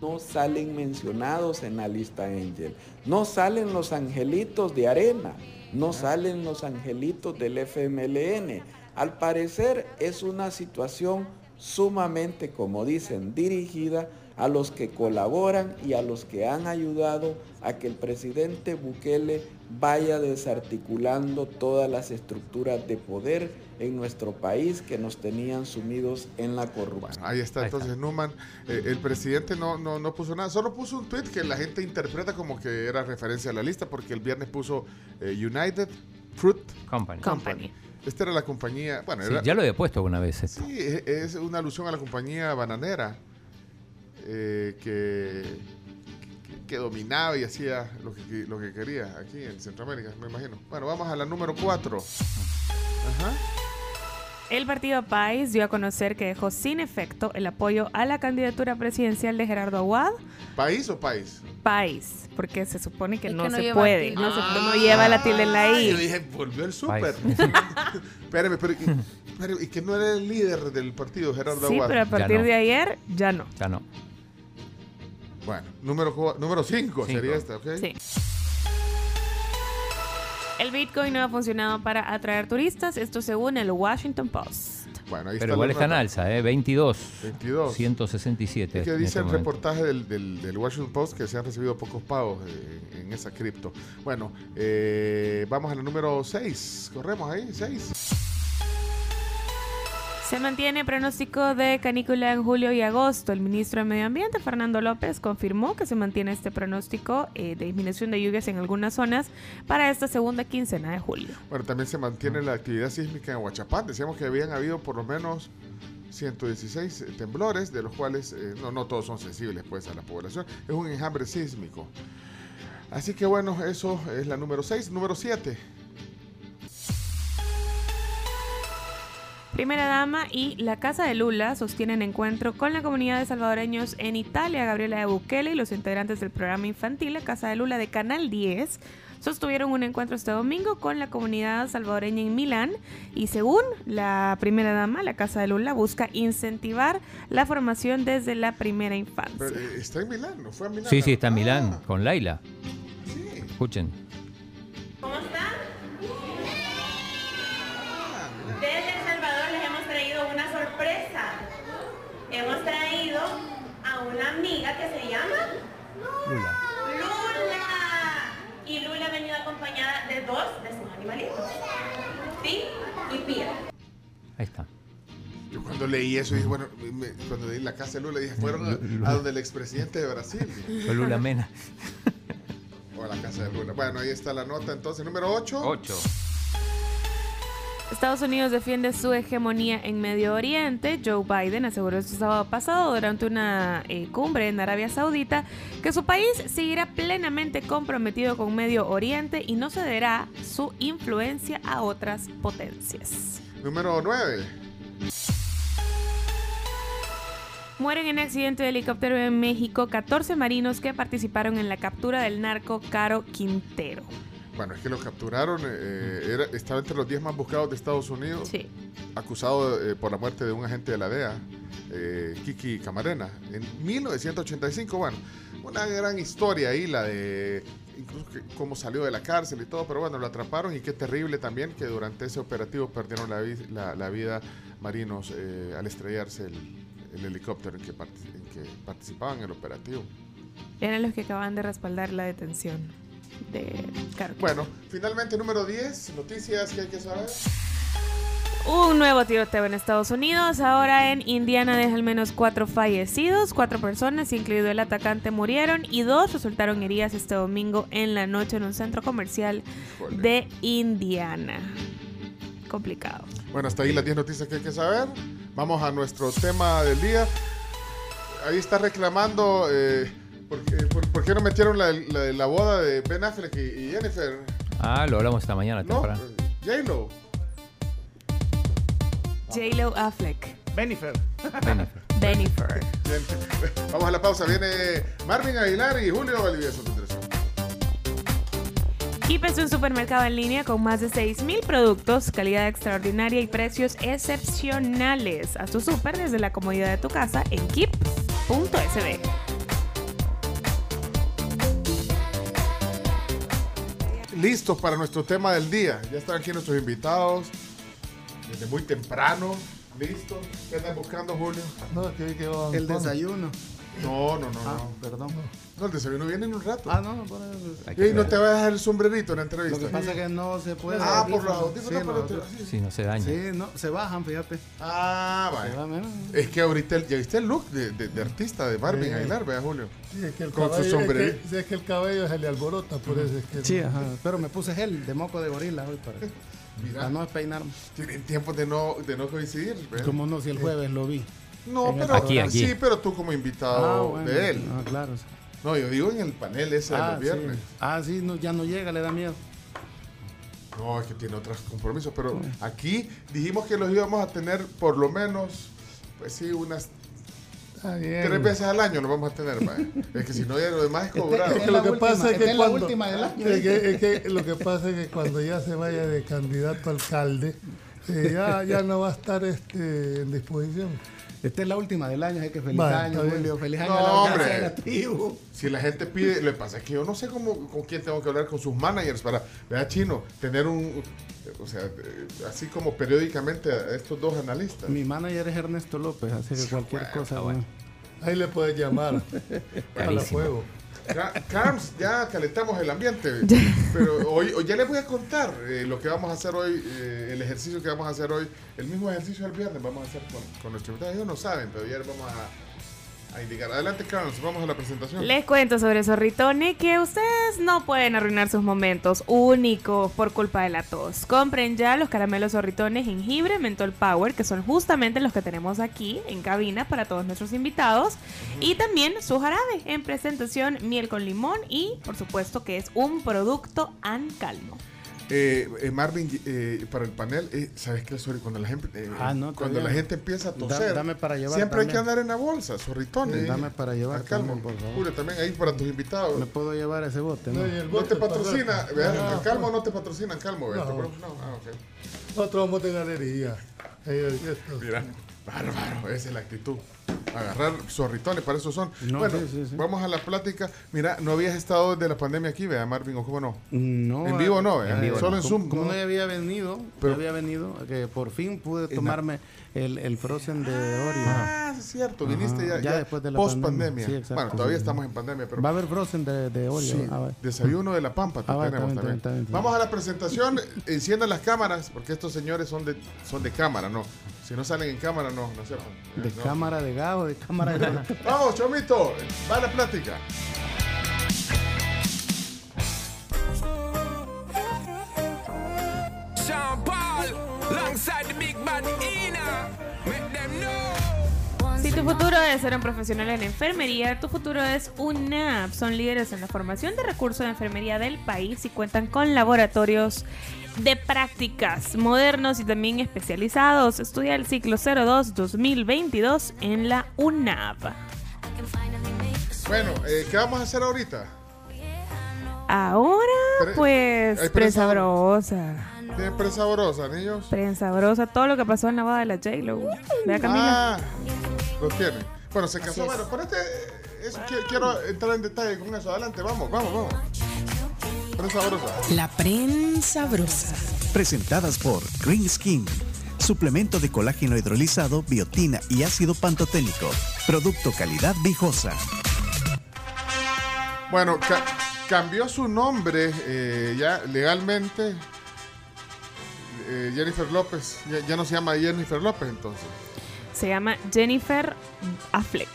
No salen mencionados en la lista Angel. No salen los angelitos de arena, no salen los angelitos del FMLN. Al parecer es una situación sumamente, como dicen, dirigida a los que colaboran y a los que han ayudado a que el presidente Bukele vaya desarticulando todas las estructuras de poder en nuestro país que nos tenían sumidos en la corrupción. Ahí está, entonces Numan. eh, el presidente no, no, no puso nada, solo puso un tweet que la gente interpreta como que era referencia a la lista, porque el viernes puso eh, United Fruit Company. Company. Esta era la compañía, bueno, Sí, era- ya lo había puesto alguna vez esto. Sí, es, es una alusión a la compañía bananera eh, que, que, que dominaba y hacía lo que, lo que quería aquí en Centroamérica, me imagino. Bueno, vamos a la número 4. Ajá. El partido País dio a conocer que dejó sin efecto el apoyo a la candidatura presidencial de Gerardo Aguad. ¿País o país? País, porque se supone que Es no que no se puede, no, se- Ah, no lleva la tilde en la I. Yo dije, volvió el súper. Espérame, pero, y, pero, ¿y que no era el líder del partido, Gerardo Sí, Aguad? pero a partir de ayer ya no. Ya no. Bueno, número 5 número sería esta, ¿ok? Sí. El Bitcoin no ha funcionado para atraer turistas, esto según el Washington Post. Bueno, ahí Pero está igual está en alza, ¿eh? 22. 22. 167. Es que en dice este el momento. reportaje del, del, del Washington Post que se han recibido pocos pagos eh, en esa cripto. Bueno, eh, vamos a la número 6. Corremos ahí, 6. Se mantiene pronóstico de canícula en julio y agosto. El ministro de Medio Ambiente, Fernando López, confirmó que se mantiene este pronóstico eh, de disminución de lluvias en algunas zonas para esta segunda quincena de julio. Bueno, también se mantiene la actividad sísmica en Huachapán. Decíamos que habían habido por lo menos 116 temblores, de los cuales eh, no, no todos son sensibles pues a la población. Es un enjambre sísmico. Así que bueno, eso es la número 6. Número 7. Primera Dama y la Casa de Lula sostienen encuentro con la comunidad de salvadoreños en Italia. Gabriela de Bukele y los integrantes del programa infantil La Casa de Lula de Canal 10 sostuvieron un encuentro este domingo con la comunidad salvadoreña en Milán y según la primera dama, la Casa de Lula busca incentivar la formación desde la primera infancia. Pero, eh, está en Milán, ¿no fue a Milán? Sí, sí, está en Ah, Milán, con Laila. Escuchen. ¿Cómo? Desde El Salvador les hemos traído una sorpresa. Hemos traído a una amiga que se llama Lula. Lula. Y Lula ha venido acompañada de dos de sus animalitos. Pi y Pía. Ahí está. Yo cuando leí eso dije, bueno, me- cuando leí la casa de Lula dije, fueron a, a donde el expresidente de Brasil. Fue Lula Mena. O la casa de Luna. Bueno, ahí está la nota entonces. Número 8. 8. Estados Unidos defiende su hegemonía en Medio Oriente. Joe Biden aseguró este sábado pasado durante una eh, cumbre en Arabia Saudita que su país seguirá plenamente comprometido con Medio Oriente y no cederá su influencia a otras potencias. Número 9. Mueren en accidente de helicóptero en México 14 marinos que participaron en la captura del narco Caro Quintero. Bueno, es que lo capturaron, eh, era, estaba entre los 10 más buscados de Estados Unidos, acusado eh, por la muerte de un agente de la DEA, eh, Kiki Camarena, en 1985. Bueno, una gran historia ahí, la de incluso que- cómo salió de la cárcel y todo, pero bueno, lo atraparon y qué terrible también que durante ese operativo perdieron la, vi- la- la vida marinos eh, al estrellarse el, el helicóptero en que, parti- en que participaban en el operativo. Eran los que acaban de respaldar la detención de Caro Bueno, finalmente número 10, noticias que hay que saber. Un nuevo tiroteo en Estados Unidos. Ahora en Indiana deja al menos cuatro fallecidos. Cuatro personas, incluido el atacante, murieron y dos resultaron heridas este domingo en la noche en un centro comercial de Indiana. Complicado. Bueno, hasta ahí las 10 noticias que hay que saber. Vamos a nuestro tema del día. Ahí está reclamando eh, por, qué- por- por qué no metieron la, la- la boda de Ben Affleck y, y Jennifer. Ah, lo hablamos esta mañana No, temprano. J-Lo. J-Lo Affleck. Benifer. Benifer. Bien. Vamos a la pausa. Viene Marvin Aguilar y Julio Valdivieso. Keep es un supermercado en línea con más de 6.000 productos, calidad extraordinaria y precios excepcionales. Haz tu super desde la comodidad de tu casa en keep.sb. Listos para nuestro tema del día. Ya están aquí nuestros invitados. Desde muy temprano. Listos. ¿Qué andan buscando, Julio? No, que, que va- El desayuno. No, no, no. Ah, no. perdón. No, el desayuno viene en un rato. Ah, no, por eso. Y ahí no te va a dejar el sombrerito en la entrevista. Lo que pasa es que no se puede. Ah, por los audífonos. Sí, los te- audífonos. Sí, no se daña. Sí, no, se bajan, fíjate. Ah, vaya. Es que ahorita, el- ya viste el look de, de- de artista de Marvin Sí. Aguilar, vea, Julio. Sí, es que el Con su cabello, es sombrerito. que, sí, es que el cabello se le alborota, por eso es que. Sí, ajá. Pero me puse gel de moco de gorila hoy para, Mira. para no despeinarme. Tienen tiempo de no, de no coincidir. vea. Como no, si el jueves lo vi. No, pero Aquí, aquí. sí, pero tú como invitado Ah, bueno. de él. Ah, claro. No, yo digo en el panel ese de Ah, los viernes. sí. Ah, sí, no, ya no llega, le da miedo. No, es que tiene otros compromisos, pero aquí dijimos que los íbamos a tener por lo menos, pues sí, unas tres veces al año los vamos a tener. Es que si no, ya lo demás es cobrado. Es que lo que pasa es que la cuando, última del año. es que- es que lo que pasa es que cuando ya se vaya de candidato a alcalde, eh, ya, ya no va a estar este, en disposición. Esta es la última del año, así que feliz Vale, año. Julio. Feliz año No, a la hombre. casa de la tribu. Si la gente pide, lo que pasa es que yo no sé cómo, con quién tengo que hablar con sus managers para, vea, chino, tener un, o sea, eh, así como periódicamente a estos dos analistas. Mi manager es Ernesto López, así que cualquier cosa. bueno. Ahí le puedes llamar. Para fuego. Ca- Carms, ya calentamos el ambiente, pero hoy, hoy ya les voy a contar eh, lo que vamos a hacer hoy, eh, el ejercicio que vamos a hacer hoy, el mismo ejercicio del viernes vamos a hacer con, con nuestros invitados. Ellos no saben, pero ya vamos a, a indicar. Adelante, Carms, vamos a la presentación. Les cuento sobre Zorritone que ustedes no pueden arruinar sus momentos únicos por culpa de la tos. Compren ya los caramelos Zorritones jengibre mentol power, que son justamente los que tenemos aquí en cabina para todos nuestros invitados. Y también su jarabe en presentación miel con limón y por supuesto que es un producto Ancalmo. Eh, eh, Marvin, eh, para el panel, eh, ¿sabes qué? Sorry, cuando la gente, eh, Ah, no, cuando la gente empieza a Da- toser, dame para llevar siempre hay que andar en la bolsa, zorritones. Dame para llevar Calmo, también, por favor. Julio, también ahí para tus invitados. Me puedo llevar ese bote, ¿no? No, y el No bote te patrocina, vean, al Calmo no te patrocina, Calmo. No. No, ah, ok. Nosotros vamos de galería. Mira, bárbaro, esa es la actitud. Agarrar zorritones, para eso son. No, bueno, sí, sí, sí. vamos a la plática. Mira, no habías estado desde la pandemia aquí, ¿verdad, Marvin? ¿O cómo no? No. En vivo no, en vivo Solo no. en Zoom, Como ¿no? no había venido, Pero- había venido, que por fin pude tomarme el, el Frozen de Oreo. Ah, es cierto, viniste ya, ya ya después de la post pandemia. pandemia. Sí, exacto, bueno, todavía estamos en pandemia, pero Va a haber Frozen de, de Oreo. Sí, Ah, desayuno de la pampa Ah, tenemos también. bien. Vamos a la presentación, enciendan las cámaras, porque estos señores son de, son de cámara, ¿no? Si no salen en cámara, no, no sepan. ¿De cámara de gas o de cámara de Vamos, Chomito, va la plática. Si tu futuro es ser un profesional en enfermería, tu futuro es UNAP. Son líderes en la formación de recursos de enfermería del país y cuentan con laboratorios de prácticas modernos y también especializados. Estudia el ciclo 02-2022 en la UNAP. Bueno, eh, ¿qué vamos a hacer ahorita? Ahora, Pre- pues, ¿hay prensa prensa? brosa. ¿Tienen prensa sabrosa, niños? Prensa brosa, todo lo que pasó en la boda de la J-Lo. Vea, Camila. Ah, lo tienen. Bueno, se casó. Bueno, eso, qui- quiero entrar en detalle con eso. Adelante, vamos, vamos, vamos. Prensa. La prensa brosa. Presentadas por Green Skin. Suplemento de colágeno hidrolizado, biotina y ácido pantoténico. Producto calidad viejosa. Bueno, ca- cambió su nombre eh, ya legalmente. Eh, Jennifer López. Ya, ya no se llama Jennifer López entonces. Se llama Jennifer Affleck.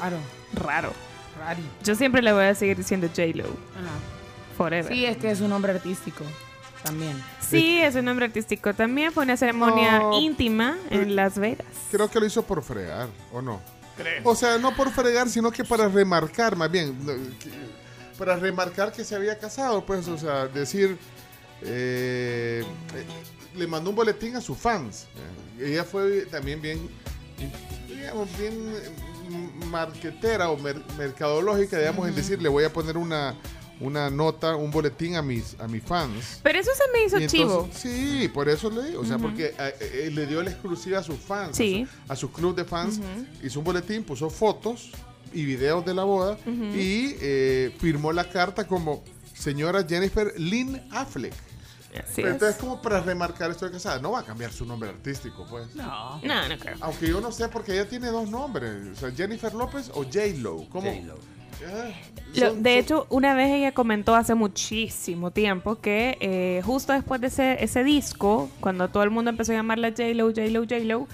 Raro. Raro. Rari. Yo siempre le voy a seguir diciendo J-Lo. Forever. Sí, es que es un nombre artístico también. Sí, es un nombre artístico. También fue una ceremonia No. íntima en Las Vegas. Creo que lo hizo por fregar, ¿o no? O sea, no por fregar, sino que para remarcar, más bien. Para remarcar que se había casado, pues, o sea, decir. eh, eh, le mandó un boletín a sus fans. Eh, Ella fue también bien. digamos, bien marquetera o mer- mercadológica, digamos, en decir, le voy a poner una. Una nota, un boletín a mis, a mis fans. Pero eso se me hizo Y chivo. entonces- Sí, por eso le digo. O sea, Ujú. porque eh, eh, le dio la exclusiva a sus fans. Sí. A, su, a su club de fans. Hizo un boletín, puso fotos y videos de la boda. Y eh, firmó la carta como señora Jennifer Lynn Affleck. Así Pero es. entonces, como para remarcar esto de casada, no va a cambiar su nombre artístico, pues. No. No, no creo. Aunque yo no sé, porque ella tiene dos nombres. O sea, Jennifer López o J-Lo. ¿Cómo? Ah, Lo- son- de hecho, una vez ella comentó hace muchísimo tiempo que eh, justo después de ese, ese disco, cuando todo el mundo empezó a llamarla J-Lo, J-Lo, J-Lo,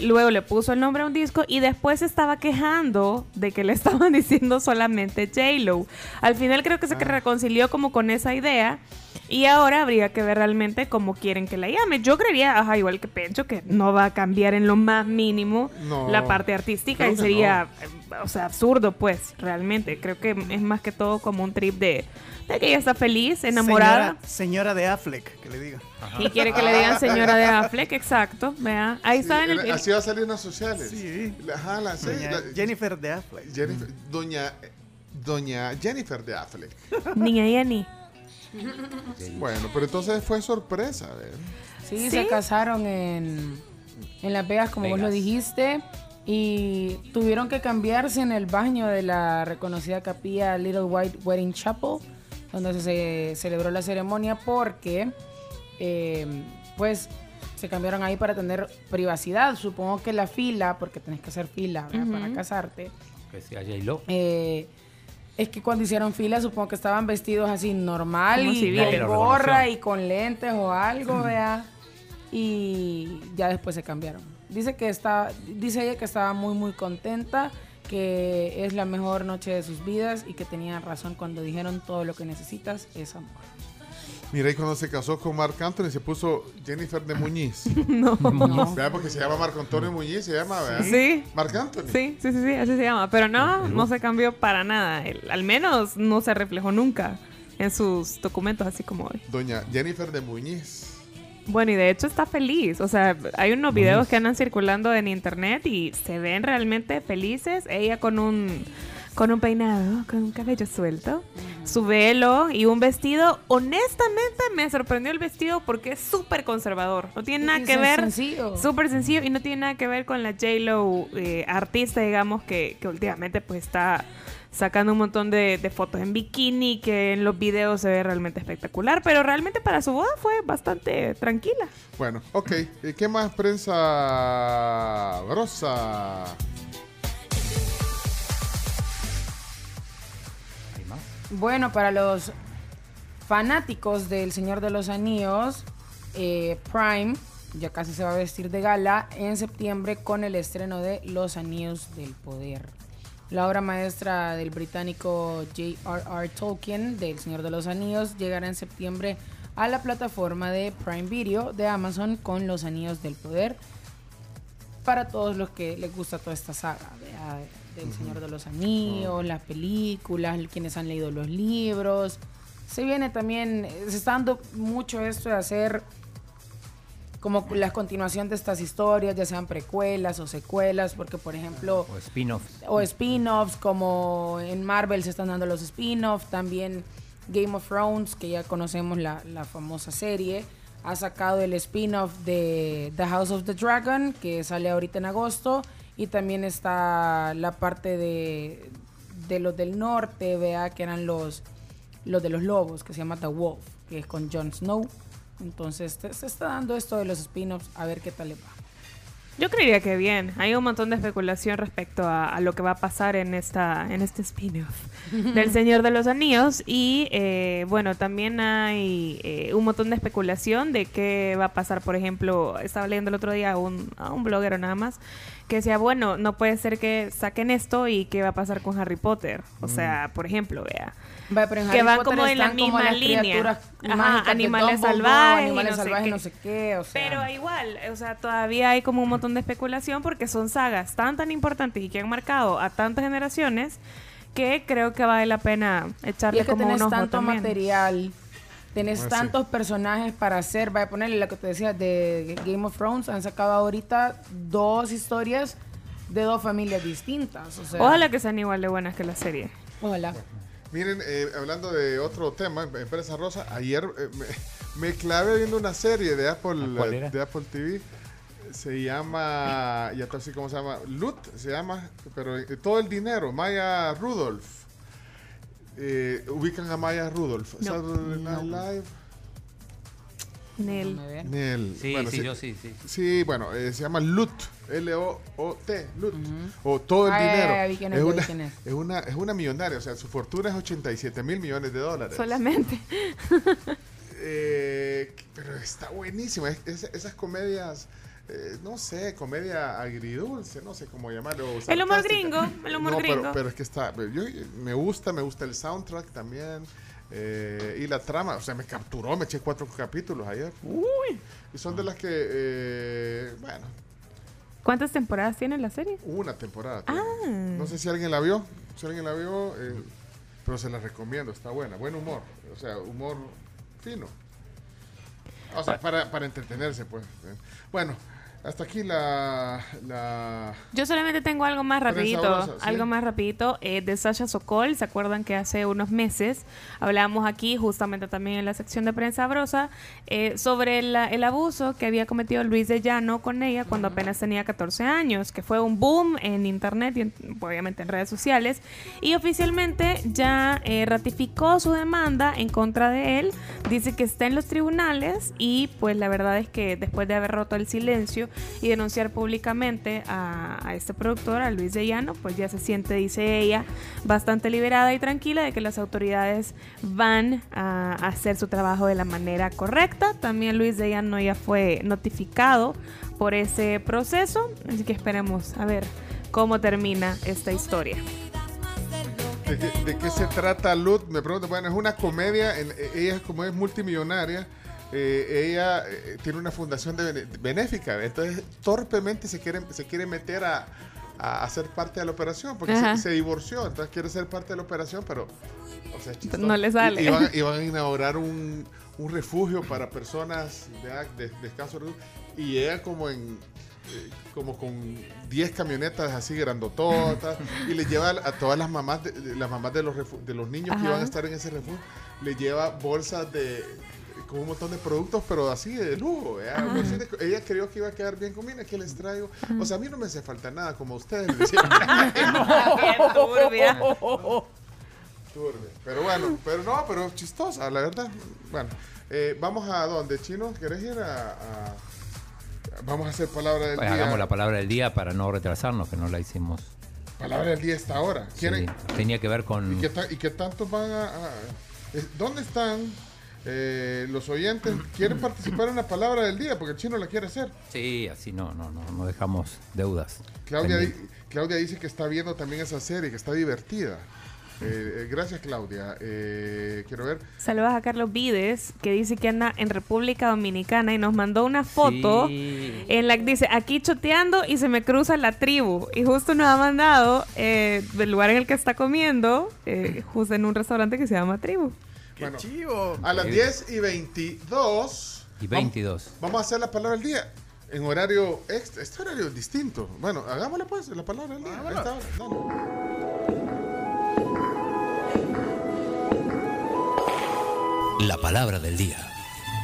luego le puso el nombre a un disco y después se estaba quejando de que le estaban diciendo solamente J-Lo. Al final creo que se Ah. reconcilió como con esa idea y ahora habría que ver realmente cómo quieren que la llame. Yo creería, ajá, igual que Pencho, que no va a cambiar en lo más mínimo No, la parte artística y sería, eh, o sea, absurdo, pues, realmente. Creo que es más que todo como un trip de, de que ella está feliz, enamorada. Señora, señora de Affleck, que le diga. Y quiere que le digan señora de Affleck, exacto. Vea, ahí está en el. Así va a salir en las sociales. Sí. Ajá, la, sí, Doña la- Jennifer de Affleck. Jennifer- doña, doña Jennifer de Affleck. Niña Jenny. Bueno, pero entonces fue sorpresa. ¿ver? Sí, ¿Sí? se casaron en, en Las Vegas, como vos lo dijiste. Y tuvieron que cambiarse en el baño de la reconocida capilla Little White Wedding Chapel, donde se celebró la ceremonia, porque eh, pues se cambiaron ahí para tener privacidad. Supongo que la fila, porque tenés que hacer fila para casarte. Que sea J-Lo. Eh, es que cuando hicieron fila, supongo que estaban vestidos así normal Como y con gorra y con lentes o algo, vea. Y ya después se cambiaron. Dice que está, dice ella que estaba muy muy contenta, que es la mejor noche de sus vidas y que tenía razón cuando dijeron todo lo que necesitas es amor. Mira, y cuando se casó con Marc Anthony se puso Jennifer de Muñiz. No. ¿Verdad? Porque se llama Marco Antonio Muñiz, se llama, ¿verdad? Sí. Marc Anthony. Sí, sí, sí, sí, así se llama. Pero no, no se cambió para nada. El- al menos no se reflejó nunca en sus documentos, así como hoy. Doña Jennifer de Muñiz. Bueno, y de hecho está feliz. O sea, hay unos videos que andan circulando en internet y se ven realmente felices. Ella con un con un peinado, con un cabello suelto, su velo y un vestido. Honestamente me sorprendió el vestido porque es súper conservador. No tiene nada que ver. sencillo. Súper sencillo y no tiene nada que ver con la J-Lo eh, artista, digamos, que, que últimamente pues está sacando un montón de, de fotos en bikini que en los videos se ve realmente espectacular. Pero realmente para su boda fue bastante tranquila. Bueno, ok. ¿Y ¿Qué más prensa grosa? Bueno, para los fanáticos del Señor de los Anillos, eh, Prime ya casi se va a vestir de gala en septiembre con el estreno de Los Anillos del Poder. La obra maestra del británico J.R.R. Tolkien del Señor de los Anillos llegará en septiembre a la plataforma de Prime Video de Amazon con Los Anillos del Poder. para todos los que les gusta toda esta saga. Del Señor de los Anillos, las películas, quienes han leído los libros. Se viene también, eh, se está dando mucho esto de hacer como la continuación de estas historias, ya sean precuelas o secuelas, porque por ejemplo... O spin-off. O spin-offs, como en Marvel se están dando los spin-offs, también Game of Thrones, que ya conocemos la, la famosa serie, ha sacado el spin-off de The House of the Dragon, que sale ahorita en agosto, y también está la parte de, de los del norte, vea, que eran los, los de los lobos, que se llama The Wolf, que es con Jon Snow. Entonces se está dando esto de los spin-offs, a ver qué tal le va. Yo creería que bien. Hay un montón de especulación respecto a, a lo que va a pasar en esta en este spin-off del Señor de los Anillos y eh, bueno también hay eh, un montón de especulación de qué va a pasar. Por ejemplo, estaba leyendo el otro día a un, a un bloguero nada más que decía bueno no puede ser que saquen esto y qué va a pasar con Harry Potter. O sea, por ejemplo, vea Vaya, pero en que Harry van Potter como en la misma las línea. Ajá, animales salvajes, y animales no sé salvajes, qué. no sé qué, o sea. Pero igual, o sea, todavía hay como un montón de especulación porque son sagas tan tan importantes y que han marcado a tantas generaciones que creo que vale la pena Y echarle es que como tenés un ojo tanto también. material, tenés Ah, sí. tantos personajes para hacer. Vaya a ponerle lo que te decía de Game of Thrones. Han sacado ahorita dos historias de dos familias distintas. O sea, Ojalá que sean igual de buenas que la serie. Ojalá. Miren, eh, hablando de otro tema, Empresa Rosa, ayer eh, me, me clavé viendo una serie de Apple, de Apple TV. Se llama, ya te sé cómo se llama, Loot, se llama, pero eh, todo el dinero, Maya Rudolph. Eh, ubican a Maya Rudolph. No. Saturday Night Live. Nel. Nel. Sí, Bueno, sí, yo sí, sí. Sí, bueno, eh, se llama Loot, L-O-O-T, Loot, o todo el Ah, dinero. es, una, es. es una es una millonaria, o sea, su fortuna es 87 mil millones de dólares. Solamente. Eh, pero está buenísima, es- es- esas comedias, eh, no sé, comedia agridulce, no sé cómo llamarlo. El humor sarcástica. gringo, el humor No, pero- gringo. Pero, es que está, yo, me gusta, me gusta el soundtrack también. eh, y la trama, o sea, me capturó, me eché cuatro capítulos ayer. Uy. Y son de las que, eh, bueno, ¿Cuántas temporadas tiene la serie? una temporada. Ah. No sé si alguien la vio, si alguien la vio, eh, pero se la recomiendo, está buena, buen humor, o sea, humor fino. O sea, para, para entretenerse, pues. eh. Bueno, hasta aquí la... la Yo solamente tengo algo más rapidito, sabrosa, ¿sí? algo más rapidito eh, de Sasha Sokol. ¿Se acuerdan que hace unos meses hablábamos aquí, justamente también en la sección de prensa sabrosa, eh, sobre la- el abuso que había cometido Luis de Llano con ella cuando apenas tenía 14 años, que fue un boom en internet y en- obviamente en redes sociales. Y oficialmente ya eh, ratificó su demanda en contra de él. Dice que está en los tribunales y pues la verdad es que después de haber roto el silencio y denunciar públicamente a, a este productor, a Luis de Llano, pues ya se siente, dice ella, bastante liberada y tranquila de que las autoridades van a hacer su trabajo de la manera correcta. También Luis de Llano ya fue notificado por ese proceso, así que esperemos a ver cómo termina esta historia. ¿De qué, de qué se trata Lut? Me pregunto, bueno, es una comedia, ella como es multimillonaria, eh, ella eh, tiene una fundación de benéfica, entonces torpemente se quiere, se quiere meter a, a hacer parte de la operación, porque se, se divorció, entonces quiere ser parte de la operación, pero o sea, es chistoso. No le sale. Y, y van, y van a inaugurar un, un refugio para personas de, de, recursos, y ella como en eh, como con 10 camionetas así grandototas y le lleva a todas las mamás de, las mamás de los refu- de los niños que iban a estar en ese refugio le lleva bolsas de con un montón de productos pero así de lujo de- ella creyó que iba a quedar bien conmigo que les traigo o sea a mí no me hace falta nada como a ustedes le decía. turbia. Turbia. pero bueno pero no pero chistosa la verdad. Bueno eh, vamos a dónde chino querés ir a, a- vamos a hacer palabra del Pues día hagamos la palabra del día para no retrasarnos, que no la hicimos. palabra del día esta ahora. Sí, ¿Quieren- tenía que ver con... ¿Y qué, ta- y qué tantos van a, a- eh, ¿Dónde están eh, los oyentes? ¿Quieren participar en la palabra del día? Porque el chino la quiere hacer. Sí, así no, no, no, no dejamos deudas. Claudia, di-. Claudia dice que está viendo también esa serie, que está divertida. Eh, eh, gracias, Claudia. Eh, quiero ver. Saludos a Carlos Vides, que dice que anda en República Dominicana y nos mandó una foto en la que dice, aquí choteando y se me cruza la tribu. Y justo nos ha mandado eh, del lugar en el que está comiendo, eh, justo en un restaurante que se llama Tribu. Bueno, A las 10 y 22. Y 22. Vamos a hacer la palabra del día. En horario extra. Este horario es distinto. Bueno, hagámosle pues la palabra del día. Esta. La palabra del día.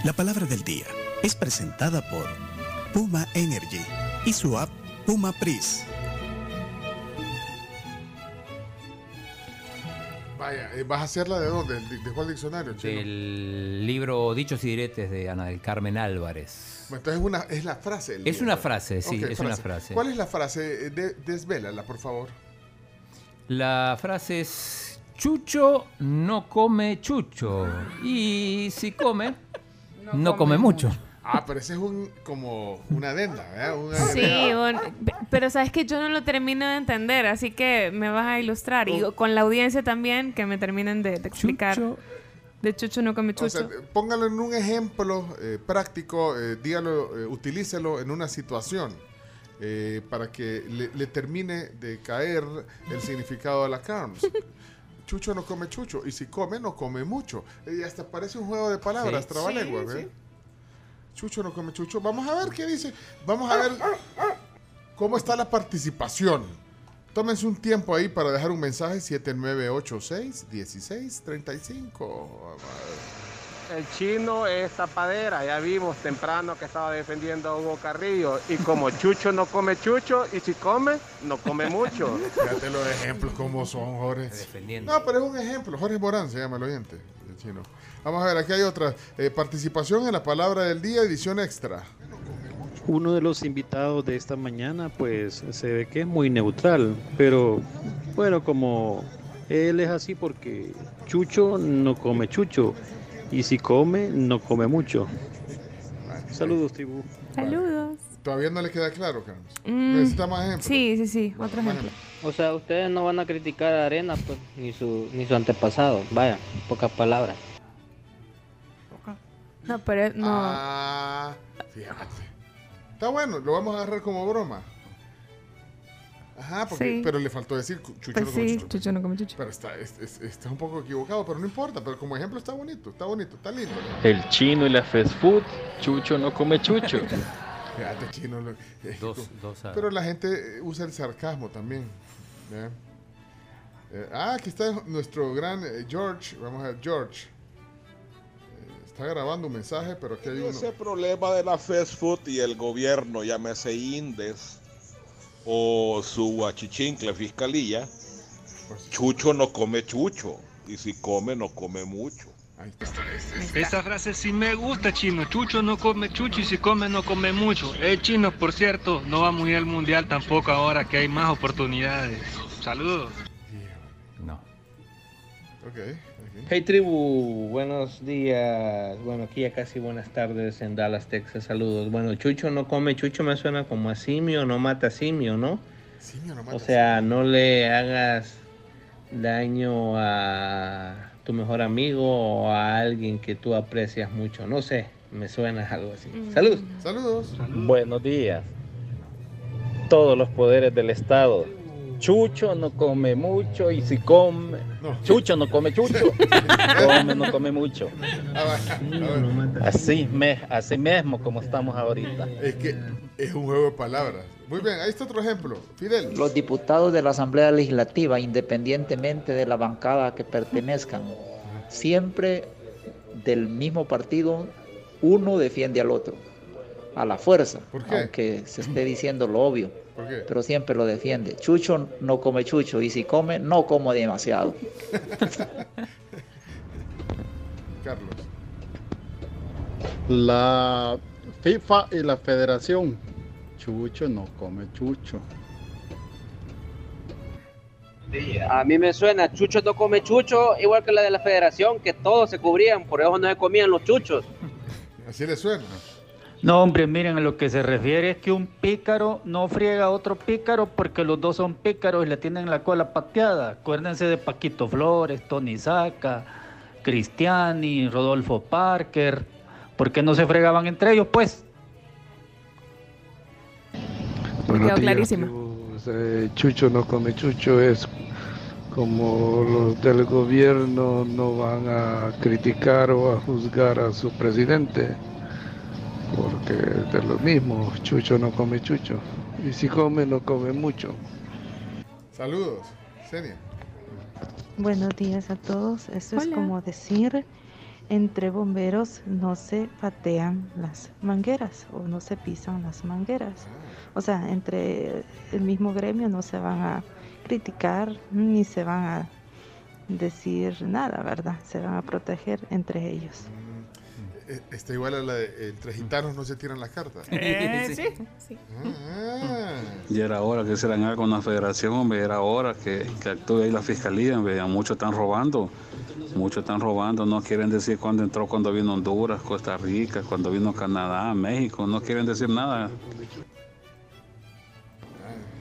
La palabra del día es presentada por Puma Energy y su app Puma Pris. Vaya, eh, ¿vas a hacerla de dónde? ¿De, cuál diccionario, chino? El libro Dichos y Diretes de Ana del Carmen Álvarez. Bueno, Entonces es, una, es la frase. del Es una frase, sí, es una frase. ¿Cuál es la frase? Eh, De, desvélala, por favor. La frase es Chucho no come chucho. Y si come, no, come, mucho. Ah, pero ese es un como una adenda, ¿verdad? Sí, bueno, pe- pero sabes que yo no lo termino de entender, así que me vas a ilustrar. Y con la audiencia también, que me terminen de, de explicar. De Chucho no come O sea, chucho. póngalo en un ejemplo eh, práctico, eh, dígalo, eh, utilícelo en una situación eh, para que le, le termine de caer el significado de la carnes. Chucho no come chucho y si come no come mucho. Y hasta parece un juego de palabras, Sí. trabalenguas, Sí, ¿eh? Chucho no come chucho. Vamos a ver qué dice. Vamos a ver cómo está la participación. Tómense un tiempo ahí para dejar un mensaje 7986-1635. El chino es zapadera, ya vimos temprano que estaba defendiendo a Hugo Carrillo. Y como Chucho no come Chucho, y si come, no come mucho. Fíjate los ejemplos como son, Jorge. No, pero es un ejemplo. Jorge Morán se llama el oyente, el chino. Vamos a ver, aquí hay otra. Eh, participación en la palabra del día, edición extra. Uno de los invitados de esta mañana, pues se ve que es muy neutral, pero bueno, como él es así porque Chucho no come Chucho y si come, no come mucho. Saludos, tribu. Saludos. Todavía no le queda claro, Carlos. Mm, Necesita más ejemplos. Sí, sí, sí, otro ejemplo. O sea, ustedes no van a criticar a Arena, pues, ni su, ni su antepasado. Vaya, pocas palabras. No, pero no. Ah, fíjate. Está bueno, lo vamos a agarrar como broma. Ajá, porque, Sí. pero le faltó decir chucho Pues no come sí, chucho. Chucho no come chucho. Pero está, es- es- está un poco equivocado, pero no importa. Pero como ejemplo está bonito, está bonito, está lindo. El chino y la fast food, Chucho no come chucho. Fíjate, chino. lo- eh, Dos- dos Pero la gente usa el sarcasmo también. Eh, ah, aquí está nuestro gran eh, George. Vamos a ver, George. Eh, está grabando un mensaje, pero aquí hay uno. Ese problema de la fast food y el gobierno, llámese Indes o su achichincle fiscalía, Chucho no come chucho y si come no come mucho. Esa frase sí me gusta, chino. Chucho no come chucho y si come no come mucho. El chino, por cierto, no vamos a ir al mundial tampoco ahora que hay más oportunidades. Saludos. No. Ok. Hey tribu, buenos días. Bueno, aquí ya casi buenas tardes en Dallas, Texas. Saludos. Bueno, Chucho no come, Chucho me suena como a simio, no mata simio, ¿no? Simio no mata O sea, no le hagas daño a tu mejor amigo o a alguien que tú aprecias mucho. No sé, me suena algo así. Saludos. Saludos. Buenos días. Todos los poderes del Estado. Chucho no come mucho y si come... Chucho no come chucho. come no come mucho. Así, me, así mismo como estamos ahorita. Es que es un juego de palabras. Muy bien, ahí está otro ejemplo. Fidel. Los diputados de la Asamblea Legislativa, independientemente de la bancada que pertenezcan, siempre del mismo partido, uno defiende al otro, a la fuerza, qué? aunque se esté diciendo lo obvio, ¿Por qué? pero siempre lo defiende. Chucho no come chucho y si come, no como demasiado. Carlos. La FIFA y la Federación. Chucho no come chucho. A mí me suena, Chucho no come chucho, igual que la de la federación, que todos se cubrían, por eso no se comían los chuchos. Así le suena. No, hombre, miren, a lo que se refiere es que un pícaro no friega a otro pícaro porque los dos son pícaros y le tienen la cola pateada. Acuérdense de Paquito Flores, Tony Saca, Cristiani, Rodolfo Parker. ¿Por qué no se fregaban entre ellos, pues? Buenos Quedó clarísimo. Eh, Chucho no come chucho es como los del gobierno no van a criticar o a juzgar a su presidente, porque de lo mismo, Chucho no come chucho, y si come no come mucho. Saludos, Senia. Buenos días a todos. Eso es como decir, entre bomberos no se patean las mangueras o no se pisan las mangueras. O sea, entre el mismo gremio no se van a criticar ni se van a decir nada, ¿verdad? Se van a proteger entre ellos. Eh, Está igual a la de entre gitanos no se tiran las cartas. Eh, sí. sí. Ah, Ya era hora que hicieran algo con la federación, hombre, era hora que, que actúe ahí la fiscalía, hombre, muchos están robando, muchos están robando, no quieren decir cuándo entró, cuando vino Honduras, Costa Rica, cuando vino Canadá, México, no quieren decir nada.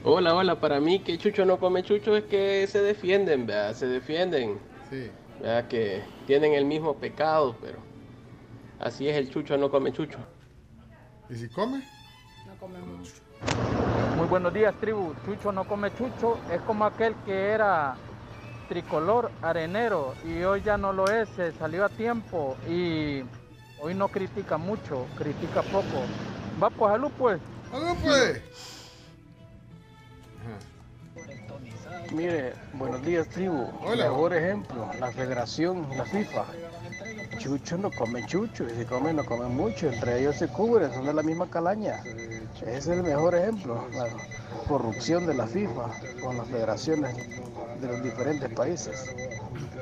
Hola, hola, para mí que Chucho no come Chucho es que se defienden, ¿verdad? Se defienden. Sí. ¿verdad? Que tienen el mismo pecado, pero así es el Chucho no come Chucho. ¿Y si come? No come mucho. Muy buenos días, tribu. Chucho no come chucho. Es como aquel que era tricolor arenero y hoy ya no lo es. Se salió a tiempo y hoy no critica mucho, critica poco. Va pues, salud pues. ¡Salud pues! Mire, buenos días, tribu. Mejor ejemplo, la federación, la FIFA. Chucho no come chucho, y si come no come mucho. Entre ellos se cubren, son de la misma calaña. Ese es el mejor ejemplo, la corrupción de la FIFA con las federaciones de los diferentes países.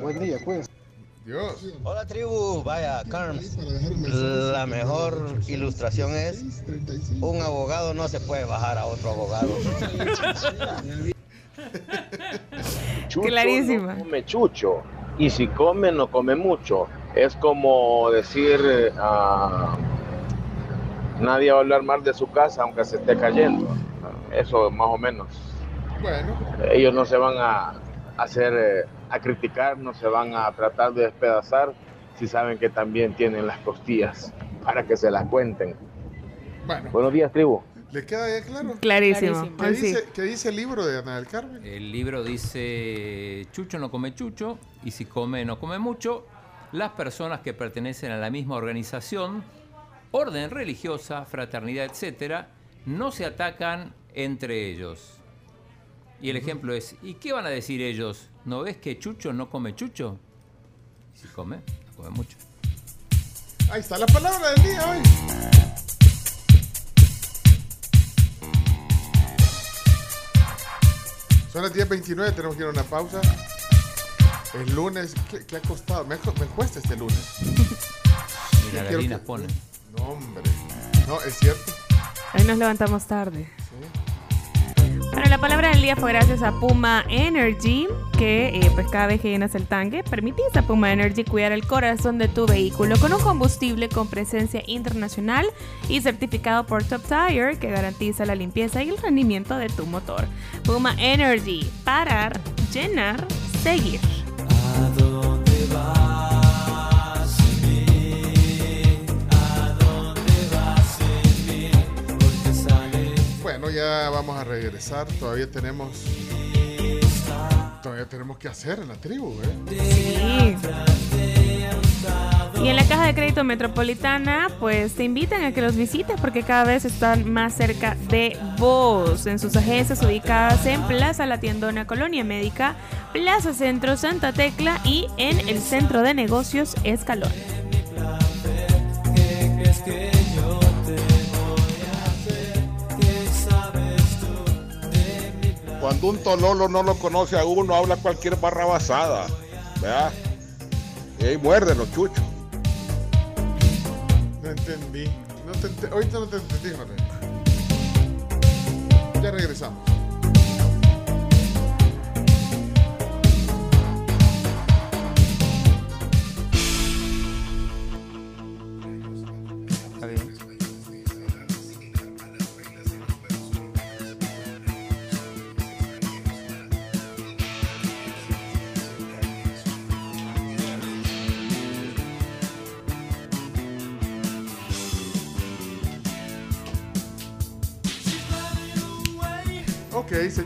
Buen día, cuídense. Dios. Hola tribu, vaya, Carms. La mejor ilustración es un abogado no se puede bajar a otro abogado. Chucho Clarísima. no come chucho. Y si come, no come mucho. Es como decir, ah, nadie va a hablar mal de su casa aunque se esté cayendo. Eso más o menos. Bueno. Ellos no se van a hacer, eh, a criticar, no se van a tratar de despedazar si saben que también tienen las costillas para que se las cuenten. Bueno. Buenos días, tribu. ¿Le queda ya claro? Clarísimo. ¿Qué Hoy sí. dice, qué dice el libro de Ana del Carmen? El libro dice, Chucho no come chucho y si come no come mucho. Las personas que pertenecen a la misma organización, orden religiosa, fraternidad, etcétera, no se atacan entre ellos. Y el ejemplo es, ¿y qué van a decir ellos? ¿No ves que Chucho no come chucho? Y si come, no come mucho. Ahí está la palabra del día hoy. Son las 10.29, tenemos que ir a una pausa. El lunes, ¿qué, qué ha costado? Me, me cuesta este lunes. Las gallinas que- ponen. No, hombre. No, es cierto. Hoy nos levantamos tarde. Bueno, la palabra del día fue gracias a Puma Energy, que eh, pues cada vez que llenas el tanque, permitís a Puma Energy cuidar el corazón de tu vehículo con un combustible con presencia internacional y certificado por Top Tire, que garantiza la limpieza y el rendimiento de tu motor. Puma Energy, parar, llenar, seguir. ¿A Bueno, ya vamos a regresar. Todavía tenemos. Todavía tenemos que hacer en la tribu, ¿eh? Y en la caja de crédito metropolitana, pues te invitan a que los visites porque cada vez están más cerca de vos. En sus agencias ubicadas en Plaza La Tiendona, Colonia Médica, Plaza Centro, Santa Tecla y en el Centro de Negocios Escalón. Cuando un tololo no lo conoce a uno, habla cualquier barra basada, ¿verdad? Y ahí muerden los chuchos. No entendí. No te Ahorita no te entendí. Ya regresamos.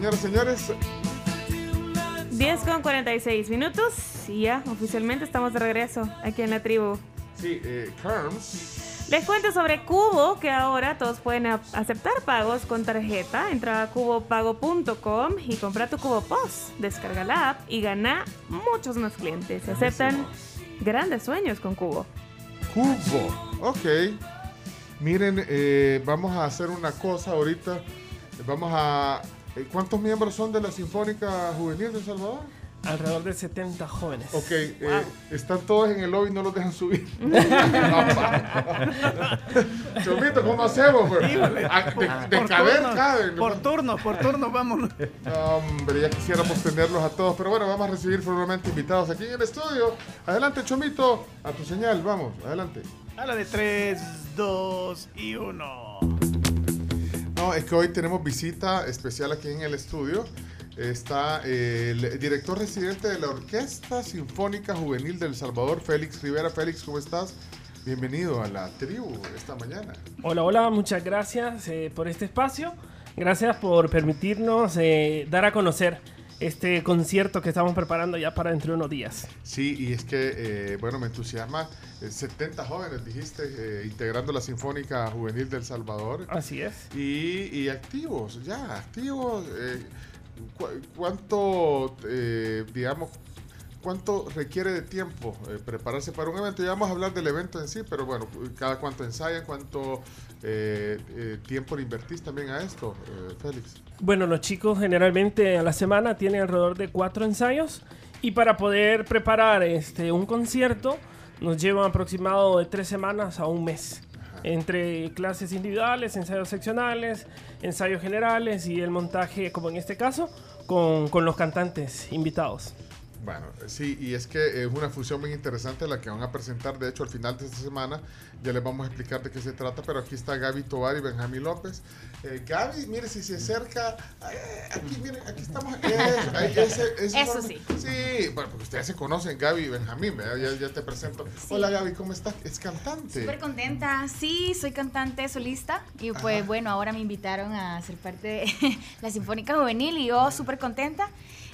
Señoras, señores. 10 con 46 minutos y ya oficialmente estamos de regreso aquí en la tribu. Sí, eh, Carms. Les cuento sobre Cubo, que ahora todos pueden aceptar pagos con tarjeta. Entra a cubopago.com y compra tu Cubo Post. Descarga la app y gana muchos más clientes. Se aceptan grandes sueños con Cubo. Cubo. Ok. Miren, eh, vamos a hacer una cosa ahorita. Vamos a. eh, ¿Cuántos miembros son de la Sinfónica Juvenil de El Salvador? Alrededor de 70 jóvenes. Ok, eh, están todos en el lobby, no los dejan subir. Chomito, ¿cómo hacemos? pues? Ah, De, de Por caber, turno, caben. Por turno, por turno, vámonos. Hombre, ya quisiéramos tenerlos a todos, pero bueno, vamos a recibir formalmente invitados aquí en el estudio. Adelante, Chomito, a tu señal, vamos, adelante. A la de 3, 2 y 1. No, es que hoy tenemos visita especial aquí en el estudio. Está eh, el director residente de la Orquesta Sinfónica Juvenil del Salvador, Félix Rivera. Félix, ¿cómo estás? Bienvenido a la tribu esta mañana. Hola, hola, muchas gracias eh, por este espacio. Gracias por permitirnos eh, dar a conocer este concierto que estamos preparando ya para dentro de unos días. Sí, y es que, eh, bueno, me entusiasma. eh, 70 jóvenes, dijiste, eh, integrando la Sinfónica Juvenil del Salvador. Así es. Y, y activos, ya, activos. eh, cu- ¿Cuánto, eh, digamos, cuánto requiere de tiempo eh, prepararse para un evento? Ya vamos a hablar del evento en sí, pero bueno, cada cuánto ensayan, cuánto eh, eh, tiempo le invertís también a esto, eh, Félix. Bueno, los chicos generalmente a la semana tienen alrededor de cuatro ensayos y para poder preparar este, un concierto nos lleva aproximado de tres semanas a un mes. Entre clases individuales, ensayos seccionales, ensayos generales y el montaje, como en este caso, con, con los cantantes invitados. Bueno, sí, y es que es una fusión muy interesante la que van a presentar, de hecho, al final de esta semana. Ya les vamos a explicar de qué se trata, pero aquí está Gaby Tobar y Benjamín López. Eh, Gaby, mire, si se acerca, eh, aquí, mire, aquí estamos. Ese Eso sí. Sí, bueno, porque ustedes se conocen, Gaby y Benjamín. Ya, ya te presento. Hola, Gaby, ¿cómo estás? Es cantante. Súper contenta. Sí, soy cantante solista y pues Ajá. bueno, ahora me invitaron a ser parte de la Sinfónica Juvenil y yo súper contenta.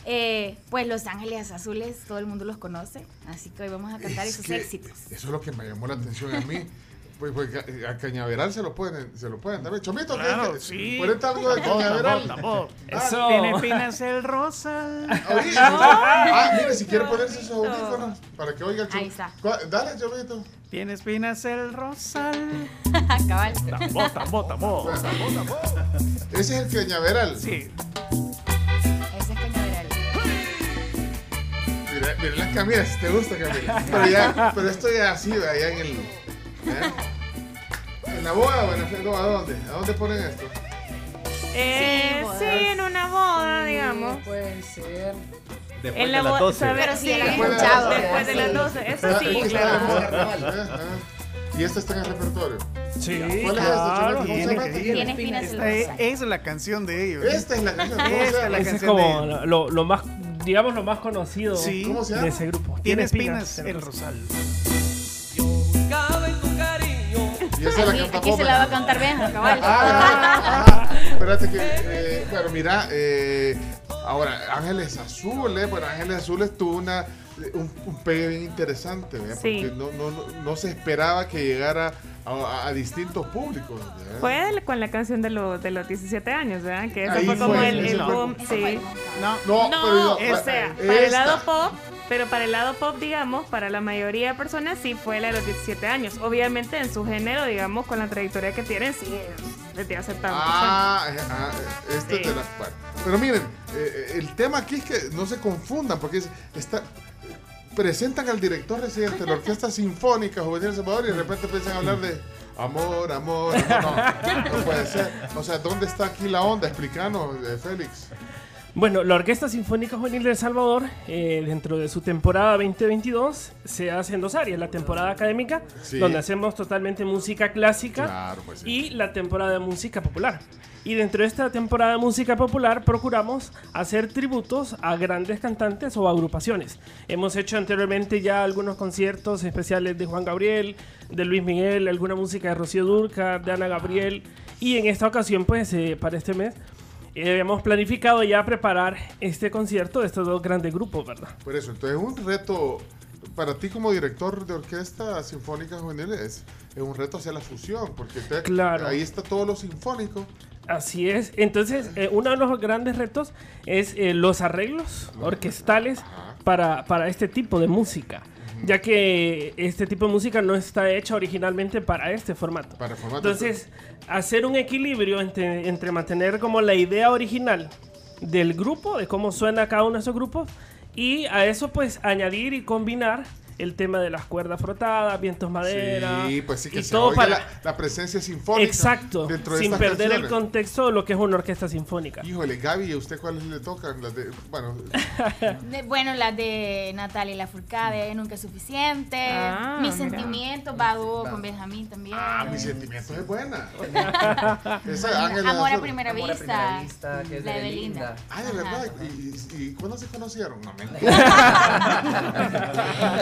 Eh, pues Los Ángeles Azules, todo el mundo los conoce, así que hoy vamos a cantar Es esos que éxitos. Eso es lo que me llamó la atención a mí. Pues, pues, a Cañaveral se lo pueden, se lo pueden dar. Chomito, ¿qué- Claro, qué- sí. ponete algo de Tambor, Cañaveral. tambor, tambor. Eso. Tiene espinas el rosal. Oye, ah, mire, si quiere ponerse esos audífonos para que oiga el Ahí chom- está. ¿Cuál- Dale, Chomito. Tiene espinas el rosal. Cabal. Tambor, tambor, tambor. Ese es el Cañaveral. Sí. Mira, las camisas, te gusta Camila. Pero, ya, pero esto ya así, allá en el. ¿eh? ¿En la boda o en no, ¿A dónde? ¿A dónde ponen esto? Eh, bodas. sí, en una boda, digamos. Pueden ser. Después En de la las boda, 12. ¿sabes? Pero sí, Sí, después de escuchado, las- Después de sí. las 12, eso Ah, sí, claro. la boda. Ah. Y este está en el repertorio. Sí, ¿Cuál es este, este? el Esta es, la canción de ellos. Esta es la canción. ¿Cómo se Esta es la de como ellos. lo, lo más, digamos, lo más conocido Sí. ¿Cómo se de llama? ese grupo. Tiene espinas el rosal. Y esa la Sí, canta aquí se la va a cantar Benja, cabal. Ah, ah, espérate que, eh, bueno, mira, eh, ahora, Ángeles Azules, bueno, Ángeles Azules tuvo una, un, un pegue bien interesante, ¿verdad? Sí. Porque no, no, no, no se esperaba que llegara a, a- a distintos públicos. ¿verdad? Fue el- con la canción de, los de los 17 años, ¿verdad? Que eso Ahí fue como fue, el, fue- boom, fue sí. No, No, pero o sea, esta. para el lado pop, pero para el lado pop, digamos, para la mayoría de personas sí fue la de los 17 años. Obviamente en su género, digamos, con la trayectoria que tienen, sí, desde hace tantos años. Ah, eh, ah, este Sí. te la- bueno. Pero miren, eh, el tema aquí es que no se confundan, porque es- está, presentan al director residente de la Orquesta Sinfónica Juvenil de Salvador y de repente empiezan a hablar de amor, amor, amor. No, no puede ser. O sea, ¿dónde está aquí la onda? Explícanos, eh, Félix. Bueno, la Orquesta Sinfónica Juvenil de El Salvador, eh, dentro de su temporada 2022, se hace en dos áreas. La temporada académica, Sí. donde hacemos totalmente música clásica, Claro, pues sí. y la temporada de música popular. Y dentro de esta temporada de música popular procuramos hacer tributos a grandes cantantes o agrupaciones. Hemos hecho anteriormente ya algunos conciertos especiales de Juan Gabriel, de Luis Miguel, alguna música de Rocío Durca, de Ana Gabriel. Y en esta ocasión, pues, eh, para este mes, Y habíamos planificado ya preparar este concierto de estos dos grandes grupos, ¿verdad? Por eso, entonces es un reto para ti como director de orquesta sinfónica juvenil es, es un reto hacer la fusión, porque te- Claro. ahí está todo lo sinfónico. Así es. Entonces, eh, uno de los grandes retos es eh, los arreglos orquestales para, para este tipo de música. Ya que este tipo de música no está hecha originalmente para este formato. Para el formato. Entonces, hacer un equilibrio entre, entre mantener como la idea original del grupo, de cómo suena cada uno de esos grupos, y a eso pues añadir y combinar el tema de las cuerdas frotadas, vientos madera, Sí, pues sí que y se todo oiga para la, la presencia sinfónica. Exacto, dentro de sin perder el contexto de lo que es una orquesta sinfónica. Híjole, Gaby, ¿y a usted cuáles le tocan? Las de, bueno, De- bueno, las de Natalia Lafourcade, Nunca es Suficiente. Ah, Mis mira. sentimientos, va a dúo con Benjamín también. ah, mis sentimientos es buena. Esa Amor a Azul. primera Amor a vista. primera vista, que es la de Belinda. Belinda. Ah, de verdad. ¿Y, y, y cuándo se conocieron? No,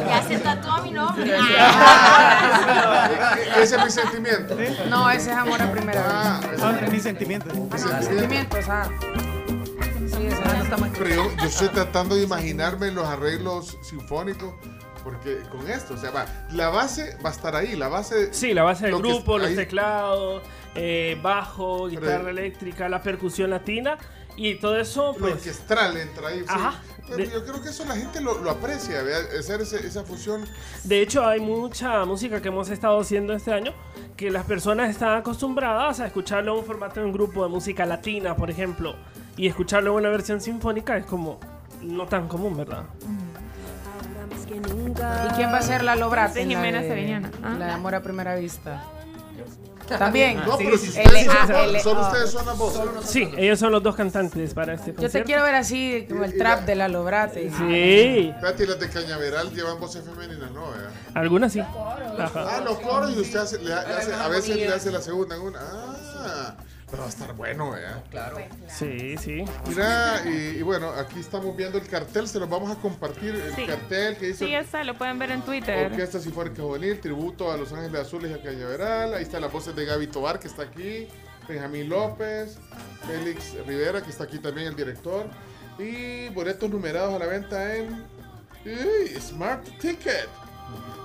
Ya se tatuó mi nombre. Ese es mi sentimiento. No, ese es amor a primera Ah, ese Ah, mis sentimientos. Mi sentimiento. Sentimientos, ah. Sí, ese es. Pero yo, yo estoy tratando de imaginarme los arreglos sinfónicos. Porque con esto, o sea, va, la base va a estar ahí, la base... Sí, la base del lo grupo, los ahí- teclados, eh, bajo, guitarra Pero- eléctrica, la percusión latina y todo eso, Lo pues. orquestral entra ahí. sí. Pero De- yo creo que eso la gente lo, lo aprecia, hacer ese- esa fusión. De hecho, hay mucha música que hemos estado haciendo este año que las personas están acostumbradas a escucharlo en un formato de un grupo de música latina, por ejemplo, y escucharlo en una versión sinfónica es como no tan común, ¿verdad? ¿Y quién va a ser la la Jimena de- Sariñana. Ah. La de amor a primera vista. También. No, pero si ustedes son, ah, solo ah. ustedes son las voces. Sí, ellos son los dos cantantes para este Yo te concierto. quiero ver así, como el trap de la Lobrate. Sí, Espérate, y las de Cañaveral llevan voces femeninas, ¿no? algunas sí. Ah, los coros y usted hace- le hace- a veces le hace la segunda en una. Ah, pero va a estar bueno, ¿verdad? Claro. Sí, sí. Mira, y, y bueno, aquí estamos viendo el cartel, se los vamos a compartir. El Sí. cartel que dice Sí, ya está, lo pueden ver en Twitter. Orquesta Sinfónica Juvenil, tributo a Los Ángeles Azules y a Cañaveral. Ahí están las voces de Gaby Tobar, que está aquí. Benjamín López, Félix Rivera, que está aquí también el director. Y boletos numerados a la venta en ¡Uy! Smart Ticket.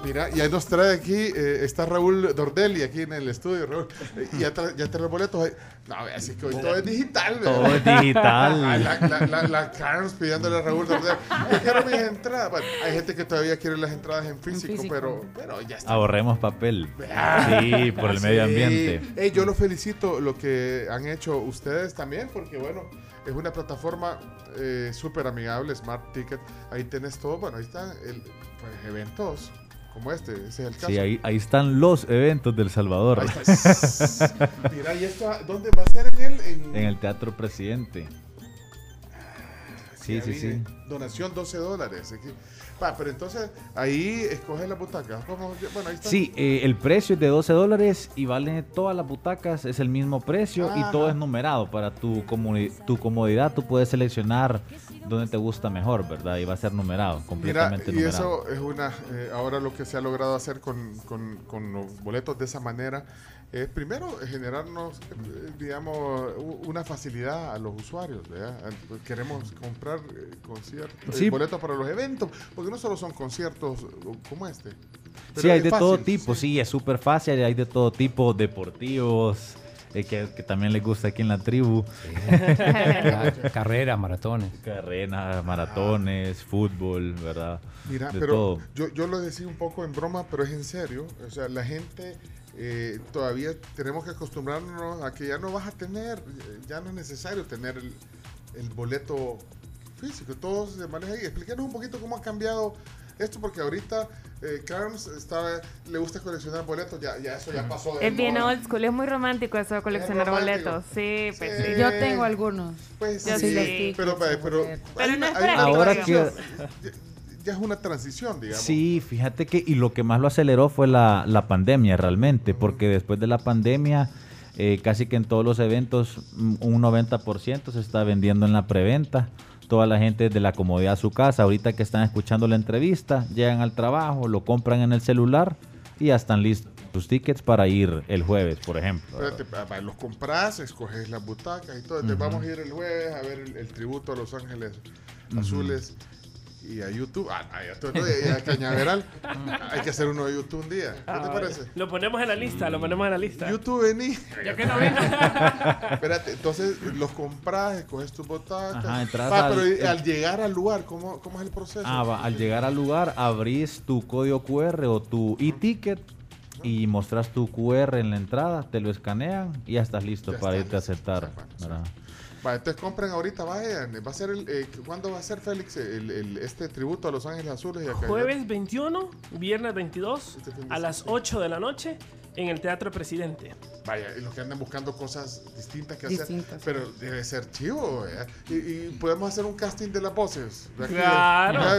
Mira, y ahí nos trae aquí, eh, está Raúl Dordelli aquí en el estudio, Raúl. Eh, y ya, tra- ya trae los boletos. No, así que hoy todo es digital, ¿verdad? Todo es digital. Ah, la, la, la, la Carms pidiéndole a Raúl Dordelli. Yo quiero mis entradas. Bueno, hay gente que todavía quiere las entradas en físico, físico. Pero, pero ya está. Ahorremos papel. Sí, por el sí. medio ambiente. Yo los felicito lo que han hecho ustedes también, porque bueno, es una plataforma eh, súper amigable, Smart Ticket. Ahí tenés todo, bueno, ahí están el, pues, eventos como este, ese es el caso. Sí, ahí, ahí están los eventos del Salvador. Ahí está. Mira, ¿y esto dónde va a ser en el? En, En el Teatro Presidente. Sí, Ya sí, vi, sí. Donación 12 dólares. Pa, pero entonces ahí escoge la butaca. ¿Cómo? Bueno, ahí está. Sí, eh, el precio es de 12 dólares y vale todas las butacas, es el mismo precio y todo es numerado. Para tu, tu comodidad tú puedes seleccionar dónde te gusta mejor, ¿verdad? Y va a ser numerado, Mira, completamente y numerado. eso es una, eh, ahora lo que se ha logrado hacer con, con- con los boletos de esa manera es primero eh, generarnos, eh, digamos, una facilidad a los usuarios, ¿verdad? Queremos comprar eh, conciertos, eh, Sí. boletos para los eventos, porque no solo son conciertos como este. Sí, hay es de todo tipo, sí, es súper fácil, hay de todo tipo, deportivos, eh, que, que también les gusta aquí en la tribu. Carreras, maratones. Carreras, maratones, fútbol, ¿verdad? Mira, de pero todo. yo, yo lo decía un poco en broma, pero es en serio. O sea, la gente eh, todavía tenemos que acostumbrarnos a que ya no vas a tener, ya no es necesario tener el, el boleto físico. Todo se maneja ahí. Explíquenos un poquito cómo ha cambiado esto, porque ahorita eh, Carms está, le gusta coleccionar boletos. Ya, ya eso ya pasó. de Es bien old school, es muy romántico eso de coleccionar boletos. Sí, pues sí. Yo tengo algunos. Pues Yo sí, sí. pero, pero, pero, Pero hay no es hay una Ahora transición. que- Ya, es una transición, digamos. Sí, fíjate que y lo que más lo aceleró fue la, la pandemia realmente, porque después de la pandemia eh, casi que en todos los eventos mm, un 90% se está vendiendo en la preventa. Toda la gente de la comodidad de su casa, ahorita que están escuchando la entrevista, llegan al trabajo, lo compran en el celular y ya están listos. tus tickets para ir el jueves, por ejemplo. Espérate, los compras, escoges las butacas y todo. Entonces vamos a ir el jueves a ver el, el tributo a Los Ángeles. Azules y a YouTube. Ah, ah, ya, todo, y a Cañaveral. Hay que hacer uno de YouTube un día. ¿Qué te Ah, parece? Lo ponemos en la lista, lo ponemos en la lista. YouTube, vení. Ya que no vino. Espérate, entonces los compras, escoges tus butacas. Ajá, entras Va, al- pero al llegar al lugar, ¿cómo, cómo es el proceso? Ah, va, al llegar al lugar, abrís tu código QR o tu e-ticket y mostras tu QR en la entrada, te lo escanean y ya estás listo Ya para está irte a aceptar. Va, entonces compren ahorita, vayan. Va a ser el, eh, ¿Cuándo va a ser, Félix, el, el- este tributo a Los Ángeles Azules? Y a? Jueves 21, viernes 22, a las 8 de la noche en el Teatro Presidente. Vaya, y los que andan buscando cosas distintas que Distintas. hacer. Pero debe ser chivo, ¿eh? Y, y podemos hacer un casting de las voces. aquí, Claro.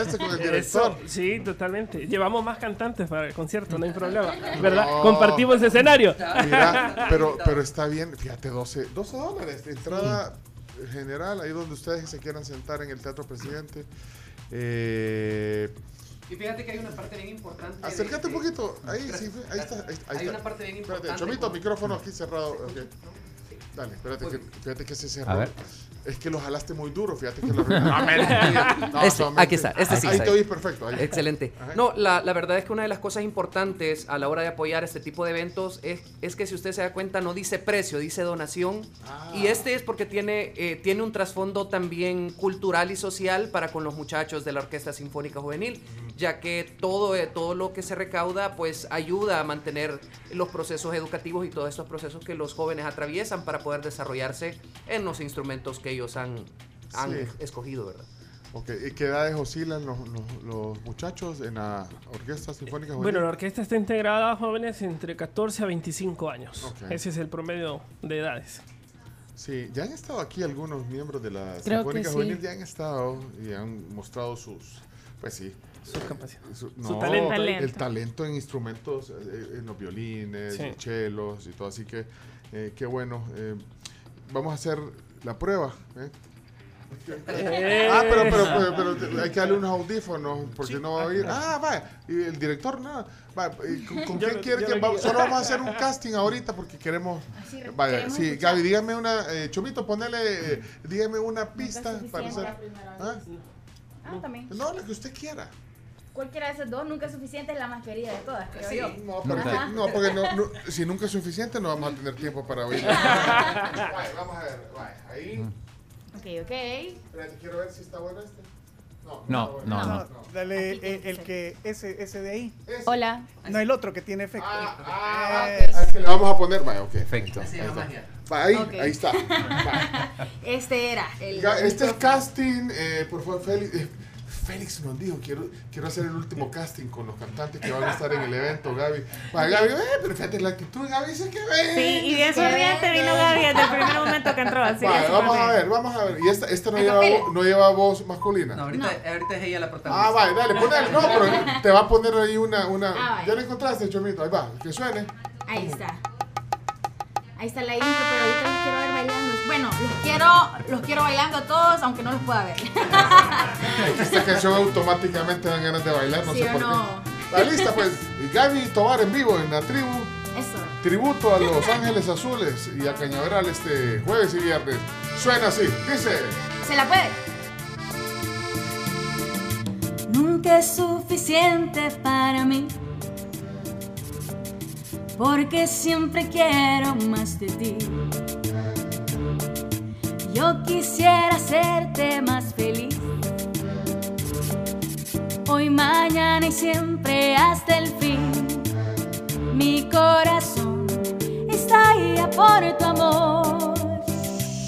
Este con el director. Eso, sí, totalmente. Llevamos más cantantes para el concierto, no hay problema. ¿Verdad? No. Compartimos escenario. Mira, pero, pero está bien, fíjate, 12, 12 dólares de entrada general, ahí donde ustedes se quieran sentar en el Teatro Presidente. Eh, Y fíjate que hay una parte bien importante. de- acércate un de- poquito, ahí, Gracias, sí, ahí está. Ahí, ahí Hay está. una parte bien Espérate, importante. Chomito, micrófono aquí cerrado. Dale, espérate, que, fíjate que se cerró. A ver. Es que lo jalaste muy duro, fíjate que lo No, Este, aquí está, este sí. Ahí te oís perfecto. ahí. Excelente. Ajá. No, la, la verdad es que una de las cosas importantes a la hora de apoyar este tipo de eventos es, es que si usted se da cuenta no dice precio, dice donación. Ah. Y este es porque tiene, eh, tiene un trasfondo también cultural y social para con los muchachos de la Orquesta Sinfónica Juvenil, ya que todo, eh, todo lo que se recauda pues ayuda a mantener los procesos educativos y todos estos procesos que los jóvenes atraviesan para poder desarrollarse en los instrumentos que ellos han, han Sí. escogido, ¿verdad? Ok, ¿y qué edades oscilan los, los- los muchachos en la Orquesta Sinfónica Juvenil? Bueno, la orquesta está integrada a jóvenes entre 14 a 25 años. Ok. Ese es el promedio de edades. Sí, ya han estado aquí algunos miembros de la Creo Sinfónica que sí. Juvenil, ya han estado y han mostrado sus, pues sí. Sus capacidades. Su, Su no, talento. El talento en instrumentos, eh, en los violines, Sí. chelos y todo, así que eh, qué bueno. eh, vamos a hacer la prueba. ¿eh? Eh. Ah, pero, pero, pero, pero hay que darle unos audífonos porque no va a oír. Ah, vaya. Y el director, nada. Y ¿Con, quién lo- quiere que va-. Solo vamos a hacer un casting ahorita porque queremos. Vaya, queremos sí, escuchar. Gaby, dígame una. Eh, Chomito, ponele. eh, dígame una pista para hacer. ¿Ah? Ah, también. No, lo que usted quiera. Cualquiera de esas dos nunca es suficiente, es la más querida de todas, creo Sí, yo. No, porque, no, porque no- no- si nunca es suficiente, no vamos a tener tiempo para oír. Vaya, vamos a ver. Vaya, ahí. Ok, ok. Espérate, quiero ver si está bueno este. No, No, no, no. Dale eh, el que, ese, ese de ahí. Hola. No, el otro que tiene efecto. Ah, Es- ah, que le vamos a poner, ok. Perfecto. Así la magia. Ahí, Ok. ahí está. Este era el. Este es casting, eh, por favor, Félix. eh, Félix nos dijo, quiero, quiero hacer el último casting con los cantantes que van a estar en el evento, Gaby. Va, Gaby, eh, pero fíjate la actitud, Gaby dice que ve. Sí, y bien sonriente vino Gaby desde el primer momento que entró. Así Vale, vamos a ver, vamos a ver. Y esta, esta no, lleva, no lleva voz masculina. No, ahorita, ahorita es ella la protagonista. Ah, vale, dale, ponele. No, pero te va a poner ahí una. una Ah, vale. ya lo encontraste, Chomito. Ahí va, que suene. Ahí está. Ahí está la intro, pero ahorita los quiero ver bailando. Bueno, los quiero, los quiero bailando a todos, aunque no los pueda ver. Esta canción automáticamente dan ganas de bailar, no ¿Sí sé o por no? qué. Está lista, pues. Gaby Tobar en vivo en la tribu. Eso. Tributo a Los Ángeles Azules y a Cañaveral este jueves y viernes. Suena así, dice. ¿Se la puede? Nunca es suficiente para mí. Porque siempre quiero más de ti. Yo quisiera hacerte más feliz. Hoy, mañana y siempre hasta el fin. Mi corazón está ahí a por tu amor.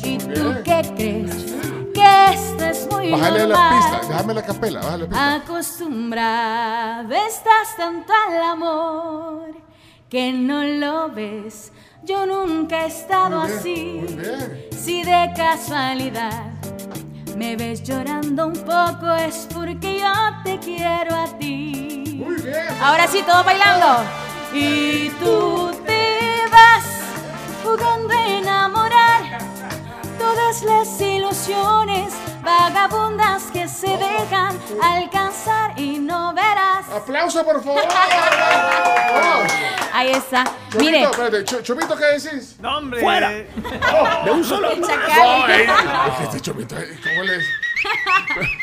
¿Y tú qué crees? Que esto es muy Bájale la normal. pista, déjame la capela, bájale la pista. Acostumbrada estás tanto al amor que no lo ves. Yo nunca he estado así. Si de casualidad me ves llorando un poco es porque yo te quiero a ti. Ahora sí, todos bailando. Y tú te vas jugando a enamorar todas las ilusiones vagabundas que se dejan alcanzar y no verás ¡Aplauso, por favor! Ahí está. Chomito, Mire, espérate, Chomito, ¿qué decís? No, hombre. ¡Fuera! Oh, de un solo. No, ey, que este Chomito, eh, ¿cómo le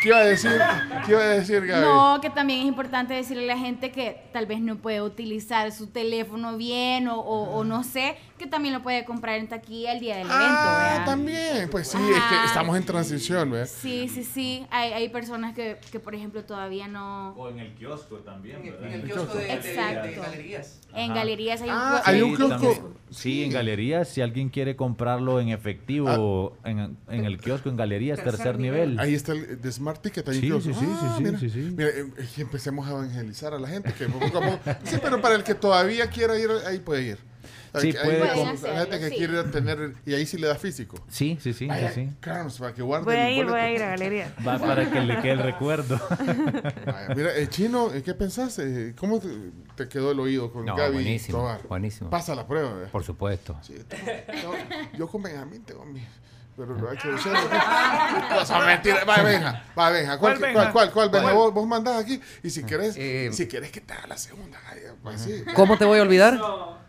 ¿Qué iba a decir? ¿Qué iba a decir, Gaby? No, que también es importante decirle a la gente que tal vez no puede utilizar su teléfono bien o, o- o no sé, que también lo puede comprar en taquilla el día del evento. Ah, ¿verdad? también. Pues sí, es que Ajá. estamos en transición, ¿ves? Sí, sí, sí. Hay, hay personas que, que, por ejemplo, todavía no... O en el kiosco también, ¿verdad? En el kiosco de, Exacto. de galerías. En Ajá. galerías hay un, Ah, kiosco- hay un Sí, kiosco. también. Sí, en galerías, si alguien quiere comprarlo en efectivo Ah. en, en el kiosco, en galerías, tercer, nivel. Ahí está el de Smart Ticket. Ahí Sí, incluso. sí, sí, sí, sí, mira, sí, sí. Mira, eh, eh, empecemos a evangelizar a la gente. Que poco- sí, pero para el que todavía quiera ir, ahí puede ir. Sí, Hay- puede la hacerlo, gente que sí. quiere tener. Y ahí sí le da físico. Sí, sí, sí, Vaya, sí, sí. Carlos, para que guarde Voy a el ir, voy a ir a galería. Va para que le quede el recuerdo. Vaya, mira, eh, Chino, eh, ¿qué pensás? Eh, ¿Cómo te, te quedó el oído con No, Gaby buenísimo, Tobar? buenísimo. Pasa la prueba, ¿eh? Por supuesto. Sí, no, yo con Benjamín tengo mi... Pero lo ha hecho de serio. No, son mentiras. Va, Benja. Va, Benja. ¿Cuál, ¿Cuál cuál, cuál, cuál? ¿Cuál? Vos, vos mandás aquí. Y si querés, Eh, si querés que te haga la segunda. pues sí. ¿Cómo te voy a olvidar?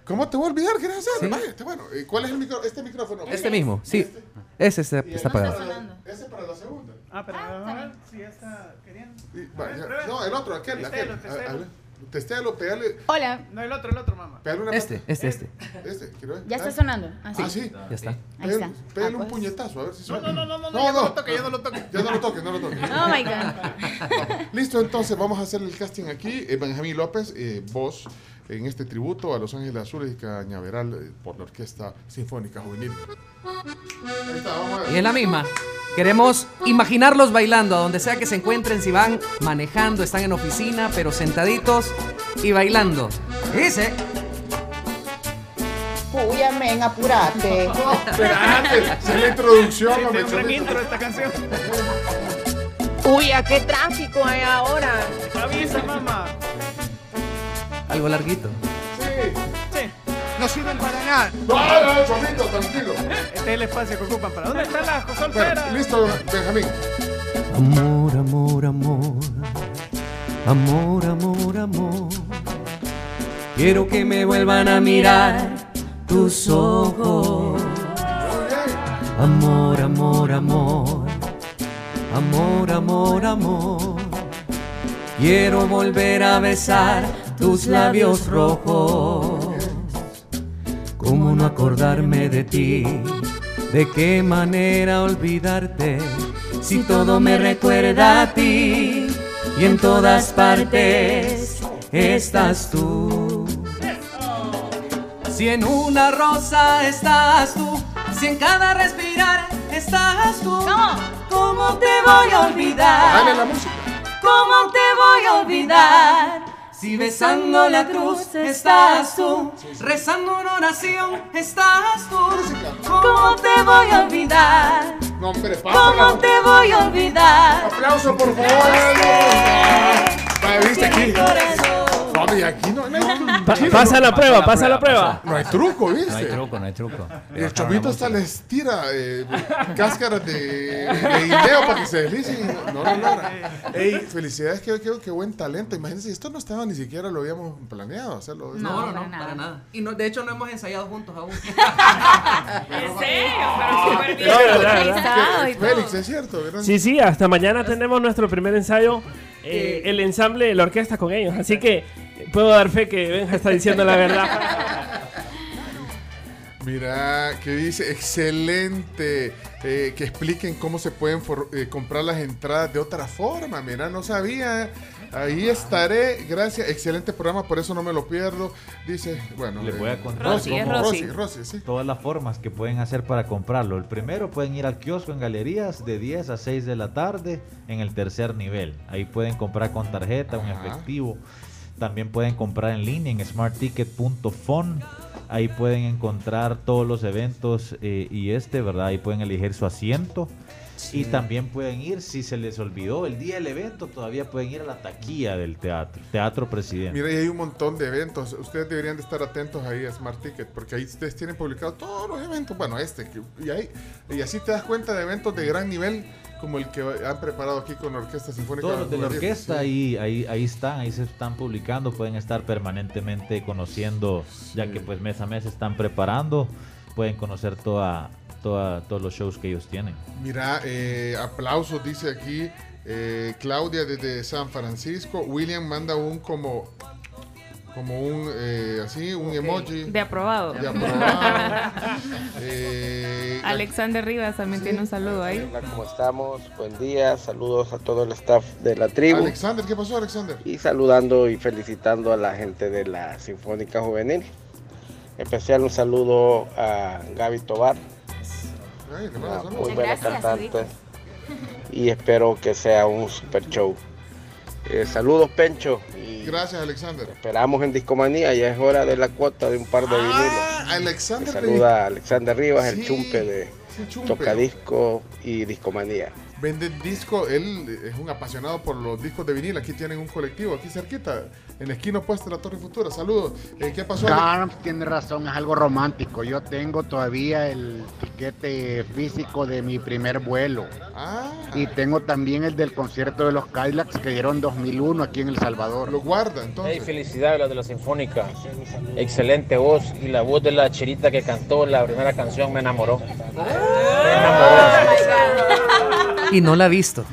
¿Cómo te voy a olvidar? ¿Querés hacer? Sí. Vaya, este, bueno. ¿y ¿Cuál es el micro, este micrófono? Este mismo, sí. Ese está, está apagado. para- Ese para la segunda. Ah, pero vamos a ver si ya está queriendo. Y- vaya, no, el otro, aquel, aquel. Testéalo, A- testéalo. pegale, Hola, No, el otro, el otro, mamá. pegale una Este, pata- este, este. Este, quiero ver. ya está Dale. sonando. Ah, sí. Ah, sí. Ya está. Ahí Pégale, está. pégale Ah, un pues. puñetazo, a ver si No, suena. no, no, no, no, ya no lo toque, ya no lo toque. Ya no lo toques, no lo toques. Oh my God. Listo, entonces vamos a hacer el casting aquí. Eh, Benjamín López, eh, voz en este tributo a Los Ángeles Azules y Cañaveral eh, por la Orquesta Sinfónica Juvenil. Ahí está, vamos a ver. Y es la misma. Queremos imaginarlos bailando a donde sea que se encuentren, si van manejando, están en oficina, pero sentaditos y bailando. Dice, Uy, amén, apurate. Espérate, es la introducción. Sí, la intro esta canción. Uy, ¿a qué tráfico hay ahora? Avisa, mamá. Algo larguito. Sí. Sí. No sirven para nada. No, no, Chomito, tranquilo. Este es el espacio que ocupan para. ¿Dónde están las Bueno, solteras? listo, Benjamín. Amor, amor, amor. Amor, amor, amor. Quiero que me vuelvan a mirar tus ojos. Amor, amor, amor. Amor, amor, amor. Quiero volver a besar tus labios rojos. ¿Cómo no acordarme de ti? ¿De qué manera olvidarte? Si todo me recuerda a ti y en todas partes estás tú. Si en una rosa estás tú, si en cada respirar estás tú, ¿cómo te voy a olvidar? ¿Cómo te voy a olvidar? Si besando la cruz estás tú, rezando una oración estás tú, ¿cómo te voy a olvidar? No, hombre, ¿Cómo te voy a olvidar? Aplauso, por favor. Viste aquí. No, y aquí no, no, no, Pa- pasa no- la prueba, pasa la prueba. No hay truco, ¿viste? No hay truco, no hay truco. El chomito hasta les tira eh, cáscaras de, de guineo para que se deslicen no, no lo logra. Ey, felicidades, qué, qué, qué buen talento. Imagínense, esto no estaba ni siquiera lo habíamos planeado hacerlo. No, no, no, para nada. Y no, de hecho no hemos ensayado juntos aún. ¿En serio? Pero. No, no, no. Félix, es cierto, ¿verdad? Sí, sí, hasta mañana tenemos nuestro primer ensayo, eh, el ensamble la orquesta con ellos. Así que puedo dar fe que Benja está diciendo la verdad. Mira, que dice, excelente, eh, que expliquen cómo se pueden for- eh, comprar las entradas de otra forma. Mira, no sabía. Ahí estaré, gracias, excelente programa, por eso no me lo pierdo. Dice, bueno, Les eh, voy a contar Rosy, cómo- Rosy. Rosy, sí. todas las formas que pueden hacer para comprarlo. El primero pueden ir al kiosco en galerías de 10 a 6 de la tarde en el tercer nivel. Ahí pueden comprar con tarjeta, un Ajá. efectivo. También pueden comprar en línea en smartticket.fon. Ahí pueden encontrar todos los eventos eh, y este, ¿verdad? Ahí pueden elegir su asiento. Y también pueden ir, si se les olvidó el día del evento, todavía pueden ir a la taquilla del teatro, Teatro Presidente. Mira, y hay un montón de eventos. Ustedes deberían de estar atentos ahí a Smart Ticket, porque ahí ustedes tienen publicados todos los eventos. Bueno, este, que- y, ahí, y así te das cuenta de eventos de gran nivel como el que han preparado aquí con la Orquesta Sinfónica. Todos de la orquesta ahí, ahí, ahí están, ahí se están publicando, pueden estar permanentemente conociendo, ya que pues mes a mes están preparando, pueden conocer toda, toda, todos los shows que ellos tienen. Mira, eh, aplausos, dice aquí eh, Claudia desde San Francisco. William manda un como, como un, eh, así, un emoji. De aprobado. De aprobado. Eh, Alexander Rivas también tiene un saludo ahí. Hola, ¿cómo estamos? Buen día, saludos a todo el staff de la tribu. Alexander, ¿qué pasó, Alexander? Y saludando y felicitando a la gente de la Sinfónica Juvenil. Especial un saludo a Gaby Tobar, Ay, una muy buena cantante. Y espero que sea un super show. Eh, saludos, Pencho. Y Gracias, Alexander. esperamos en Discomanía, ya es hora de la cuota de un par de vinilos. Ah, Alexander. Saluda a Alexander Rivas, Sí, el chumpe de sí, chumpe. Tocadisco y Discomanía. Vende disco, él es un apasionado por los discos de vinil. Aquí tienen un colectivo, aquí cerquita, en la esquina opuesta de la Torre Futura. Saludos. Eh, ¿Qué pasó? Ale- Carms tiene razón, es algo romántico. Yo tengo todavía el tiquete físico de mi primer vuelo. Ah. Y tengo también el del concierto de los Kylax que dieron 2001 aquí en El Salvador. Lo guarda entonces. Hey, felicidades los de la Sinfónica. Excelente voz y la voz de la chirita que cantó la primera canción me enamoró. Y no la he visto.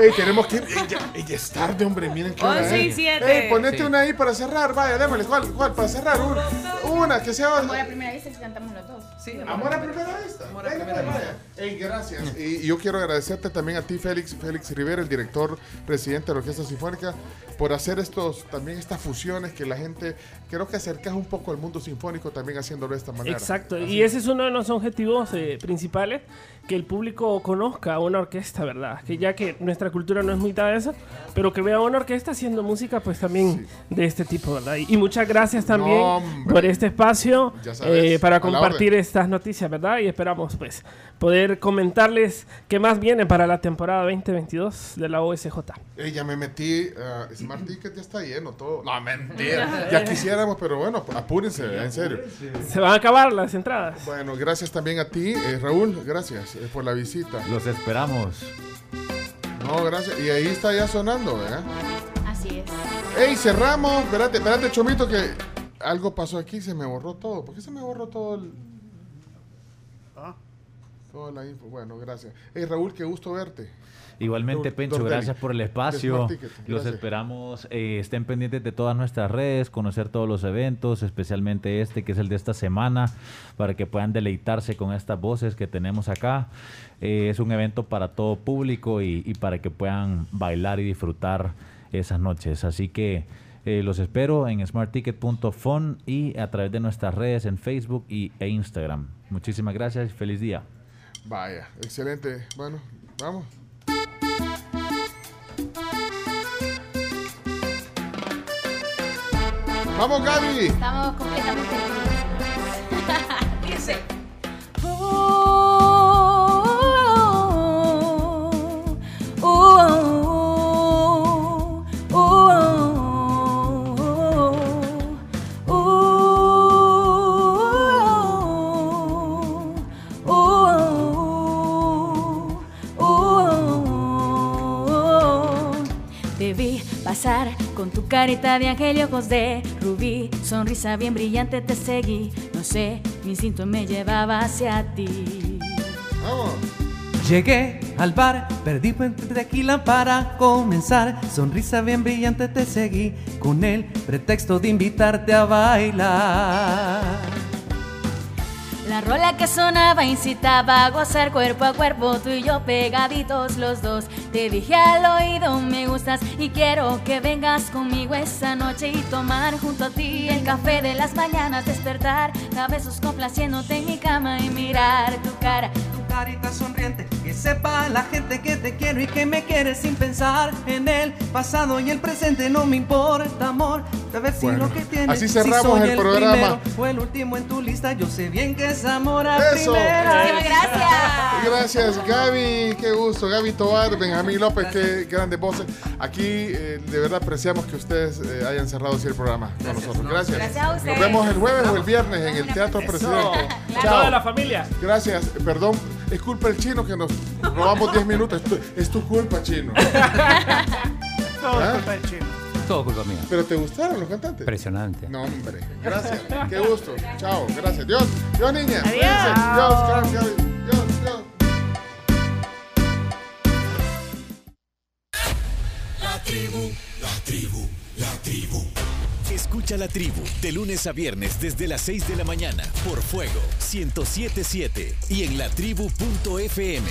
Ey, tenemos que. Ey, ya, ey, ya es tarde, hombre. Miren qué hora 11 y es. 7. Ey, ponete Sí. una ahí para cerrar. Vaya, démosle. ¿Cuál? ¿Cuál? Para cerrar. Una, una que sea. Amor a primera vista que cantamos los dos. Sí, Amor a primera vista. Venga, vaya. Ey, gracias. Y yo quiero agradecerte también a ti, Félix, Félix Rivera, el director presidente de la Orquesta Sinfónica, por hacer estos, también estas fusiones que la gente, creo que acercas un poco al mundo sinfónico también haciéndolo de esta manera. Exacto, Así. y ese es uno de los objetivos eh, principales, que el público conozca una orquesta, ¿verdad? Que ya que nuestra cultura no es muy de eso, pero que vea una orquesta haciendo música, pues también de este tipo, ¿verdad? Y, y muchas gracias también No, por este espacio Ya sabes, eh, para a compartir orden. Estas noticias, ¿verdad? Y esperamos, pues, poder comentarles qué más viene para la temporada 2022 de la OSJ. Ey, ya me metí, ah, Smart Ticket ya está lleno todo. No, mentira. ya quisiéramos, pero bueno, apúrense, en serio. Se van a acabar las entradas. Bueno, gracias también a ti, eh, Raúl, gracias eh, por la visita. Los esperamos. No, gracias. Y ahí está ya sonando, ¿verdad? Así es. Ey, cerramos. Espérate, espérate, Chomito, que algo pasó aquí, se me borró todo. ¿Por qué se me borró todo el... Toda la info. Bueno, gracias. Ey, Raúl, qué gusto verte. Igualmente, Pencho, gracias por el espacio. Los esperamos. eh, estén pendientes de todas nuestras redes, conocer todos los eventos, especialmente este que es el de esta semana, para que puedan deleitarse con estas voces que tenemos acá. Eh, es un evento para todo público y, y para que puedan bailar y disfrutar esas noches. Así que eh, los espero en smartticket.fun y a través de nuestras redes en Facebook y, e Instagram. Muchísimas gracias y feliz día. Vaya, excelente. Bueno, vamos. Vamos, Gaby. Estamos completamente pasar con tu carita de ángel y ojos de rubí, sonrisa bien brillante te seguí, no sé, mi instinto me llevaba hacia ti. Vamos. Llegué al bar, perdí puente tequila para comenzar. Sonrisa bien brillante te seguí con el pretexto de invitarte a bailar. La rola que sonaba incitaba a gozar cuerpo a cuerpo, tú y yo pegaditos los dos. Te dije al oído, me gustas y quiero que vengas conmigo esta noche y tomar junto a ti el café de las mañanas, despertar a complaciéndote en mi cama y mirar tu cara. Tu carita sonriente, que sepa la gente que te quiero y que me quieres sin pensar en el pasado y el presente. No me importa, amor, sabes si Bueno, lo que tienes. así si cerramos soy el programa. primero o el último en tu lista, yo sé bien que es amor a Eso. primera. Gracias, Gaby. Qué gusto. Gaby Tobar, Benjamín López, qué grandes voces. Aquí, eh, de verdad, apreciamos que ustedes eh, hayan cerrado así el programa con nosotros. Gracias. Gracias a ustedes. Nos vemos el jueves o el viernes en el Teatro Presidente. Toda la familia. Gracias. Perdón. es culpa del chino que nos robamos 10 minutos. Es tu, es tu culpa, chino. Todo ¿Ah? culpa del chino. Todo culpa mía. ¿Pero te gustaron los cantantes? Impresionante. No, hombre. Gracias. Qué gusto. Chao. Gracias. Dios. Dios, niña. Adiós. Dios. Dios, Dios. La tribu, la tribu, la tribu. Escucha la tribu de lunes a viernes desde las 6 de la mañana por Fuego 1077 y en latribu.fm.